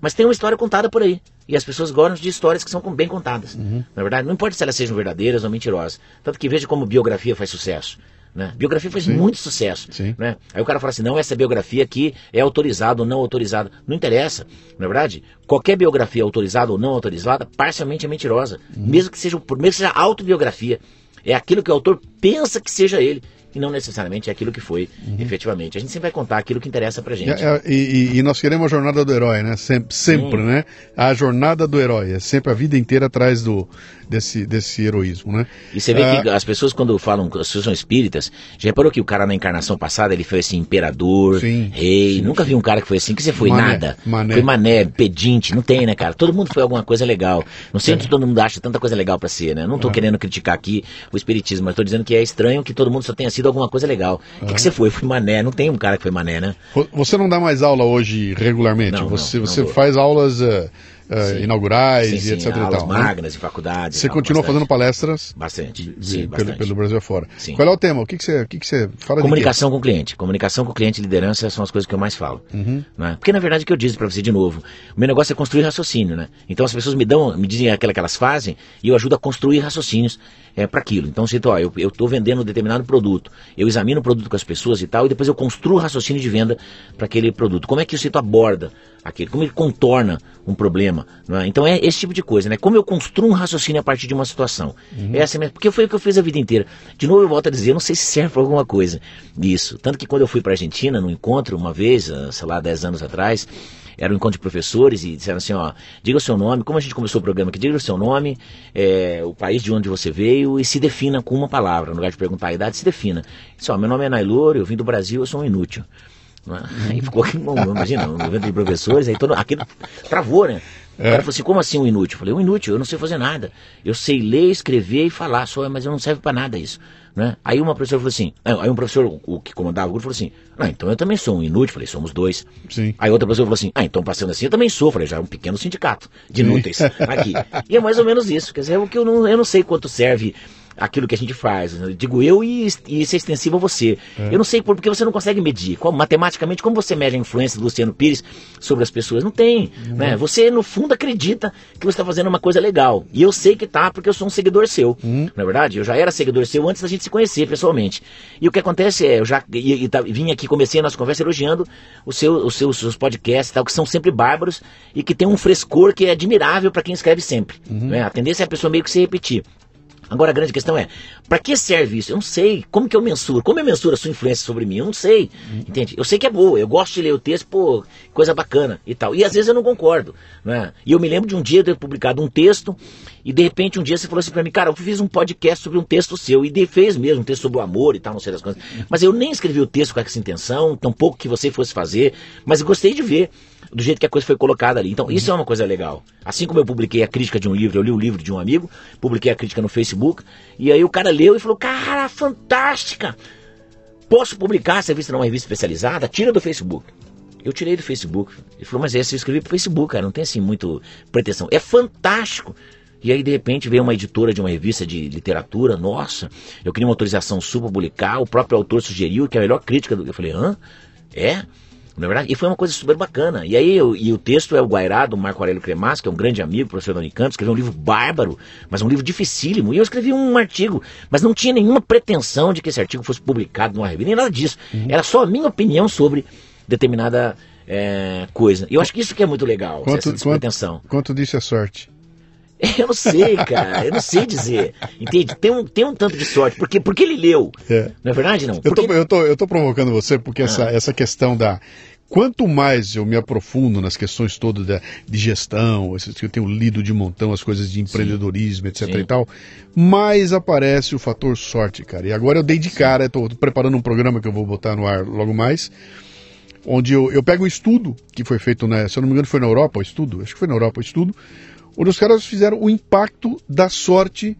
[SPEAKER 2] mas tem uma história contada por aí. E as pessoas gostam de histórias que são bem contadas.
[SPEAKER 1] Uhum.
[SPEAKER 2] Na verdade, não importa se elas sejam verdadeiras ou mentirosas. Tanto que veja como biografia faz sucesso. Né? Biografia faz
[SPEAKER 1] Sim.
[SPEAKER 2] muito sucesso.
[SPEAKER 1] Sim.
[SPEAKER 2] Né? Aí o cara fala assim: não, essa biografia aqui é autorizada ou não autorizada. Não interessa. Na verdade, qualquer biografia autorizada ou não autorizada, parcialmente é mentirosa.
[SPEAKER 1] Uhum.
[SPEAKER 2] Mesmo, que seja, mesmo que seja autobiografia. É aquilo que o autor pensa que seja ele e não necessariamente é aquilo que foi
[SPEAKER 1] uhum.
[SPEAKER 2] efetivamente. A gente sempre vai contar aquilo que interessa pra gente.
[SPEAKER 1] É, é, e, e, nós queremos a jornada do herói, né? Sempre, sempre né? A jornada do herói. É sempre a vida inteira atrás do, desse, desse heroísmo, né?
[SPEAKER 2] E você vê ah, que as pessoas quando falam, as pessoas são espíritas, já reparou que o cara na encarnação passada ele foi assim, imperador,
[SPEAKER 1] sim,
[SPEAKER 2] rei.
[SPEAKER 1] sim,
[SPEAKER 2] Nunca
[SPEAKER 1] sim.
[SPEAKER 2] vi um cara que foi assim, que você foi
[SPEAKER 1] mané,
[SPEAKER 2] nada.
[SPEAKER 1] Mané.
[SPEAKER 2] Foi mané, pedinte, não tem, né, cara? Todo mundo foi alguma coisa legal. Não sei
[SPEAKER 1] É.
[SPEAKER 2] onde todo mundo acha tanta coisa legal pra ser, né? Não tô
[SPEAKER 1] É.
[SPEAKER 2] querendo criticar aqui o espiritismo, mas tô dizendo que é estranho que todo mundo só tenha sido alguma coisa legal. O que, que você foi? Fui mané. Não tem um cara que foi mané, né?
[SPEAKER 1] Você não dá mais aula hoje regularmente?
[SPEAKER 2] Não,
[SPEAKER 1] você
[SPEAKER 2] não, não
[SPEAKER 1] você faz aulas eh,
[SPEAKER 2] Sim.
[SPEAKER 1] inaugurais
[SPEAKER 2] sim,
[SPEAKER 1] e
[SPEAKER 2] sim,
[SPEAKER 1] etc. e
[SPEAKER 2] aulas
[SPEAKER 1] tal, né?
[SPEAKER 2] magnas e faculdades. e
[SPEAKER 1] Você
[SPEAKER 2] tal,
[SPEAKER 1] continua fazendo palestras
[SPEAKER 2] Bastante. Sim,
[SPEAKER 1] pelo,
[SPEAKER 2] bastante.
[SPEAKER 1] pelo Brasil afora.
[SPEAKER 2] Sim.
[SPEAKER 1] Qual é o tema? O que, que você, o que, que você fala
[SPEAKER 2] Comunicação com o cliente. Comunicação com o cliente e liderança são as coisas que eu mais falo.
[SPEAKER 1] Uhum.
[SPEAKER 2] né? Porque na verdade o que eu disse para você de novo, o meu negócio é construir raciocínio, né? Então as pessoas me dão, me dizem aquilo que elas fazem e eu ajudo a construir raciocínios é, para aquilo. Então, cito, ó, eu estou vendendo um determinado produto, eu examino o produto com as pessoas e tal, e depois eu construo o raciocínio de venda para aquele produto. Como é que o Cito aborda aquele? Como ele contorna um problema? É? Então é esse tipo de coisa, né? Como eu construo um raciocínio a partir de uma situação. Uhum. Essa é porque foi o que eu fiz a vida inteira. De novo eu volto a dizer, eu não sei se serve para alguma coisa disso. Tanto que quando eu fui para a Argentina, no encontro, uma vez, ah, sei lá, 10 anos atrás, era um encontro de professores e disseram assim, ó, diga o seu nome, como a gente começou o programa aqui, diga o seu nome, é, o país de onde você veio e se defina com uma palavra. No lugar de perguntar a idade, se defina. Disse, ó, meu nome é Nailor, eu vim do Brasil, eu sou um inútil. Aí ficou aqui, imagina, um evento de professores, aí todo, aquilo travou, né? É. O cara falou assim, como assim um inútil? Eu falei, um inútil, eu não sei fazer nada. Eu sei ler, escrever e falar só, mas eu não serve para nada isso. Né? Aí uma professora falou assim, aí um professor, o que comandava o grupo, falou assim, ah, então eu também sou um inútil, falei, somos dois.
[SPEAKER 1] Sim.
[SPEAKER 2] Aí outra pessoa falou assim, ah, então passando assim eu também sou, falei, já é um pequeno sindicato de inúteis aqui. E é mais ou menos isso, quer dizer, é o que eu não, eu não sei quanto serve aquilo que a gente faz. Digo eu e, e isso é extensivo a você. É. Eu não sei por porque você não consegue medir. Como, matematicamente, como você mede a influência do Luciano Pires sobre as pessoas? Não tem. Uhum. Né? Você, no fundo, acredita que você está fazendo uma coisa legal. E eu sei que tá, porque eu sou um seguidor seu. Uhum. Na é verdade, eu já era seguidor seu antes da gente se conhecer pessoalmente. E o que acontece é, eu já e, e, tá, vim aqui, comecei a nossa conversa elogiando o seu, os seus, seus podcasts, tal, que são sempre bárbaros e que tem um frescor que é admirável para quem escreve sempre. Uhum. Né? A tendência é a pessoa meio que se repetir. Agora a grande questão é, para que serve isso? Eu não sei. Como que eu mensuro? Como eu mensuro a sua influência sobre mim? Eu não sei. Uhum. Entende? Eu sei que é boa, eu gosto de ler o texto, pô, coisa bacana e tal. E às vezes eu não concordo. Né? E eu me lembro de um dia de ter publicado um texto e de repente um dia você falou assim para mim, cara, eu fiz um podcast sobre um texto seu e de, fez mesmo um texto sobre o amor e tal, não sei das coisas. Mas eu nem escrevi o texto com essa intenção, tampouco que você fosse fazer, mas eu gostei de ver do jeito que a coisa foi colocada ali. Então, isso é uma coisa legal. Assim como eu publiquei a crítica de um livro, eu li o livro de um amigo, publiquei a crítica no Facebook, e aí o cara leu e falou: Cara, fantástica! Posso publicar essa revista numa revista especializada? Tira do Facebook. Eu tirei do Facebook. Ele falou, mas esse eu escrevi pro Facebook, cara, não tem assim muito pretensão. É fantástico. E aí, de repente, veio uma editora de uma revista de literatura, nossa, eu queria uma autorização sua para publicar, o próprio autor sugeriu que é a melhor crítica do. Eu falei, hã? É? Não é verdade? E foi uma coisa super bacana. E aí, eu, e o texto é o Guairá, do Marco Aurélio Cremas, que é um grande amigo, professor da Unicamp, escreveu um livro bárbaro, mas um livro dificílimo. E eu escrevi um artigo, mas não tinha nenhuma pretensão de que esse artigo fosse publicado numa revista, nem nada disso. Uhum. Era só a minha opinião sobre determinada é, coisa. E eu acho que isso que é muito legal,
[SPEAKER 1] quanto, essa. Quanto, quanto disso é sorte?
[SPEAKER 2] Eu não sei, cara. Eu não sei dizer. Entende? Tem um, tem um tanto de sorte. Porque, porque ele leu. É. Não é verdade, não?
[SPEAKER 1] Porque... Eu, tô, eu, tô, eu tô provocando você porque ah. essa, essa questão da. Quanto mais eu me aprofundo nas questões todas da, de gestão, eu tenho lido de montão as coisas de empreendedorismo, Sim. etc Sim. e tal, mais aparece o fator sorte, cara. E agora eu dei de cara, estou preparando um programa que eu vou botar no ar logo mais, onde eu, eu pego um estudo que foi feito, né, se eu não me engano foi na Europa o estudo, acho que foi na Europa o estudo, onde os caras fizeram o impacto da sorte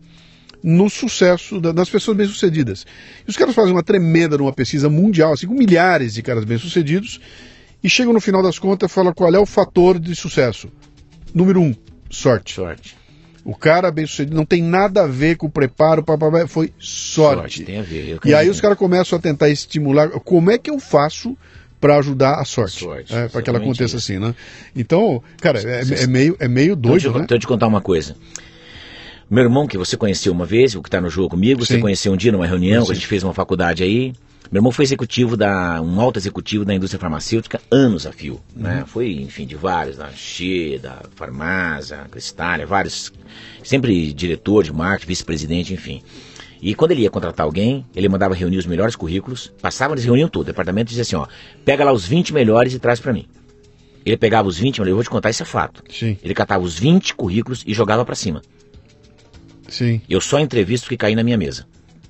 [SPEAKER 1] no sucesso das pessoas bem-sucedidas. E os caras fazem uma tremenda numa pesquisa mundial, assim, com milhares de caras bem-sucedidos, e chegam no final das contas e falam qual é o fator de sucesso. Número um, sorte.
[SPEAKER 2] Sorte.
[SPEAKER 1] O cara bem-sucedido não tem nada a ver com o preparo, papapá, foi sorte. sorte
[SPEAKER 2] tem a ver.
[SPEAKER 1] E aí os caras começam a tentar estimular como é que eu faço para ajudar a sorte, sorte é, para que ela aconteça isso. assim, né? Então, cara, é, é, meio, é meio doido, então,
[SPEAKER 2] né? Então, eu te contar uma coisa. Meu irmão, que você conheceu uma vez, o que está no jogo comigo, Sim. você conheceu um dia numa reunião, Sim. a gente fez uma faculdade aí. Meu irmão foi executivo da, um alto executivo da indústria farmacêutica anos a fio, né? uhum. né? Foi, enfim, de vários, da Xê, da Farmácia, Cristália, vários, sempre diretor de marketing, vice-presidente, enfim. E quando ele ia contratar alguém, ele mandava reunir os melhores currículos, passava, eles reuniam tudo, o departamento dizia assim, ó, pega lá os 20 melhores e traz para mim. Ele pegava os 20, eu vou te contar, isso é fato.
[SPEAKER 1] Sim.
[SPEAKER 2] Ele catava os 20 currículos e jogava para cima.
[SPEAKER 1] Sim.
[SPEAKER 2] Eu só entrevisto que caíam na minha mesa.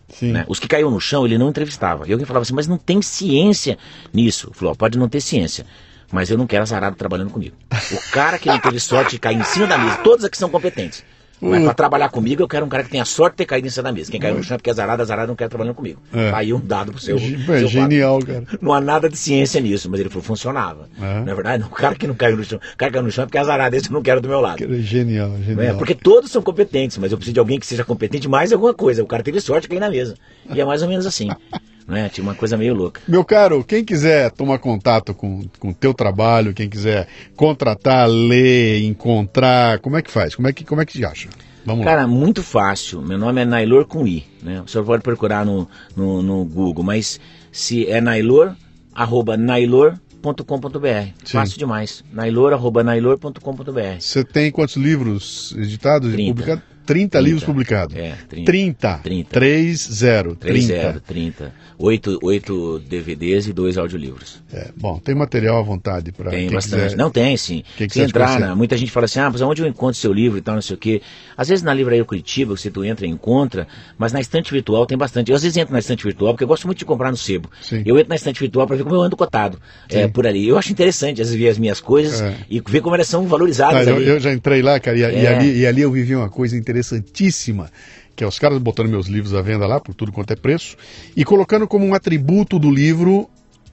[SPEAKER 1] Sim. Né?
[SPEAKER 2] Os que caíam no chão, ele não entrevistava. E alguém falava assim, mas não tem ciência nisso. Falou, ó, pode não ter ciência, mas eu não quero azarado trabalhando comigo. O cara que não teve sorte de cair em cima da mesa, todos aqui são competentes. Mas para trabalhar comigo, eu quero um cara que tenha sorte de ter caído em cima da mesa. Quem caiu no chão porque é azarado, azarado não quer trabalhar comigo. É. Aí um dado pro seu.
[SPEAKER 1] É, seu genial, cara.
[SPEAKER 2] Não há nada de ciência nisso, mas ele falou, funcionava. É. Não é verdade? O cara que não caiu no chão, o cara que caiu no chão é porque é azarado, esse eu não quero do meu lado.
[SPEAKER 1] Genial, genial.
[SPEAKER 2] É, porque todos são competentes, mas eu preciso de alguém que seja competente mais alguma coisa. O cara teve sorte de cair na mesa. E é mais ou menos assim né? Tinha uma coisa meio louca.
[SPEAKER 1] Meu caro, quem quiser tomar contato com o teu trabalho, quem quiser contratar, ler, encontrar, como é que faz? Como é que, como é que se acha?
[SPEAKER 2] Vamos Cara, lá. muito fácil. Meu nome é Nailor com I, né? O senhor pode procurar no, no, no Google, mas se é Nailor, arroba nailor.com.br. nailor.com.br. Fácil demais. Nailor, arroba nailor.com.br.
[SPEAKER 1] Você tem quantos livros editados
[SPEAKER 2] 30.
[SPEAKER 1] e publicados? 30, livros publicados.
[SPEAKER 2] É, 30.
[SPEAKER 1] 30.
[SPEAKER 2] 30.
[SPEAKER 1] 3, 0.
[SPEAKER 2] 3
[SPEAKER 1] 30.
[SPEAKER 2] 0, 30. 8, 8 DVDs e 2 audiolivros.
[SPEAKER 1] É, bom, tem material à vontade para
[SPEAKER 2] Tem bastante.
[SPEAKER 1] quiser.
[SPEAKER 2] Não tem, sim.
[SPEAKER 1] Quem
[SPEAKER 2] Se
[SPEAKER 1] quiser te
[SPEAKER 2] entrar, na, muita gente fala assim, ah, mas onde eu encontro seu livro e tal, não sei o quê. Às vezes na livraria Curitiba, você tu entra e encontra, mas na estante virtual tem bastante. Eu às vezes entro na estante virtual, porque eu gosto muito de comprar no sebo.
[SPEAKER 1] Sim.
[SPEAKER 2] Eu entro na estante virtual para ver como eu ando cotado é, por ali. Eu acho interessante, às vezes, ver as minhas coisas
[SPEAKER 1] É.
[SPEAKER 2] e ver como elas são valorizadas
[SPEAKER 1] eu,
[SPEAKER 2] ali.
[SPEAKER 1] eu já entrei lá, cara, e, e
[SPEAKER 2] É.
[SPEAKER 1] ali, e ali eu vivi uma coisa interessantíssima, que é os caras botando meus livros à venda lá, por tudo quanto é preço, e colocando como um atributo do livro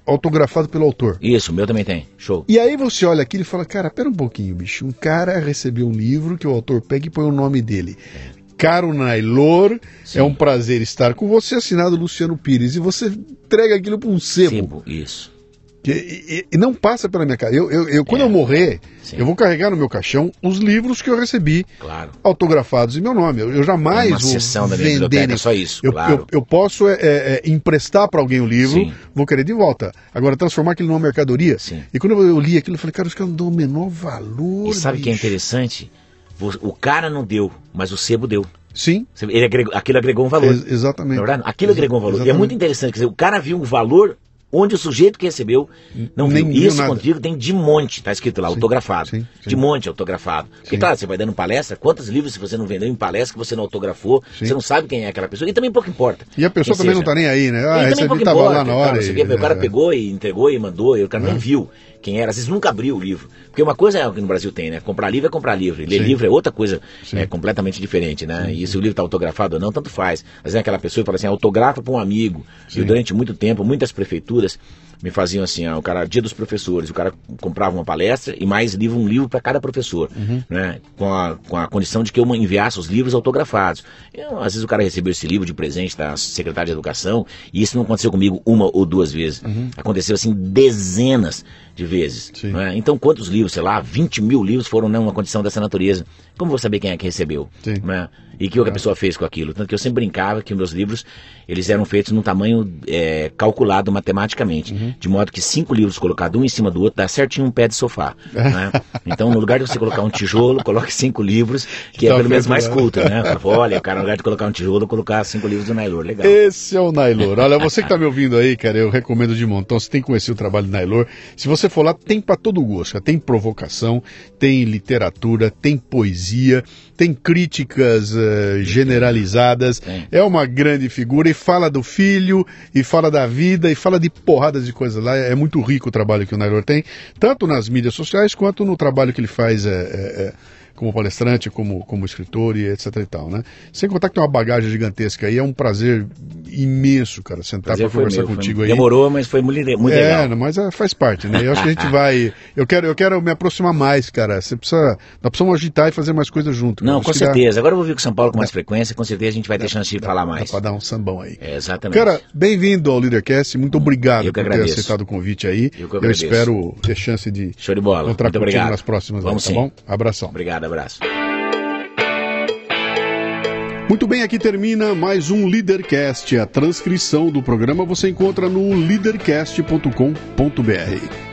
[SPEAKER 1] autografado pelo autor.
[SPEAKER 2] Isso, o meu também tem. Show.
[SPEAKER 1] E aí você olha aquilo e fala, cara, pera um pouquinho, bicho. Um cara recebeu um livro que o autor pega e põe o nome dele. Caro Nailor,
[SPEAKER 2] Sim.
[SPEAKER 1] é um prazer estar com você, assinado Luciano Pires. E você entrega aquilo para um sebo.
[SPEAKER 2] Sebo, isso.
[SPEAKER 1] E, e- e não passa pela minha cara. Eu, eu, eu- quando
[SPEAKER 2] É.
[SPEAKER 1] eu morrer,
[SPEAKER 2] Sim.
[SPEAKER 1] eu vou carregar no meu caixão os livros que eu recebi
[SPEAKER 2] Claro.
[SPEAKER 1] autografados em meu nome. Eu, eu jamais
[SPEAKER 2] Uma
[SPEAKER 1] vou
[SPEAKER 2] da
[SPEAKER 1] vender nem-
[SPEAKER 2] só isso,
[SPEAKER 1] Eu,
[SPEAKER 2] claro.
[SPEAKER 1] eu, eu posso é, é, é, emprestar para alguém o livro,
[SPEAKER 2] Sim.
[SPEAKER 1] vou querer de volta. Agora, transformar aquilo numa mercadoria.
[SPEAKER 2] Sim.
[SPEAKER 1] E quando eu li aquilo, eu falei, cara, os caras não dão o menor valor.
[SPEAKER 2] E sabe o que é interessante? O cara não deu, mas o sebo deu.
[SPEAKER 1] Sim,
[SPEAKER 2] Ele agregou, aquilo agregou um valor.
[SPEAKER 1] ex- exatamente.
[SPEAKER 2] Não é verdade? Aquilo agregou um valor. E é
[SPEAKER 1] exatamente.
[SPEAKER 2] muito interessante, quer dizer, o cara viu um valor onde o sujeito que recebeu não
[SPEAKER 1] Nem
[SPEAKER 2] viu. Isso
[SPEAKER 1] nada.
[SPEAKER 2] contigo tem de monte, tá escrito lá, autografado.
[SPEAKER 1] sim, sim.
[SPEAKER 2] De monte autografado. Porque,
[SPEAKER 1] Sim.
[SPEAKER 2] claro, você vai dando palestra, quantos livros você não vendeu em palestra que você não autografou,
[SPEAKER 1] Sim.
[SPEAKER 2] você não sabe quem é aquela pessoa, e também pouco importa.
[SPEAKER 1] E a pessoa também
[SPEAKER 2] seja.
[SPEAKER 1] não tá nem aí, né? Ah,
[SPEAKER 2] E também pouco importa,
[SPEAKER 1] lá na hora. e-
[SPEAKER 2] o cara
[SPEAKER 1] é.
[SPEAKER 2] pegou e entregou e mandou, e o cara nem viu quem era. Às vezes nunca abriu o livro. Porque uma coisa é o que no Brasil tem, né? Comprar livro é comprar livro. Ler
[SPEAKER 1] Sim.
[SPEAKER 2] livro é outra coisa
[SPEAKER 1] Sim.
[SPEAKER 2] é, completamente diferente, né? E se o livro está autografado ou não, tanto faz. Às vezes é aquela pessoa que fala assim, autografa para um amigo.
[SPEAKER 1] Sim.
[SPEAKER 2] E durante muito tempo, muitas prefeituras me faziam assim, ó, o cara, dia dos professores, o cara comprava uma palestra e mais livro, um livro para cada professor,
[SPEAKER 1] Uhum.
[SPEAKER 2] né? Com a, com a condição de que eu enviasse os livros autografados. Eu, às vezes o cara recebeu esse livro de presente da secretária de educação e isso não aconteceu comigo uma ou duas vezes. Aconteceu assim dezenas de vezes.
[SPEAKER 1] Uhum.
[SPEAKER 2] Né? Então quantos livros, sei lá, 20 mil livros foram numa condição dessa natureza? Como vou saber quem é que recebeu?
[SPEAKER 1] Sim.
[SPEAKER 2] né? E o que a pessoa fez com aquilo? Tanto que eu sempre brincava que meus livros eles eram feitos num tamanho é, calculado matematicamente,
[SPEAKER 1] Uhum.
[SPEAKER 2] de modo que cinco livros colocados um em cima do outro dá certinho um pé de sofá. né? Então, no lugar de você colocar um tijolo, coloque cinco livros, que é
[SPEAKER 1] Tá
[SPEAKER 2] pelo menos mais
[SPEAKER 1] né?
[SPEAKER 2] culto, né? Olha, cara, no lugar de colocar um tijolo, colocar cinco livros do Nailor, legal.
[SPEAKER 1] Esse é o Nailor. Olha, você que está me ouvindo aí, cara, eu recomendo de montão. Você tem que conhecer o trabalho do Nailor. Se você for lá, tem para todo gosto. Tem provocação, tem literatura, tem poesia, tem críticas eh, generalizadas. É uma grande figura e fala do filho, e fala da vida, e fala de porradas de coisas lá. É muito rico o trabalho que o Nailor tem, tanto nas mídias sociais quanto no trabalho que ele faz. eh, eh, como palestrante, como, como escritor e etc e tal, né? Sem contar que tem uma bagagem gigantesca aí, é um prazer imenso, cara, sentar para
[SPEAKER 2] foi
[SPEAKER 1] conversar
[SPEAKER 2] meu, foi-
[SPEAKER 1] contigo aí.
[SPEAKER 2] Demorou, mas foi muito, muito
[SPEAKER 1] é,
[SPEAKER 2] legal.
[SPEAKER 1] mas é, faz parte, né? Eu acho que a gente vai. Eu quero, eu quero me aproximar mais, cara. Você precisa. Nós precisamos agitar e fazer mais coisas junto.
[SPEAKER 2] Não, com
[SPEAKER 1] que dá-
[SPEAKER 2] certeza. Agora eu vou vir com São Paulo com mais frequência, com certeza a gente vai ter chance de falar
[SPEAKER 1] Dá
[SPEAKER 2] mais.
[SPEAKER 1] pra dar um sambão aí.
[SPEAKER 2] É, exatamente.
[SPEAKER 1] Cara, bem-vindo ao Leadercast. Muito obrigado
[SPEAKER 2] Eu que
[SPEAKER 1] por ter aceitado o convite aí.
[SPEAKER 2] Eu que agradeço.
[SPEAKER 1] espero ter chance de
[SPEAKER 2] Show de bola.
[SPEAKER 1] encontrar
[SPEAKER 2] Muito
[SPEAKER 1] contigo
[SPEAKER 2] obrigado.
[SPEAKER 1] nas próximas,
[SPEAKER 2] Vamos
[SPEAKER 1] aí, tá
[SPEAKER 2] sim.
[SPEAKER 1] bom? Abração.
[SPEAKER 2] Obrigado, abraço.
[SPEAKER 1] Muito bem, aqui termina mais um Leadercast. A transcrição do programa você encontra no leadercast.com.br.